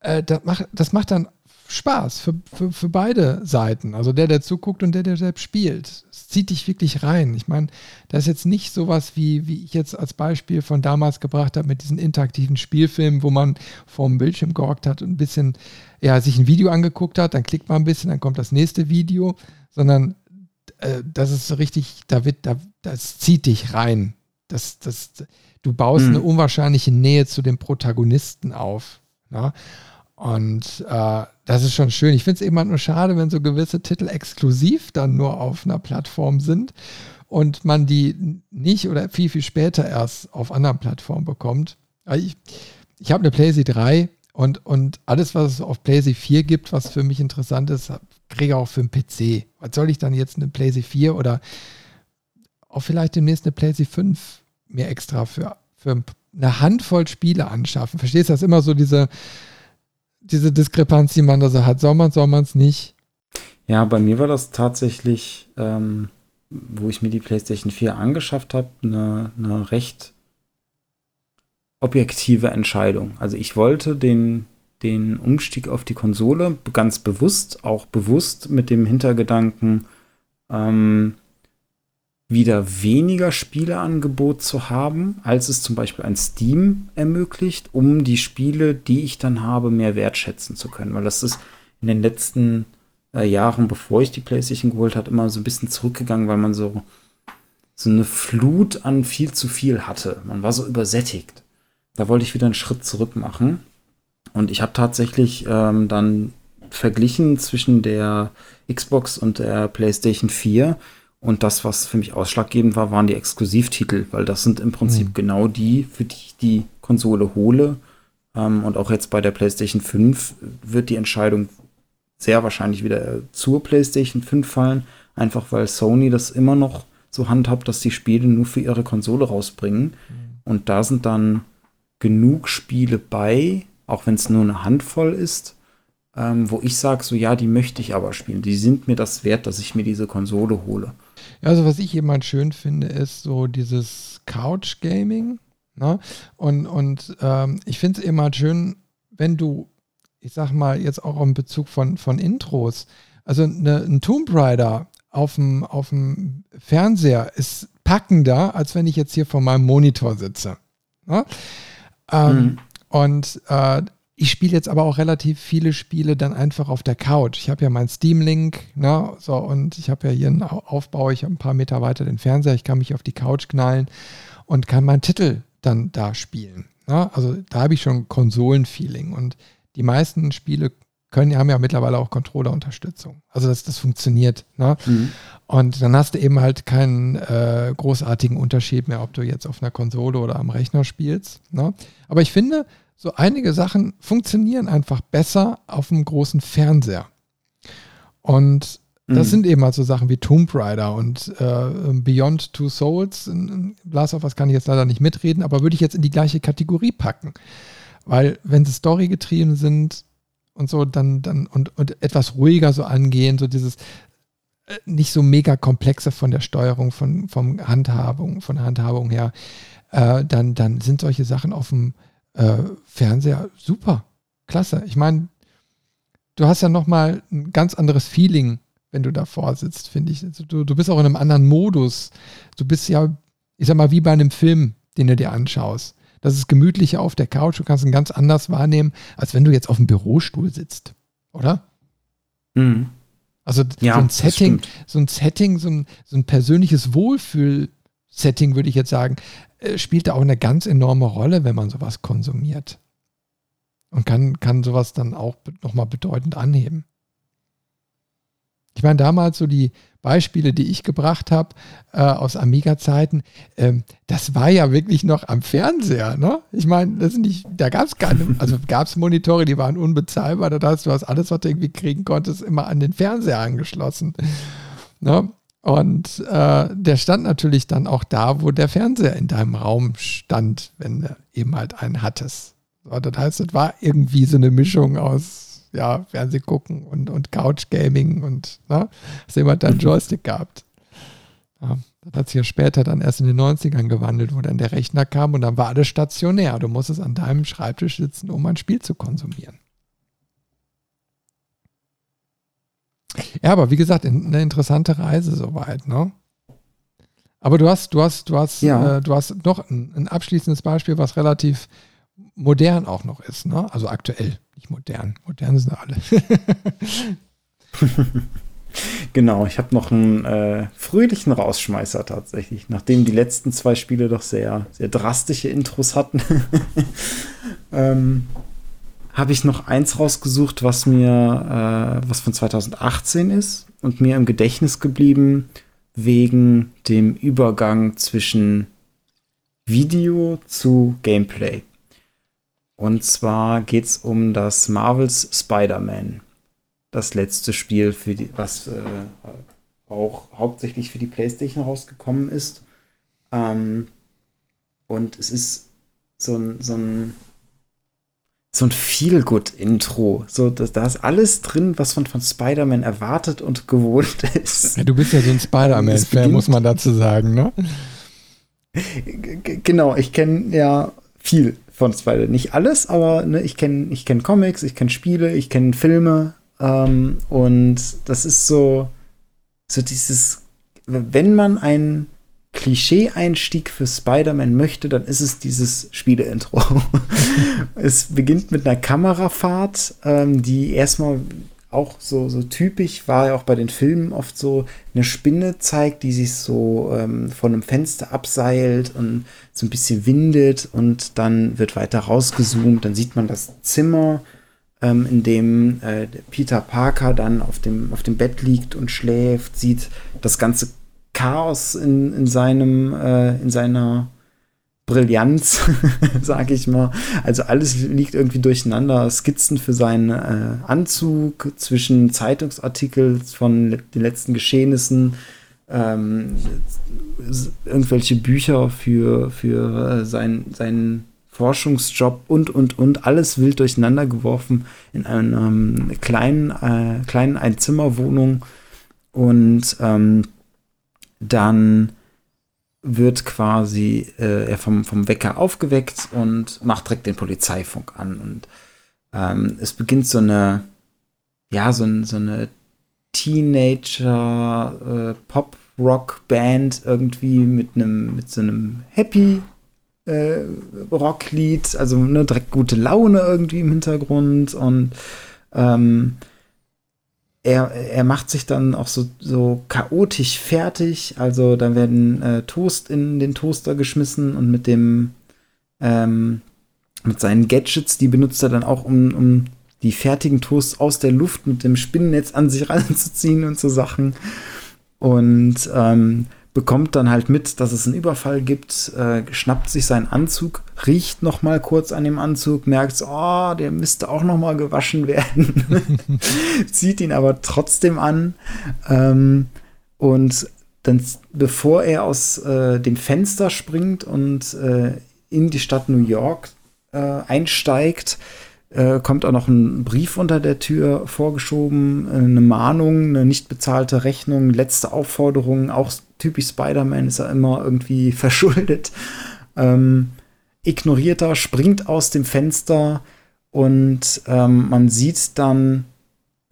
äh das, macht, das macht dann Spaß für, für, für beide Seiten. Also der, der zuguckt und der, der selbst spielt. Es zieht dich wirklich rein. Ich meine, das ist jetzt nicht sowas, wie, wie ich jetzt als Beispiel von damals gebracht habe mit diesen interaktiven Spielfilmen, wo man vor dem Bildschirm gehockt hat und ein bisschen, ja, sich ein Video angeguckt hat, dann klickt man ein bisschen, dann kommt das nächste Video, sondern äh, das ist so richtig, da wird, da, das zieht dich rein. Das, das, du baust mhm. eine unwahrscheinliche Nähe zu dem Protagonisten auf. Na? Und äh, das ist schon schön. Ich finde es eben halt nur schade, wenn so gewisse Titel exklusiv dann nur auf einer Plattform sind und man die nicht oder viel, viel später erst auf anderen Plattformen bekommt. Also ich, ich habe eine PlayStation 3 und, und alles, was es auf PlayStation 4 gibt, was für mich interessant ist, kriege ich auch für einen PC. Was soll ich dann jetzt eine PlayStation 4 oder auch vielleicht demnächst eine PlayStation 5 mir extra für, für eine Handvoll Spiele anschaffen? Verstehst du das immer so diese diese Diskrepanz, die man da so hat. Soll man, soll man es nicht? Ja, bei mir war das tatsächlich, ähm, wo ich mir die PlayStation 4 angeschafft habe, eine, eine recht objektive Entscheidung. Also ich wollte den, den Umstieg auf die Konsole ganz bewusst, auch bewusst mit dem Hintergedanken, ähm, wieder weniger Spieleangebot zu haben, als es zum Beispiel ein Steam ermöglicht, um die Spiele, die ich dann habe, mehr wertschätzen zu können. Weil das ist in den letzten äh, Jahren, bevor ich die PlayStation geholt habe, immer so ein bisschen zurückgegangen, weil man so, so eine Flut an viel zu viel hatte. Man war so übersättigt. Da wollte ich wieder einen Schritt zurück machen. Und ich habe tatsächlich ähm, dann verglichen zwischen der Xbox und der PlayStation 4 und das, was für mich ausschlaggebend war, waren die Exklusivtitel, weil das sind im Prinzip mhm. genau die, für die ich die Konsole hole. Ähm, und auch jetzt bei der PlayStation 5 wird die Entscheidung sehr wahrscheinlich wieder zur PlayStation 5 fallen, Einfach weil Sony das immer noch so handhabt, dass die Spiele nur für ihre Konsole rausbringen. Mhm. Und da sind dann genug Spiele bei, auch wenn es nur eine Handvoll ist, ähm, wo ich sage, so ja, die möchte ich aber spielen. Die sind mir das wert, dass ich mir diese Konsole hole. Ja, also was ich jemand schön finde, ist so dieses Couch-Gaming. Ne? Und, und ähm, ich finde es immer schön, wenn du, ich sag mal, jetzt auch im Bezug von, von Intros, also eine, ein Tomb Raider auf dem, auf dem Fernseher ist packender, als wenn ich jetzt hier vor meinem Monitor sitze. Ne? Ähm, mhm. Und äh, ich spiele jetzt aber auch relativ viele Spiele dann einfach auf der Couch. Ich habe ja mein Steam Link, ne, so und ich habe ja hier einen Aufbau, ich habe ein paar Meter weiter den Fernseher, ich kann mich auf die Couch knallen und kann meinen Titel dann da spielen. Ne? Also da habe ich schon Konsolenfeeling und die meisten Spiele können, haben ja mittlerweile auch Controller-Unterstützung. Also das, das funktioniert. Ne? Mhm. Und dann hast du eben halt keinen äh, großartigen Unterschied mehr, ob du jetzt auf einer Konsole oder am Rechner spielst. Ne? Aber ich finde, so einige Sachen funktionieren einfach besser auf einem großen Fernseher. Und das mhm. sind eben halt so Sachen wie Tomb Raider und äh, Beyond Two Souls. In, in Last of Us kann ich jetzt leider nicht mitreden, aber würde ich jetzt in die gleiche Kategorie packen. Weil, wenn sie Story getrieben sind und so, dann, dann und, und etwas ruhiger so angehen, so dieses äh, nicht so mega komplexe von der Steuerung, von, vom Handhabung, von Handhabung her, äh, dann, dann sind solche Sachen auf dem äh, Fernseher super. Klasse. Ich meine, du hast ja nochmal ein ganz anderes Feeling wenn du davor sitzt, finde ich. Also du, du bist auch in einem anderen Modus. Du bist ja, ich sag mal, wie bei einem Film, den du dir anschaust. Das ist gemütlicher auf der Couch, du kannst ihn ganz anders wahrnehmen, als wenn du jetzt auf dem Bürostuhl sitzt, oder? Mhm. Also ja, so ein Setting, so ein Setting, so ein, so ein persönliches Wohlfühl-Setting, würde ich jetzt sagen, äh, spielt da auch eine ganz enorme Rolle, wenn man sowas konsumiert. Und kann, kann sowas dann auch nochmal bedeutend anheben. Ich meine, damals so die Beispiele, die ich gebracht habe äh, aus Amiga-Zeiten, ähm, das war ja wirklich noch am Fernseher. Ne? Ich meine, das nicht, da gab es keine, also gab es Monitore, die waren unbezahlbar. Da hast du hast alles, was du irgendwie kriegen konntest, immer an den Fernseher angeschlossen. Ne? Und äh, der stand natürlich dann auch da, wo der Fernseher in deinem Raum stand, wenn du eben halt einen hattest. So, das heißt, es war irgendwie so eine Mischung aus ja, Fernseh gucken und, und Couch Gaming und ne, hast jemand dann Joystick gehabt. Ja, das hat sich ja später dann erst in den 90ern gewandelt, wo dann der Rechner kam und dann war alles stationär. Du musstest an deinem Schreibtisch sitzen, um ein Spiel zu konsumieren. Ja, aber wie gesagt, eine interessante Reise soweit, ne? Aber du hast, du hast, du hast, ja. äh, du hast noch ein, ein, abschließendes Beispiel, was relativ modern auch noch ist, ne? Also aktuell. Nicht modern. Modern sind alle. (laughs) genau, ich habe noch einen äh, fröhlichen Rausschmeißer tatsächlich, nachdem die letzten zwei Spiele doch sehr, sehr drastische Intros hatten. (laughs) ähm, habe ich noch eins rausgesucht, was mir, äh, was von 2018 ist und mir im Gedächtnis geblieben wegen dem Übergang zwischen Video zu Gameplay. Und zwar geht es um das Marvels Spider-Man. Das letzte Spiel, für die, was äh, auch hauptsächlich für die PlayStation rausgekommen ist. Ähm, und es ist so ein, so ein, so ein Feel-Good-Intro. So, da, da ist alles drin, was man von Spider-Man erwartet und gewohnt (laughs) ist. Ja, du bist ja so ein Spider-Man-Fan, muss man dazu sagen, ne? Genau, ich kenne ja viel von Spider. Nicht alles, aber ne, ich kenne ich kenn Comics, ich kenne Spiele, ich kenne Filme. Ähm, und das ist so, so dieses, wenn man einen Klischee-Einstieg für Spider-Man möchte, dann ist es dieses Spiele-Intro. (laughs) es beginnt mit einer Kamerafahrt, ähm, die erstmal auch so, so typisch war ja auch bei den Filmen oft so eine Spinne zeigt, die sich so ähm, von einem Fenster abseilt und so ein bisschen windet und dann wird weiter rausgezoomt. Dann sieht man das Zimmer, ähm, in dem äh, Peter Parker dann auf dem, auf dem Bett liegt und schläft, sieht das ganze Chaos in, in seinem, äh, in seiner Brillanz, (laughs) sage ich mal. Also alles liegt irgendwie durcheinander. Skizzen für seinen äh, Anzug zwischen Zeitungsartikeln von den letzten Geschehnissen, ähm, irgendwelche Bücher für, für äh, sein, seinen Forschungsjob und, und, und. Alles wild durcheinander geworfen in einer ähm, kleinen, äh, kleinen Einzimmerwohnung. Und ähm, dann wird quasi äh, er vom, vom Wecker aufgeweckt und macht direkt den Polizeifunk an. Und ähm, es beginnt so eine, ja, so, so eine Teenager äh, irgendwie mit einem, mit so einem Happy äh, Rocklied, also ne, direkt gute Laune irgendwie im Hintergrund und ähm, er, er macht sich dann auch so, so chaotisch fertig. Also da werden äh, Toast in den Toaster geschmissen und mit dem ähm, mit seinen Gadgets, die benutzt er dann auch, um, um die fertigen Toasts aus der Luft mit dem Spinnennetz an sich (laughs) ranzuziehen und so Sachen. Und ähm, bekommt dann halt mit, dass es einen Überfall gibt, äh, schnappt sich seinen Anzug, riecht noch mal kurz an dem Anzug, merkt, oh, der müsste auch noch mal gewaschen werden, (laughs) zieht ihn aber trotzdem an ähm, und dann, bevor er aus äh, dem Fenster springt und äh, in die Stadt New York äh, einsteigt, äh, kommt auch noch ein Brief unter der Tür vorgeschoben, äh, eine Mahnung, eine nicht bezahlte Rechnung, letzte Aufforderung, auch typisch Spider-Man ist er immer irgendwie (laughs) verschuldet. Ähm, ignoriert er, springt aus dem Fenster und ähm, man sieht dann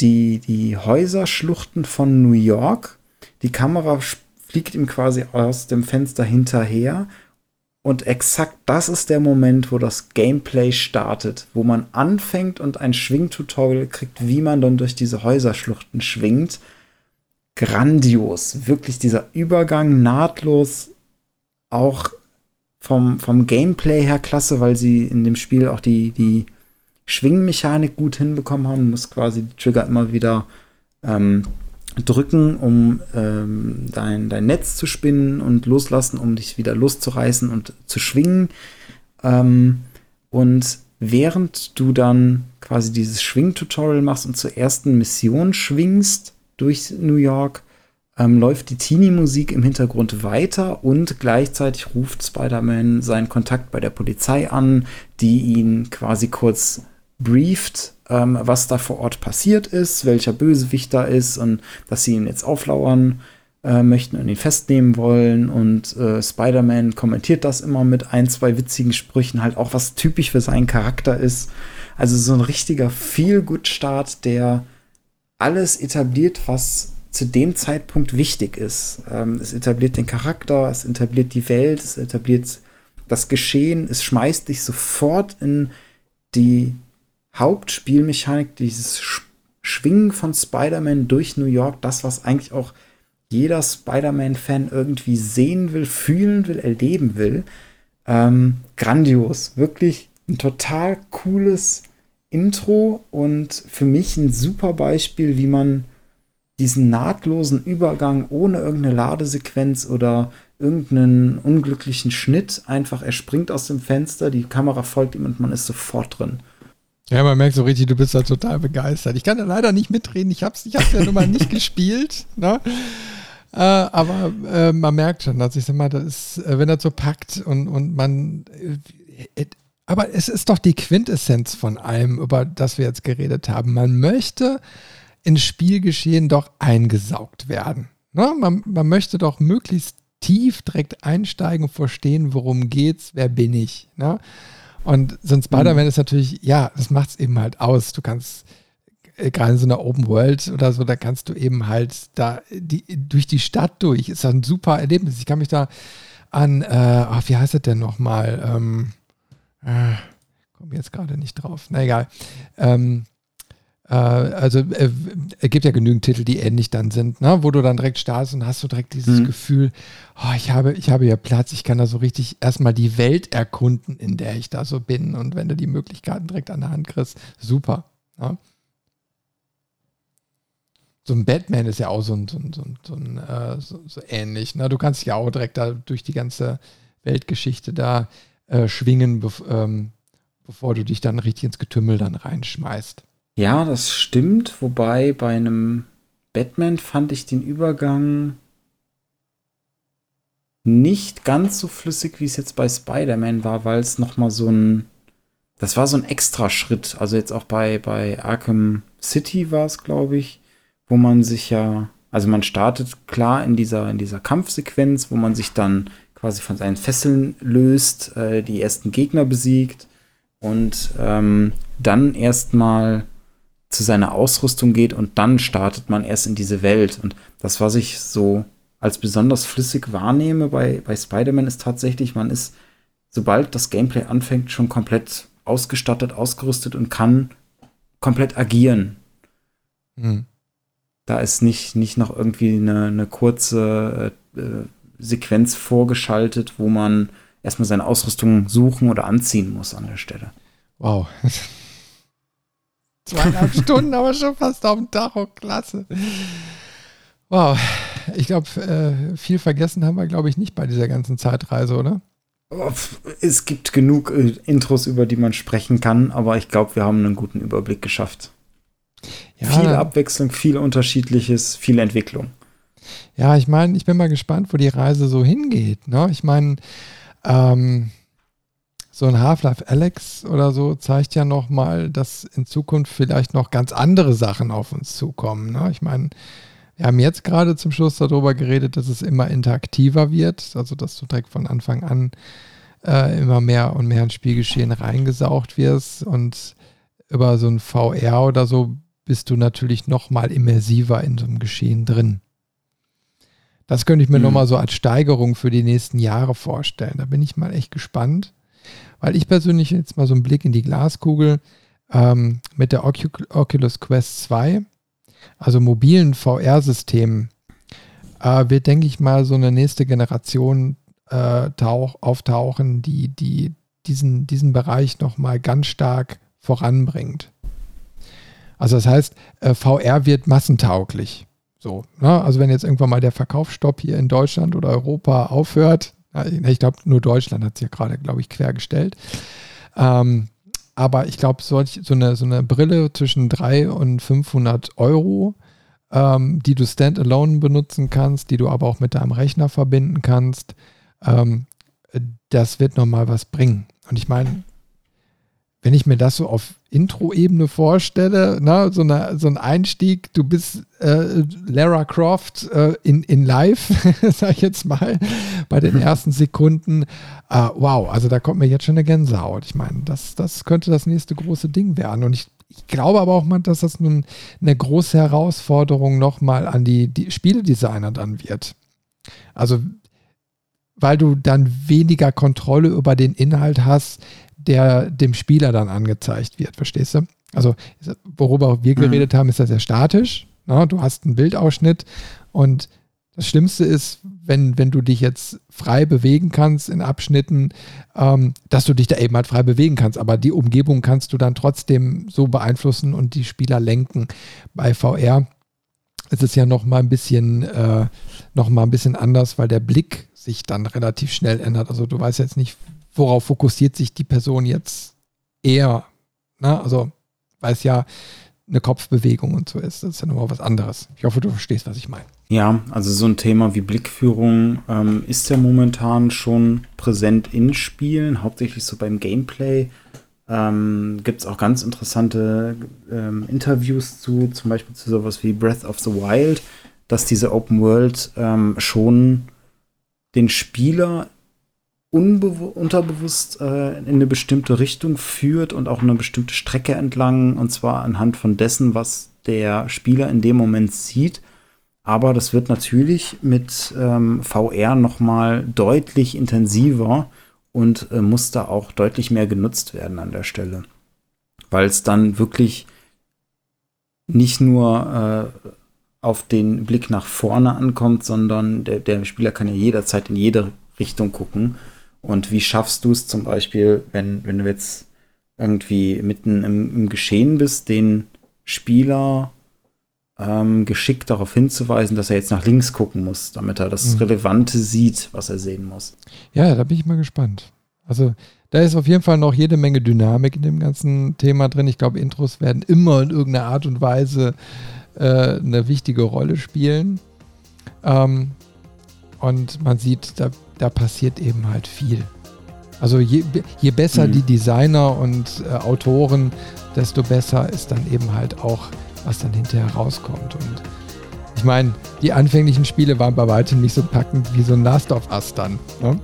die, die Häuserschluchten von New York. Die Kamera fliegt ihm quasi aus dem Fenster hinterher und exakt das ist der Moment, wo das Gameplay startet, wo man anfängt und ein Schwingtutorial kriegt, wie man dann durch diese Häuserschluchten schwingt. Grandios. Wirklich dieser Übergang nahtlos. Auch vom, vom Gameplay her klasse, weil sie in dem Spiel auch die, die Schwingmechanik gut hinbekommen haben. Du musst quasi die Trigger immer wieder ähm, drücken, um ähm, dein, dein Netz zu spinnen und loslassen, um dich wieder loszureißen und zu schwingen. Ähm, und während du dann quasi dieses Schwingtutorial machst und zur ersten Mission schwingst durch New York, ähm, läuft die Teenie-Musik im Hintergrund weiter und gleichzeitig ruft Spider-Man seinen Kontakt bei der Polizei an, die ihn quasi kurz brieft, ähm, was da vor Ort passiert ist, welcher Bösewicht da ist und dass sie ihn jetzt auflauern äh, möchten und ihn festnehmen wollen. Und äh, Spider-Man kommentiert das immer mit ein, zwei witzigen Sprüchen, halt auch was typisch für seinen Charakter ist. Also so ein richtiger Feel-Good-Start, der alles etabliert, was zu dem Zeitpunkt wichtig ist. Ähm, es etabliert den Charakter, es etabliert die Welt, es etabliert das Geschehen, es schmeißt dich sofort in die Hauptspielmechanik, dieses Schwingen von Spider-Man durch New York, das, was eigentlich auch jeder Spider-Man-Fan irgendwie sehen will, fühlen will, erleben will. Ähm, grandios. Wirklich ein total cooles Intro und für mich ein super Beispiel, wie man diesen nahtlosen Übergang ohne irgendeine Ladesequenz oder irgendeinen unglücklichen Schnitt einfach, er springt aus dem Fenster, die Kamera folgt ihm und man ist sofort drin. Ja, man merkt so richtig, du bist da total begeistert. Ich kann da leider nicht mitreden. Ich habe es ich hab's ja nun mal nicht (laughs) gespielt. Ne? Äh, aber äh, man merkt schon, dass ich sag mal, das ist, äh, wenn er so packt und, und man. Äh, aber es ist doch die Quintessenz von allem, über das wir jetzt geredet haben. Man möchte ins Spielgeschehen doch eingesaugt werden. Ne? Man, man möchte doch möglichst tief direkt einsteigen, verstehen, worum geht's, wer bin ich. Ne? Und so ein Spider-Man mhm. ist natürlich, ja, das macht es eben halt aus. Du kannst äh, gerade in so einer Open World oder so, da kannst du eben halt da die, durch die Stadt durch. Ist ein super Erlebnis. Ich kann mich da an, äh, oh, wie heißt das denn nochmal? Ähm, äh, komme jetzt gerade nicht drauf. Na egal. Ähm, äh, also äh, es gibt ja genügend Titel, die ähnlich dann sind, ne? wo du dann direkt startest und hast du direkt dieses mhm. Gefühl, oh, ich habe, ich habe ja Platz, ich kann da so richtig erstmal die Welt erkunden, in der ich da so bin. Und wenn du die Möglichkeiten direkt an der Hand kriegst, super. Ne? So ein Batman ist ja auch so, ein, so, ein, so, ein, so, äh, so, so ähnlich. Ne? Du kannst ja auch direkt da durch die ganze Weltgeschichte da äh, schwingen, bev ähm, bevor du dich dann richtig ins Getümmel dann reinschmeißt. Ja, das stimmt. Wobei bei einem Batman fand ich den Übergang nicht ganz so flüssig, wie es jetzt bei Spider-Man war, weil es nochmal so ein, das war so ein extra Schritt. Also jetzt auch bei, bei Arkham City war es, glaube ich, wo man sich ja, also man startet klar in dieser, in dieser Kampfsequenz, wo man sich dann quasi von seinen Fesseln löst, äh, die ersten Gegner besiegt und ähm, dann erstmal zu seiner Ausrüstung geht und dann startet man erst in diese Welt. Und das, was ich so als besonders flüssig wahrnehme bei, bei Spider-Man, ist tatsächlich, man ist, sobald das Gameplay anfängt, schon komplett ausgestattet, ausgerüstet und kann komplett agieren. Mhm. Da ist nicht, nicht noch irgendwie eine, eine kurze äh, äh Sequenz vorgeschaltet, wo man erstmal seine Ausrüstung suchen oder anziehen muss an der Stelle. Wow. (laughs) Zweieinhalb (laughs) Stunden, aber schon fast auf dem Tacho. Klasse. Wow. Ich glaube, äh, viel vergessen haben wir, glaube ich, nicht bei dieser ganzen Zeitreise, oder? Es gibt genug äh, Intros, über die man sprechen kann, aber ich glaube, wir haben einen guten Überblick geschafft. Ja, viel Abwechslung, viel Unterschiedliches, viel Entwicklung. Ja, ich meine, ich bin mal gespannt, wo die Reise so hingeht. Ne? Ich meine, ähm, so ein Half-Life Alex oder so zeigt ja nochmal, dass in Zukunft vielleicht noch ganz andere Sachen auf uns zukommen. Ne? Ich meine, wir haben jetzt gerade zum Schluss darüber geredet, dass es immer interaktiver wird, also dass du direkt von Anfang an äh, immer mehr und mehr ins Spielgeschehen reingesaugt wirst und über so ein VR oder so bist du natürlich nochmal immersiver in so einem Geschehen drin. Das könnte ich mir mhm. nochmal so als Steigerung für die nächsten Jahre vorstellen. Da bin ich mal echt gespannt, weil ich persönlich jetzt mal so einen Blick in die Glaskugel ähm, mit der Oculus Quest 2 also mobilen VR-Systemen, äh, wird, denke ich mal, so eine nächste Generation äh, tauch, auftauchen, die, die diesen, diesen Bereich nochmal ganz stark voranbringt. Also das heißt, äh, VR wird massentauglich. So, ne? Also wenn jetzt irgendwann mal der Verkaufsstopp hier in Deutschland oder Europa aufhört, ich glaube nur Deutschland hat es ja gerade, glaube ich, quergestellt, ähm, aber ich glaube, so eine, so eine Brille zwischen 300 und 500 Euro, ähm, die du standalone benutzen kannst, die du aber auch mit deinem Rechner verbinden kannst, ähm, das wird nochmal was bringen. Und ich meine, wenn ich mir das so auf Intro-Ebene vorstelle, ne, so, eine, so ein Einstieg, du bist äh, Lara Croft äh, in, in live, (laughs) sag ich jetzt mal, bei den ersten Sekunden. Äh, wow, also da kommt mir jetzt schon eine Gänsehaut. Ich meine, das, das könnte das nächste große Ding werden. Und ich, ich glaube aber auch mal, dass das nun eine große Herausforderung nochmal an die, die Spieledesigner dann wird. Also weil du dann weniger Kontrolle über den Inhalt hast, der dem Spieler dann angezeigt wird, verstehst du? Also, worüber wir mhm. geredet haben, ist das ja statisch. Na, ne? du hast einen Bildausschnitt und das Schlimmste ist, wenn, wenn du dich jetzt frei bewegen kannst in Abschnitten, ähm, dass du dich da eben halt frei bewegen kannst. Aber die Umgebung kannst du dann trotzdem so beeinflussen und die Spieler lenken. Bei VR ist es ja noch mal ein bisschen, äh, noch mal ein bisschen anders, weil der Blick sich dann relativ schnell ändert. Also du weißt jetzt nicht, worauf fokussiert sich die Person jetzt eher? Ne? Also, weil es ja eine Kopfbewegung und so ist. Das ist ja nochmal was anderes. Ich hoffe, du verstehst, was ich meine. Ja, also so ein Thema wie Blickführung ähm, ist ja momentan schon präsent in Spielen, hauptsächlich so beim Gameplay. Ähm, Gibt es auch ganz interessante ähm, Interviews zu, zum Beispiel zu sowas wie Breath of the Wild, dass diese Open World ähm, schon den Spieler unterbewusst äh, in eine bestimmte Richtung führt und auch eine bestimmte Strecke entlang, und zwar anhand von dessen, was der Spieler in dem Moment sieht. Aber das wird natürlich mit ähm, VR noch mal deutlich intensiver und äh, muss da auch deutlich mehr genutzt werden an der Stelle. Weil es dann wirklich nicht nur äh, auf den Blick nach vorne ankommt, sondern der, der Spieler kann ja jederzeit in jede Richtung gucken und wie schaffst du es zum Beispiel, wenn, wenn du jetzt irgendwie mitten im, im Geschehen bist, den Spieler ähm, geschickt darauf hinzuweisen, dass er jetzt nach links gucken muss, damit er das mhm. Relevante sieht, was er sehen muss. Ja, da bin ich mal gespannt. Also da ist auf jeden Fall noch jede Menge Dynamik in dem ganzen Thema drin. Ich glaube, Intros werden immer in irgendeiner Art und Weise äh, eine wichtige Rolle spielen. Ähm, und man sieht, da, da passiert eben halt viel. Also je, je besser mhm. die Designer und äh, Autoren, desto besser ist dann eben halt auch, was dann hinterher rauskommt. Und ich meine, die anfänglichen Spiele waren bei weitem nicht so packend wie so ein Last of Us dann. Ne?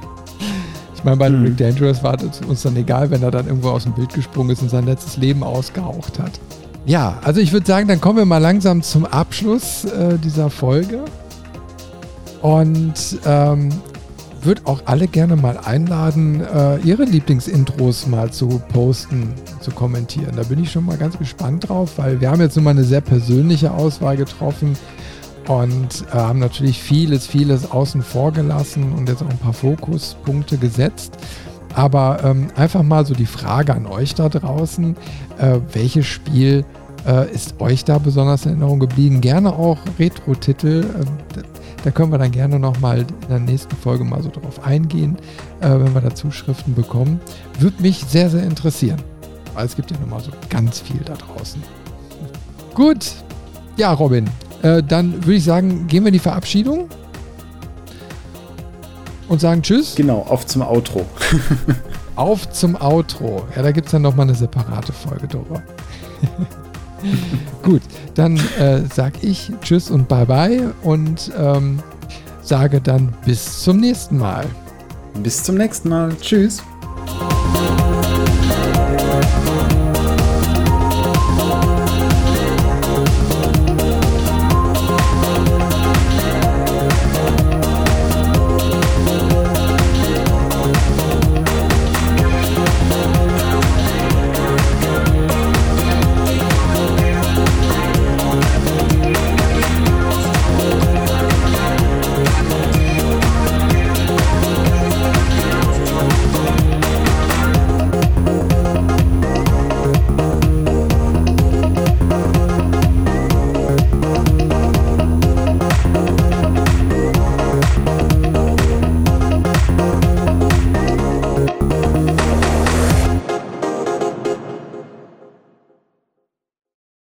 (laughs) ich meine, bei mhm. Rick Dangerous war es uns dann egal, wenn er dann irgendwo aus dem Bild gesprungen ist und sein letztes Leben ausgehaucht hat. Ja, also ich würde sagen, dann kommen wir mal langsam zum Abschluss äh, dieser Folge. Und ähm, würde auch alle gerne mal einladen, äh, ihre Lieblingsintros mal zu posten, zu kommentieren. Da bin ich schon mal ganz gespannt drauf, weil wir haben jetzt nun mal eine sehr persönliche Auswahl getroffen und äh, haben natürlich vieles, vieles außen vor gelassen und jetzt auch ein paar Fokuspunkte gesetzt. Aber ähm, einfach mal so die Frage an euch da draußen, äh, welches Spiel äh, ist euch da besonders in Erinnerung geblieben? Gerne auch Retro-Titel. Da können wir dann gerne nochmal in der nächsten Folge mal so drauf eingehen, äh, wenn wir da Zuschriften bekommen. Würde mich sehr, sehr interessieren. Weil es gibt ja nochmal so ganz viel da draußen. Gut. Ja, Robin. Äh, dann würde ich sagen, gehen wir in die Verabschiedung. Und sagen Tschüss. Genau, auf zum Outro. (laughs) auf zum Outro. Ja, da gibt es dann nochmal eine separate Folge drüber. (laughs) (laughs) Gut, dann äh, sage ich Tschüss und Bye-bye und ähm, sage dann bis zum nächsten Mal. Bis zum nächsten Mal. Tschüss.